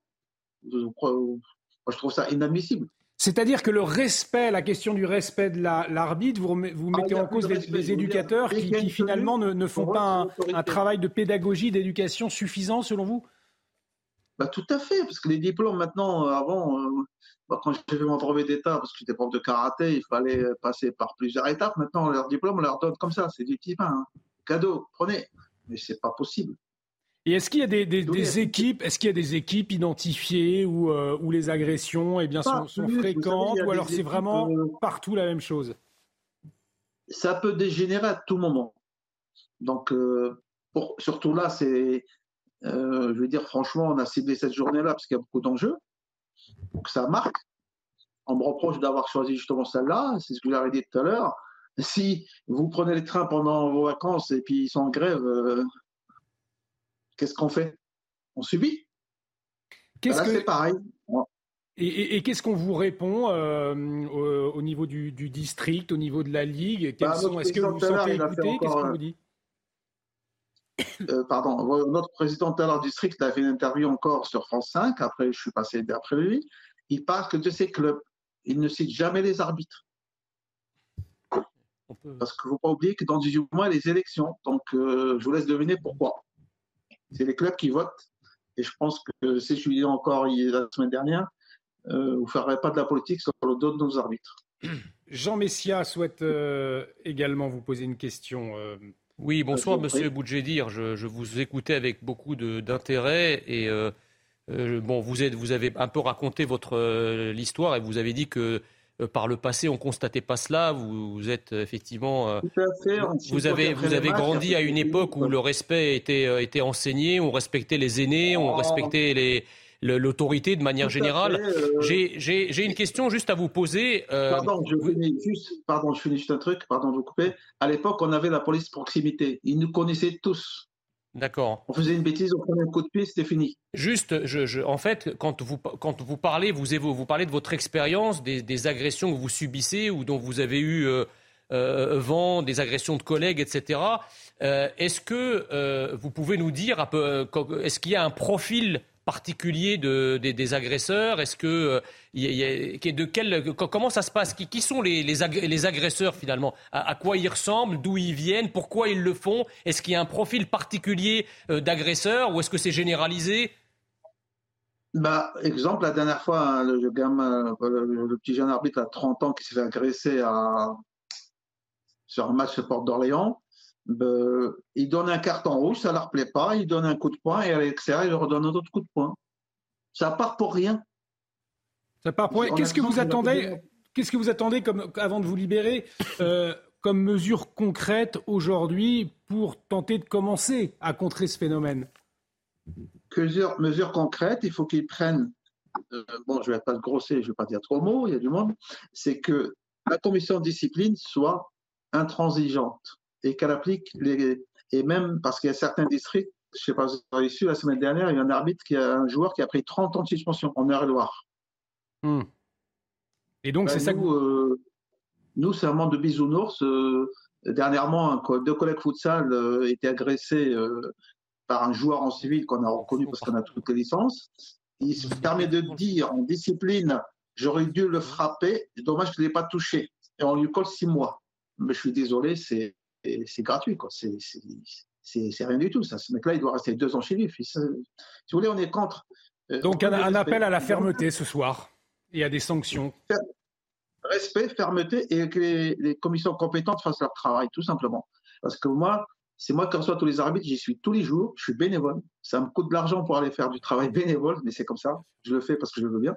Je, trouve ça inadmissible. C'est-à-dire que le respect, la question du respect de l'arbitre, vous, vous, ah, mettez en cause les, éducateurs qui, finalement ne, font pas un, travail de pédagogie, d'éducation suffisant selon vous? Bah, Tout à fait, parce que les diplômes maintenant, avant, euh, bah, quand j'ai fait mon brevet d'État, parce que j'étais prof de karaté, il fallait passer par plusieurs étapes. Maintenant, leurs diplômes, on leur donne comme ça, c'est du petit pain. Hein cadeau, prenez. Mais c'est pas possible. Et est-ce qu'il y a des, équipes, est-ce qu'il y a des équipes identifiées où, euh, où les agressions eh bien, sont, fréquentes, ou alors c'est vraiment euh, partout la même chose? Ça peut dégénérer à tout moment. Donc, euh, pour, surtout là, c'est, je veux dire, franchement, on a ciblé cette journée-là parce qu'il y a beaucoup d'enjeux. que ça marque. On me reproche d'avoir choisi justement celle-là, c'est ce que j'avais dit tout à l'heure. Si vous prenez les trains pendant vos vacances et puis ils sont en grève, euh, qu'est-ce qu'on fait? On subit? Qu'est-ce que... c'est pareil. Et, qu'est-ce qu'on vous répond euh, au, niveau du, district, au niveau de la ligue? Bah, Est-ce que vous vous sentez écouté Qu'est-ce qu'on vous dit? euh, pardon, notre président de la district a fait une interview encore sur France 5, après je suis passé d'après lui, il parle que de ces clubs, il ne cite jamais les arbitres. Parce qu'il ne faut pas oublier que dans 18 mois, il y a les élections, donc euh, je vous laisse deviner pourquoi. C'est les clubs qui votent, et je pense que si je lui dis encore la semaine dernière, euh, vous ne ferez pas de la politique sur le dos de nos arbitres. Jean Messia souhaite également vous poser une question. Oui, bonsoir Monsieur Boudjedir. Je, je, vous écoutais avec beaucoup d'intérêt et euh, euh, bon, vous, êtes, vous, avez un peu raconté votre euh, l'histoire et vous avez dit que par le passé on constatait pas cela. Vous, êtes effectivement, vous avez vous avez grandi à une époque où le respect était était enseigné, on respectait les aînés, on oh. respectait les l'autorité de manière générale. Euh, j'ai une question juste à vous poser. Euh, pardon, je finis juste, pardon, je finis juste un truc, pardon de vous couper. À l'époque, on avait la police proximité. Ils nous connaissaient tous. D'accord. On faisait une bêtise, on prenait un coup de pied, c'était fini. Juste, je, en fait, quand vous, quand vous parlez, vous, vous parlez de votre expérience, des, agressions que vous subissez ou dont vous avez eu euh, vent, des agressions de collègues, etc. est-ce que vous pouvez nous dire, est-ce qu'il y a un profil particulier de, des, agresseurs? Est-ce que, euh, de quel, comment ça se passe? Qui, sont les, les, agresseurs finalement? À, quoi ils ressemblent? D'où ils viennent? Pourquoi ils le font? Est-ce qu'il y a un profil particulier euh, d'agresseurs ou est-ce que c'est généralisé? Bah, exemple, la dernière fois, hein, le, gamin, le, petit jeune arbitre à 30 ans qui s'est fait agresser à, sur un match de Porte d'Orléans, ben, il donne un carton rouge, ça ne leur plaît pas, il donne un coup de poing et à l'extérieur, il leur donne un autre coup de poing. Ça part pour rien. Ça part pour rien. Qu'est-ce que vous attendez Qu'est-ce que vous attendez comme, avant de vous libérer euh, comme mesure concrète aujourd'hui pour tenter de commencer à contrer ce phénomène? Mesures mesure concrètes, il faut qu'ils prennent, euh, bon je ne vais pas grosser, je ne vais pas dire trop mots, il y a du monde, c'est que la commission de discipline soit intransigeante et qu'elle applique les. Et même parce qu'il y a certains districts, je ne sais pas si vous avez su, la semaine dernière, il y a un arbitre, qui a, un joueur qui a pris 30 ans de suspension en Eure-et-Loire. Hmm. Et donc, c'est ben, ça que. Euh, nous, c'est un monde de bisounours. Euh, dernièrement, deux collègues futsal euh, étaient agressés par un joueur en civil qu'on a reconnu parce qu'on a toutes les licences. Il se permet de dire en discipline j'aurais dû le frapper, dommage que je ne l'ai pas touché. Et on lui colle six mois. Mais je suis désolé, c'est c'est gratuit, quoi. C'est rien du tout, ça. Ce mec-là, il doit rester deux ans chez lui. Si, vous voulez, on est contre. Euh, Donc, un, appel à la fermeté ce soir et à des sanctions. Respect, fermeté et que les, commissions compétentes fassent leur travail, tout simplement. Parce que moi, c'est moi qui reçois tous les arbitres, j'y suis tous les jours, je suis bénévole. Ça me coûte de l'argent pour aller faire du travail bénévole, mais c'est comme ça. Je le fais parce que je le veux bien.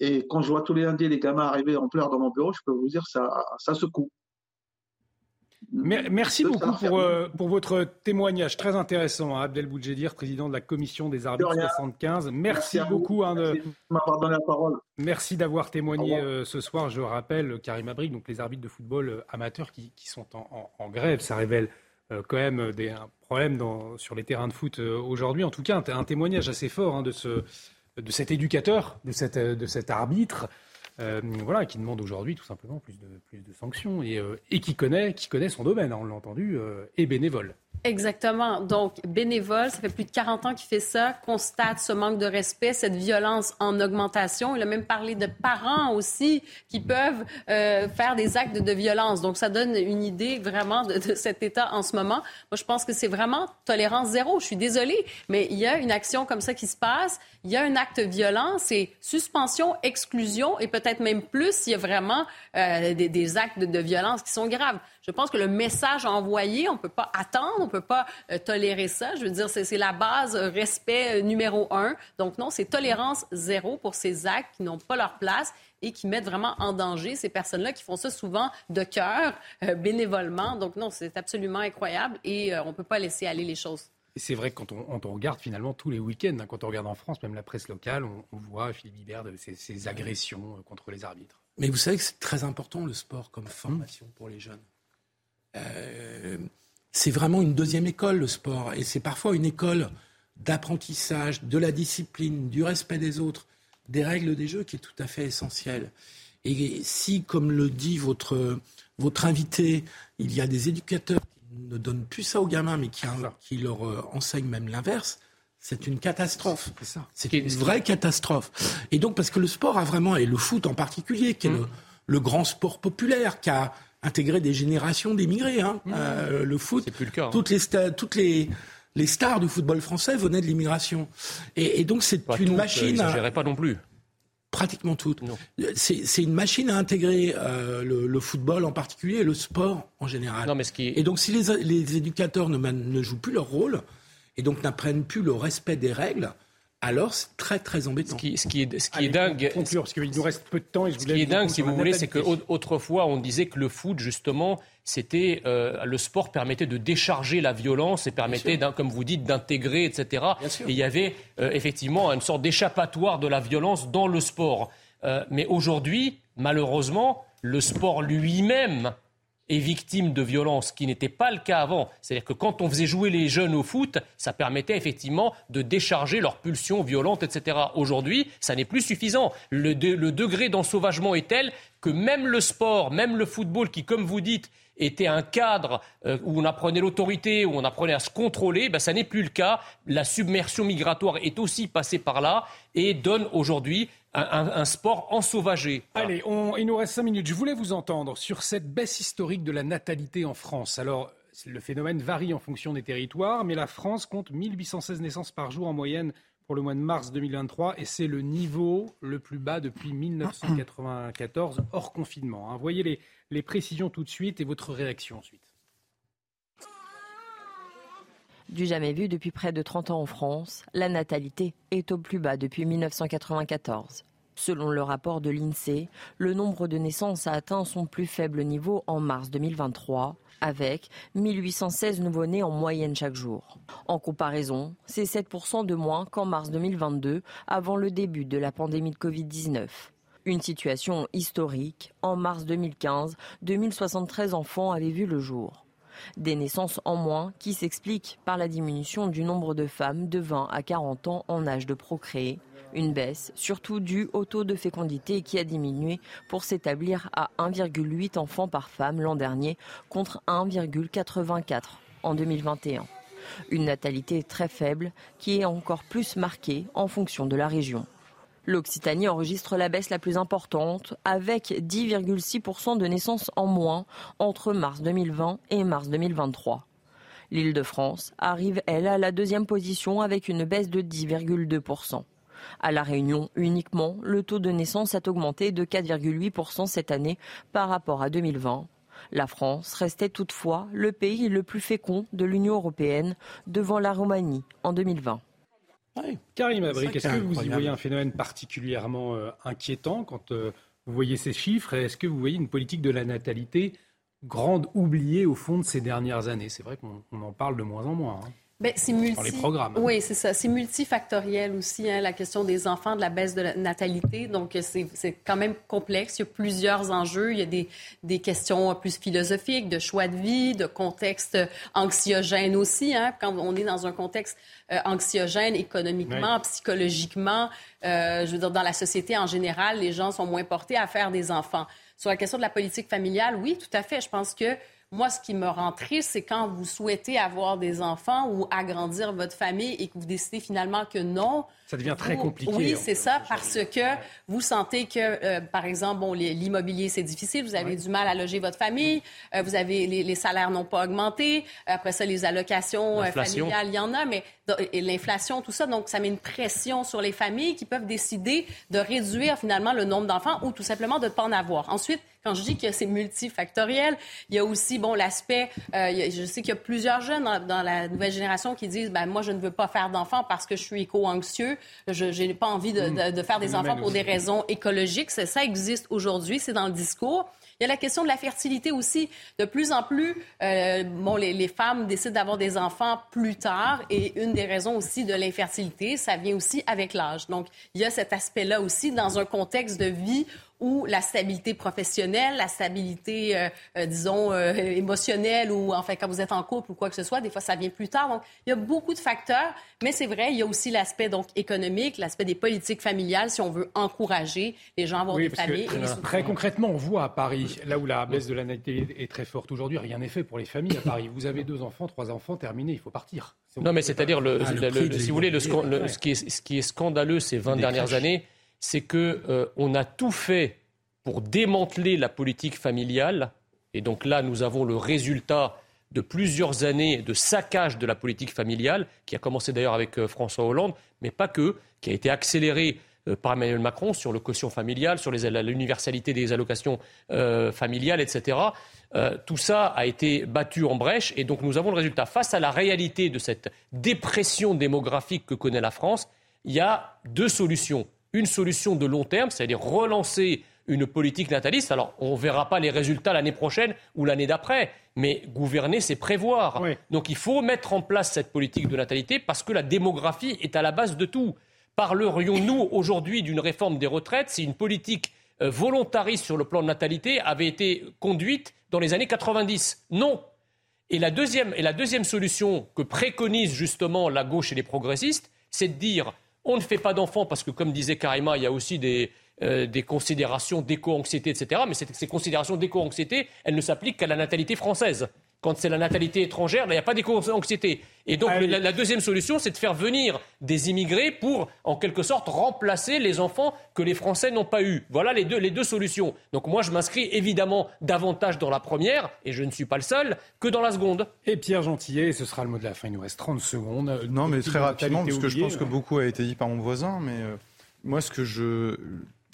Et quand je vois tous les lundis les gamins arriver en pleurs dans mon bureau, je peux vous dire ça, ça secoue. Merci beaucoup pour, euh, pour, votre témoignage très intéressant, hein, Abdel Boudjedir, président de la commission des arbitres 75. Merci, beaucoup. Hein, de... Merci d'avoir témoigné euh, ce soir. Je rappelle, Karim Abrik, donc les arbitres de football euh, amateurs qui, qui sont en, en, grève. Ça révèle quand même des, un problème dans, sur les terrains de foot aujourd'hui. En tout cas, un, un témoignage assez fort hein, de, ce, de cet éducateur, de, cette, de cet arbitre. Euh, voilà, qui demande aujourd'hui tout simplement plus de, plus de sanctions et, euh, qui, connaît, qui connaît son domaine, hein, on l'a entendu, euh, et bénévole. Exactement. Donc, bénévole, ça fait plus de 40 ans qu'il fait ça, constate ce manque de respect, cette violence en augmentation. Il a même parlé de parents aussi qui peuvent euh, faire des actes de violence. Donc, ça donne une idée vraiment de, de, cet état en ce moment. Moi, je pense que c'est vraiment tolérance zéro. Je suis désolée, mais il y a une action comme ça qui se passe. Il y a un acte violent, c'est suspension, exclusion et peut-être même plus s'il y a vraiment euh, des, des, actes de, de violence qui sont graves. Je pense que le message envoyé, on ne peut pas attendre, on ne peut pas euh, tolérer ça. Je veux dire, c'est la base euh, respect euh, numéro un. Donc non, c'est tolérance zéro pour ces actes qui n'ont pas leur place et qui mettent vraiment en danger ces personnes-là qui font ça souvent de cœur, bénévolement. Donc non, c'est absolument incroyable et on ne peut pas laisser aller les choses. c'est vrai que quand on, regarde finalement tous les week-ends, hein, quand on regarde en France, même la presse locale, on, voit Philippe Guibert de ces, agressions contre les arbitres. Mais vous savez que c'est très important le sport comme formation pour les jeunes. C'est vraiment une deuxième école le sport et c'est parfois une école d'apprentissage, de la discipline, du respect des autres, des règles des jeux qui est tout à fait essentielle. Et si, comme le dit votre, votre invité, il y a des éducateurs qui ne donnent plus ça aux gamins, mais qui, qui leur euh, enseignent même l'inverse, c'est une catastrophe. C'est une vraie catastrophe. Et donc, parce que le sport a vraiment, et le foot en particulier, qui est le, mmh. grand sport populaire, qui a intégré des générations d'émigrés. Hein. Mmh. Euh, le foot, plus le cas, hein. toutes les toutes les les stars du football français venaient de l'immigration. Et, donc c'est une machine. Je pas non plus. Pratiquement toutes. C'est une machine à intégrer euh, le, football en particulier et le sport en général. Non, mais ce qui Et donc si les, les éducateurs ne, ne jouent plus leur rôle et donc n'apprennent plus le respect des règles, alors c'est très très embêtant. Ce qui, ce qui est, ce qui est dingue, parce qu'il nous reste peu de temps. ce qui est dingue, si vous voulez, c'est qu'autrefois on disait que le foot justement, c'était euh, le sport permettait de décharger la violence et permettait, comme vous dites, d'intégrer, etc. Et il y avait euh, effectivement une sorte d'échappatoire de la violence dans le sport. Euh, mais aujourd'hui, malheureusement, le sport lui-même est victime de violences, qui n'était pas le cas avant. C'est-à-dire que quand on faisait jouer les jeunes au foot, ça permettait effectivement de décharger leurs pulsions violentes, etc. Aujourd'hui, ça n'est plus suffisant. Le, degré d'ensauvagement est tel que même le sport, même le football, qui, comme vous dites, était un cadre euh, où on apprenait l'autorité, où on apprenait à se contrôler, ben, ça n'est plus le cas. La submersion migratoire est aussi passée par là et donne aujourd'hui un, sport ensauvagé. Allez, il nous reste cinq minutes. Je voulais vous entendre sur cette baisse historique de la natalité en France. Alors, le phénomène varie en fonction des territoires, mais la France compte 1816 naissances par jour en moyenne pour le mois de mars 2023 et c'est le niveau le plus bas depuis 1994 hors confinement. Hein. Voyez les précisions tout de suite et votre réaction ensuite. Du jamais vu depuis près de 30 ans en France, la natalité est au plus bas depuis 1994. Selon le rapport de l'INSEE, le nombre de naissances a atteint son plus faible niveau en mars 2023, avec 1816 nouveau-nés en moyenne chaque jour. En comparaison, c'est 7% de moins qu'en mars 2022, avant le début de la pandémie de Covid-19. Une situation historique. En mars 2015, 2073 enfants avaient vu le jour. Des naissances en moins qui s'expliquent par la diminution du nombre de femmes de 20 à 40 ans en âge de procréer. Une baisse surtout due au taux de fécondité qui a diminué pour s'établir à 1,8 enfants par femme l'an dernier contre 1,84 en 2021. Une natalité très faible qui est encore plus marquée en fonction de la région. L'Occitanie enregistre la baisse la plus importante, avec 10,6% de naissances en moins entre mars 2020 et mars 2023. L'île de France arrive, elle, à la deuxième position avec une baisse de 10,2%. À La Réunion, uniquement, le taux de naissance a augmenté de 4,8% cette année par rapport à 2020. La France restait toutefois le pays le plus fécond de l'Union européenne devant la Roumanie en 2020. Karim Abrik, est-ce que vous y voyez un phénomène particulièrement euh, inquiétant quand euh, vous voyez ces chiffres? Est-ce que vous voyez une politique de la natalité grande oubliée au fond de ces dernières années? C'est vrai qu'on en parle de moins en moins. Hein. Ben, c'est multi... les programmes. Oui, c'est ça. C'est multifactoriel aussi, hein, la question des enfants, de la baisse de la natalité. Donc, c'est quand même complexe. Il y a plusieurs enjeux. Il y a des, des questions plus philosophiques, de choix de vie, de contexte anxiogène aussi. Hein, quand on est dans un contexte euh, anxiogène économiquement, psychologiquement, euh, je veux dire, dans la société en général, les gens sont moins portés à faire des enfants. Sur la question de la politique familiale, oui, tout à fait. Je pense que moi, ce qui me rend triste, c'est quand vous souhaitez avoir des enfants ou agrandir votre famille et que vous décidez finalement que non. Ça devient très compliqué. Oui, c'est ça, parce que vous sentez que, euh, par exemple, bon, l'immobilier, c'est difficile, vous avez du mal à loger votre famille, euh, vous avez les, salaires n'ont pas augmenté, après ça, les allocations euh, familiales, il y en a, mais l'inflation, tout ça, donc ça met une pression sur les familles qui peuvent décider de réduire finalement le nombre d'enfants ou tout simplement de ne pas en avoir. Ensuite, quand je dis que c'est multifactoriel, il y a aussi, bon, l'aspect, euh, je sais qu'il y a plusieurs jeunes dans, la nouvelle génération qui disent, ben, moi, je ne veux pas faire d'enfants parce que je suis éco-anxieux, je n'ai pas envie de, de faire des enfants pour des raisons écologiques. Ça existe aujourd'hui, c'est dans le discours. Il y a la question de la fertilité aussi. De plus en plus, euh, bon, les, les, femmes décident d'avoir des enfants plus tard et une des raisons aussi de l'infertilité, ça vient aussi avec l'âge. Donc, il y a cet aspect-là aussi dans un contexte de vie ou la stabilité professionnelle, la stabilité, euh, euh, disons, euh, émotionnelle ou enfin quand vous êtes en couple ou quoi que ce soit, des fois ça vient plus tard. Donc il y a beaucoup de facteurs, mais c'est vrai, il y a aussi l'aspect donc économique, l'aspect des politiques familiales si on veut encourager les gens à avoir des familles. très concrètement, on voit à Paris, là où la baisse de la natalité est très forte aujourd'hui, rien n'est fait pour les familles à Paris. Vous avez deux enfants, trois enfants, terminé, il faut partir. Non, mais c'est-à-dire, le, ah, si vous voulez, le, ce, qui est, ce qui est scandaleux ces 20 dernières années, c'est qu'on euh, a tout fait pour démanteler la politique familiale. Et donc là, nous avons le résultat de plusieurs années de saccage de la politique familiale, qui a commencé d'ailleurs avec euh, François Hollande, mais pas que, qui a été accéléré euh, par Emmanuel Macron sur le quotient familial, sur l'universalité des allocations familiales, etc. tout ça a été battu en brèche et donc nous avons le résultat. Face à la réalité de cette dépression démographique que connaît la France, il y a deux solutions une solution de long terme, c'est-à-dire relancer une politique nataliste. Alors, on ne verra pas les résultats l'année prochaine ou l'année d'après, mais gouverner, c'est prévoir. Donc, il faut mettre en place cette politique de natalité parce que la démographie est à la base de tout. Parlerions-nous aujourd'hui d'une réforme des retraites si une politique euh, volontariste sur le plan de natalité avait été conduite dans les années 90 Non. Et la deuxième, et la deuxième solution que préconise justement la gauche et les progressistes, c'est de dire on ne fait pas d'enfants parce que, comme disait Karima, il y a aussi des, euh, considérations d'éco-anxiété, etc. Mais ces considérations d'éco-anxiété, elles ne s'appliquent qu'à la natalité française. Quand c'est la natalité étrangère, il n'y a pas d'éco-anxiété. Et donc, la, deuxième solution, c'est de faire venir des immigrés pour, en quelque sorte, remplacer les enfants que les Français n'ont pas eus. Voilà les deux, les deux solutions. Donc, moi, je m'inscris évidemment davantage dans la première, et je ne suis pas le seul, que dans la seconde. Et Pierre Gentillet, ce sera le mot de la fin. Il nous reste 30 secondes. Non, mais très rapidement, parce que je pense que beaucoup a été dit par mon voisin, mais euh, moi, ce que je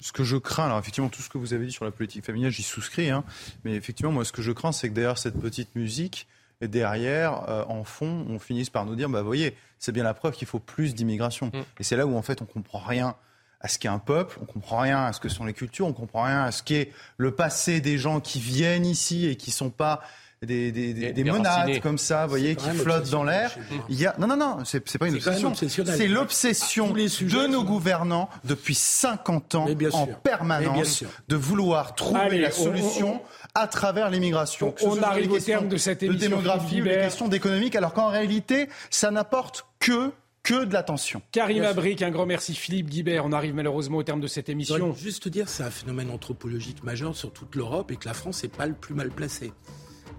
ce que je crains, alors effectivement, tout ce que vous avez dit sur la politique familiale, j'y souscris, hein, mais effectivement, moi, ce que je crains, c'est que derrière cette petite musique, et derrière, euh, en fond, on finisse par nous dire, bah, voyez, c'est bien la preuve qu'il faut plus d'immigration. Mm. Et c'est là où, en fait, on comprend rien à ce qu'est un peuple, on comprend rien à ce que sont les cultures, on comprend rien à ce qu'est le passé des gens qui viennent ici et qui sont pas des, des, des, des monades comme ça, vous voyez, qui flottent dans l'air. Il y a non non non, c'est pas une obsession, c'est l'obsession de nos gouvernants depuis 50 ans en permanence de vouloir trouver la solution à travers l'immigration. On, arrive au terme de cette émission. De démographie, des questions d'économique, alors qu'en réalité, ça n'apporte que que de l'attention. Karim Abric, un grand merci. Philippe Guibert, on arrive malheureusement au terme de cette émission. Juste dire, c'est un phénomène anthropologique majeur sur toute l'Europe et que la France n'est pas le plus mal placée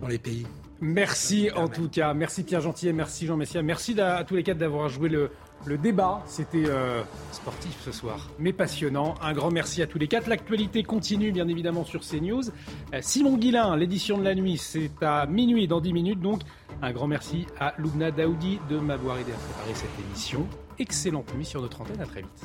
dans les pays. Merci en tout cas. Merci Pierre Gentillet, merci Jean Messia. Merci à, tous les quatre d'avoir joué le, débat. C'était euh, sportif ce soir, mais passionnant. Un grand merci à tous les quatre. L'actualité continue bien évidemment sur CNews. Euh, Simon Guillain, l'édition de la nuit, c'est à minuit dans 10 minutes. Donc un grand merci à Loubna Daoudi de m'avoir aidé à préparer cette émission. Excellente nuit sur notre antenne. À très vite.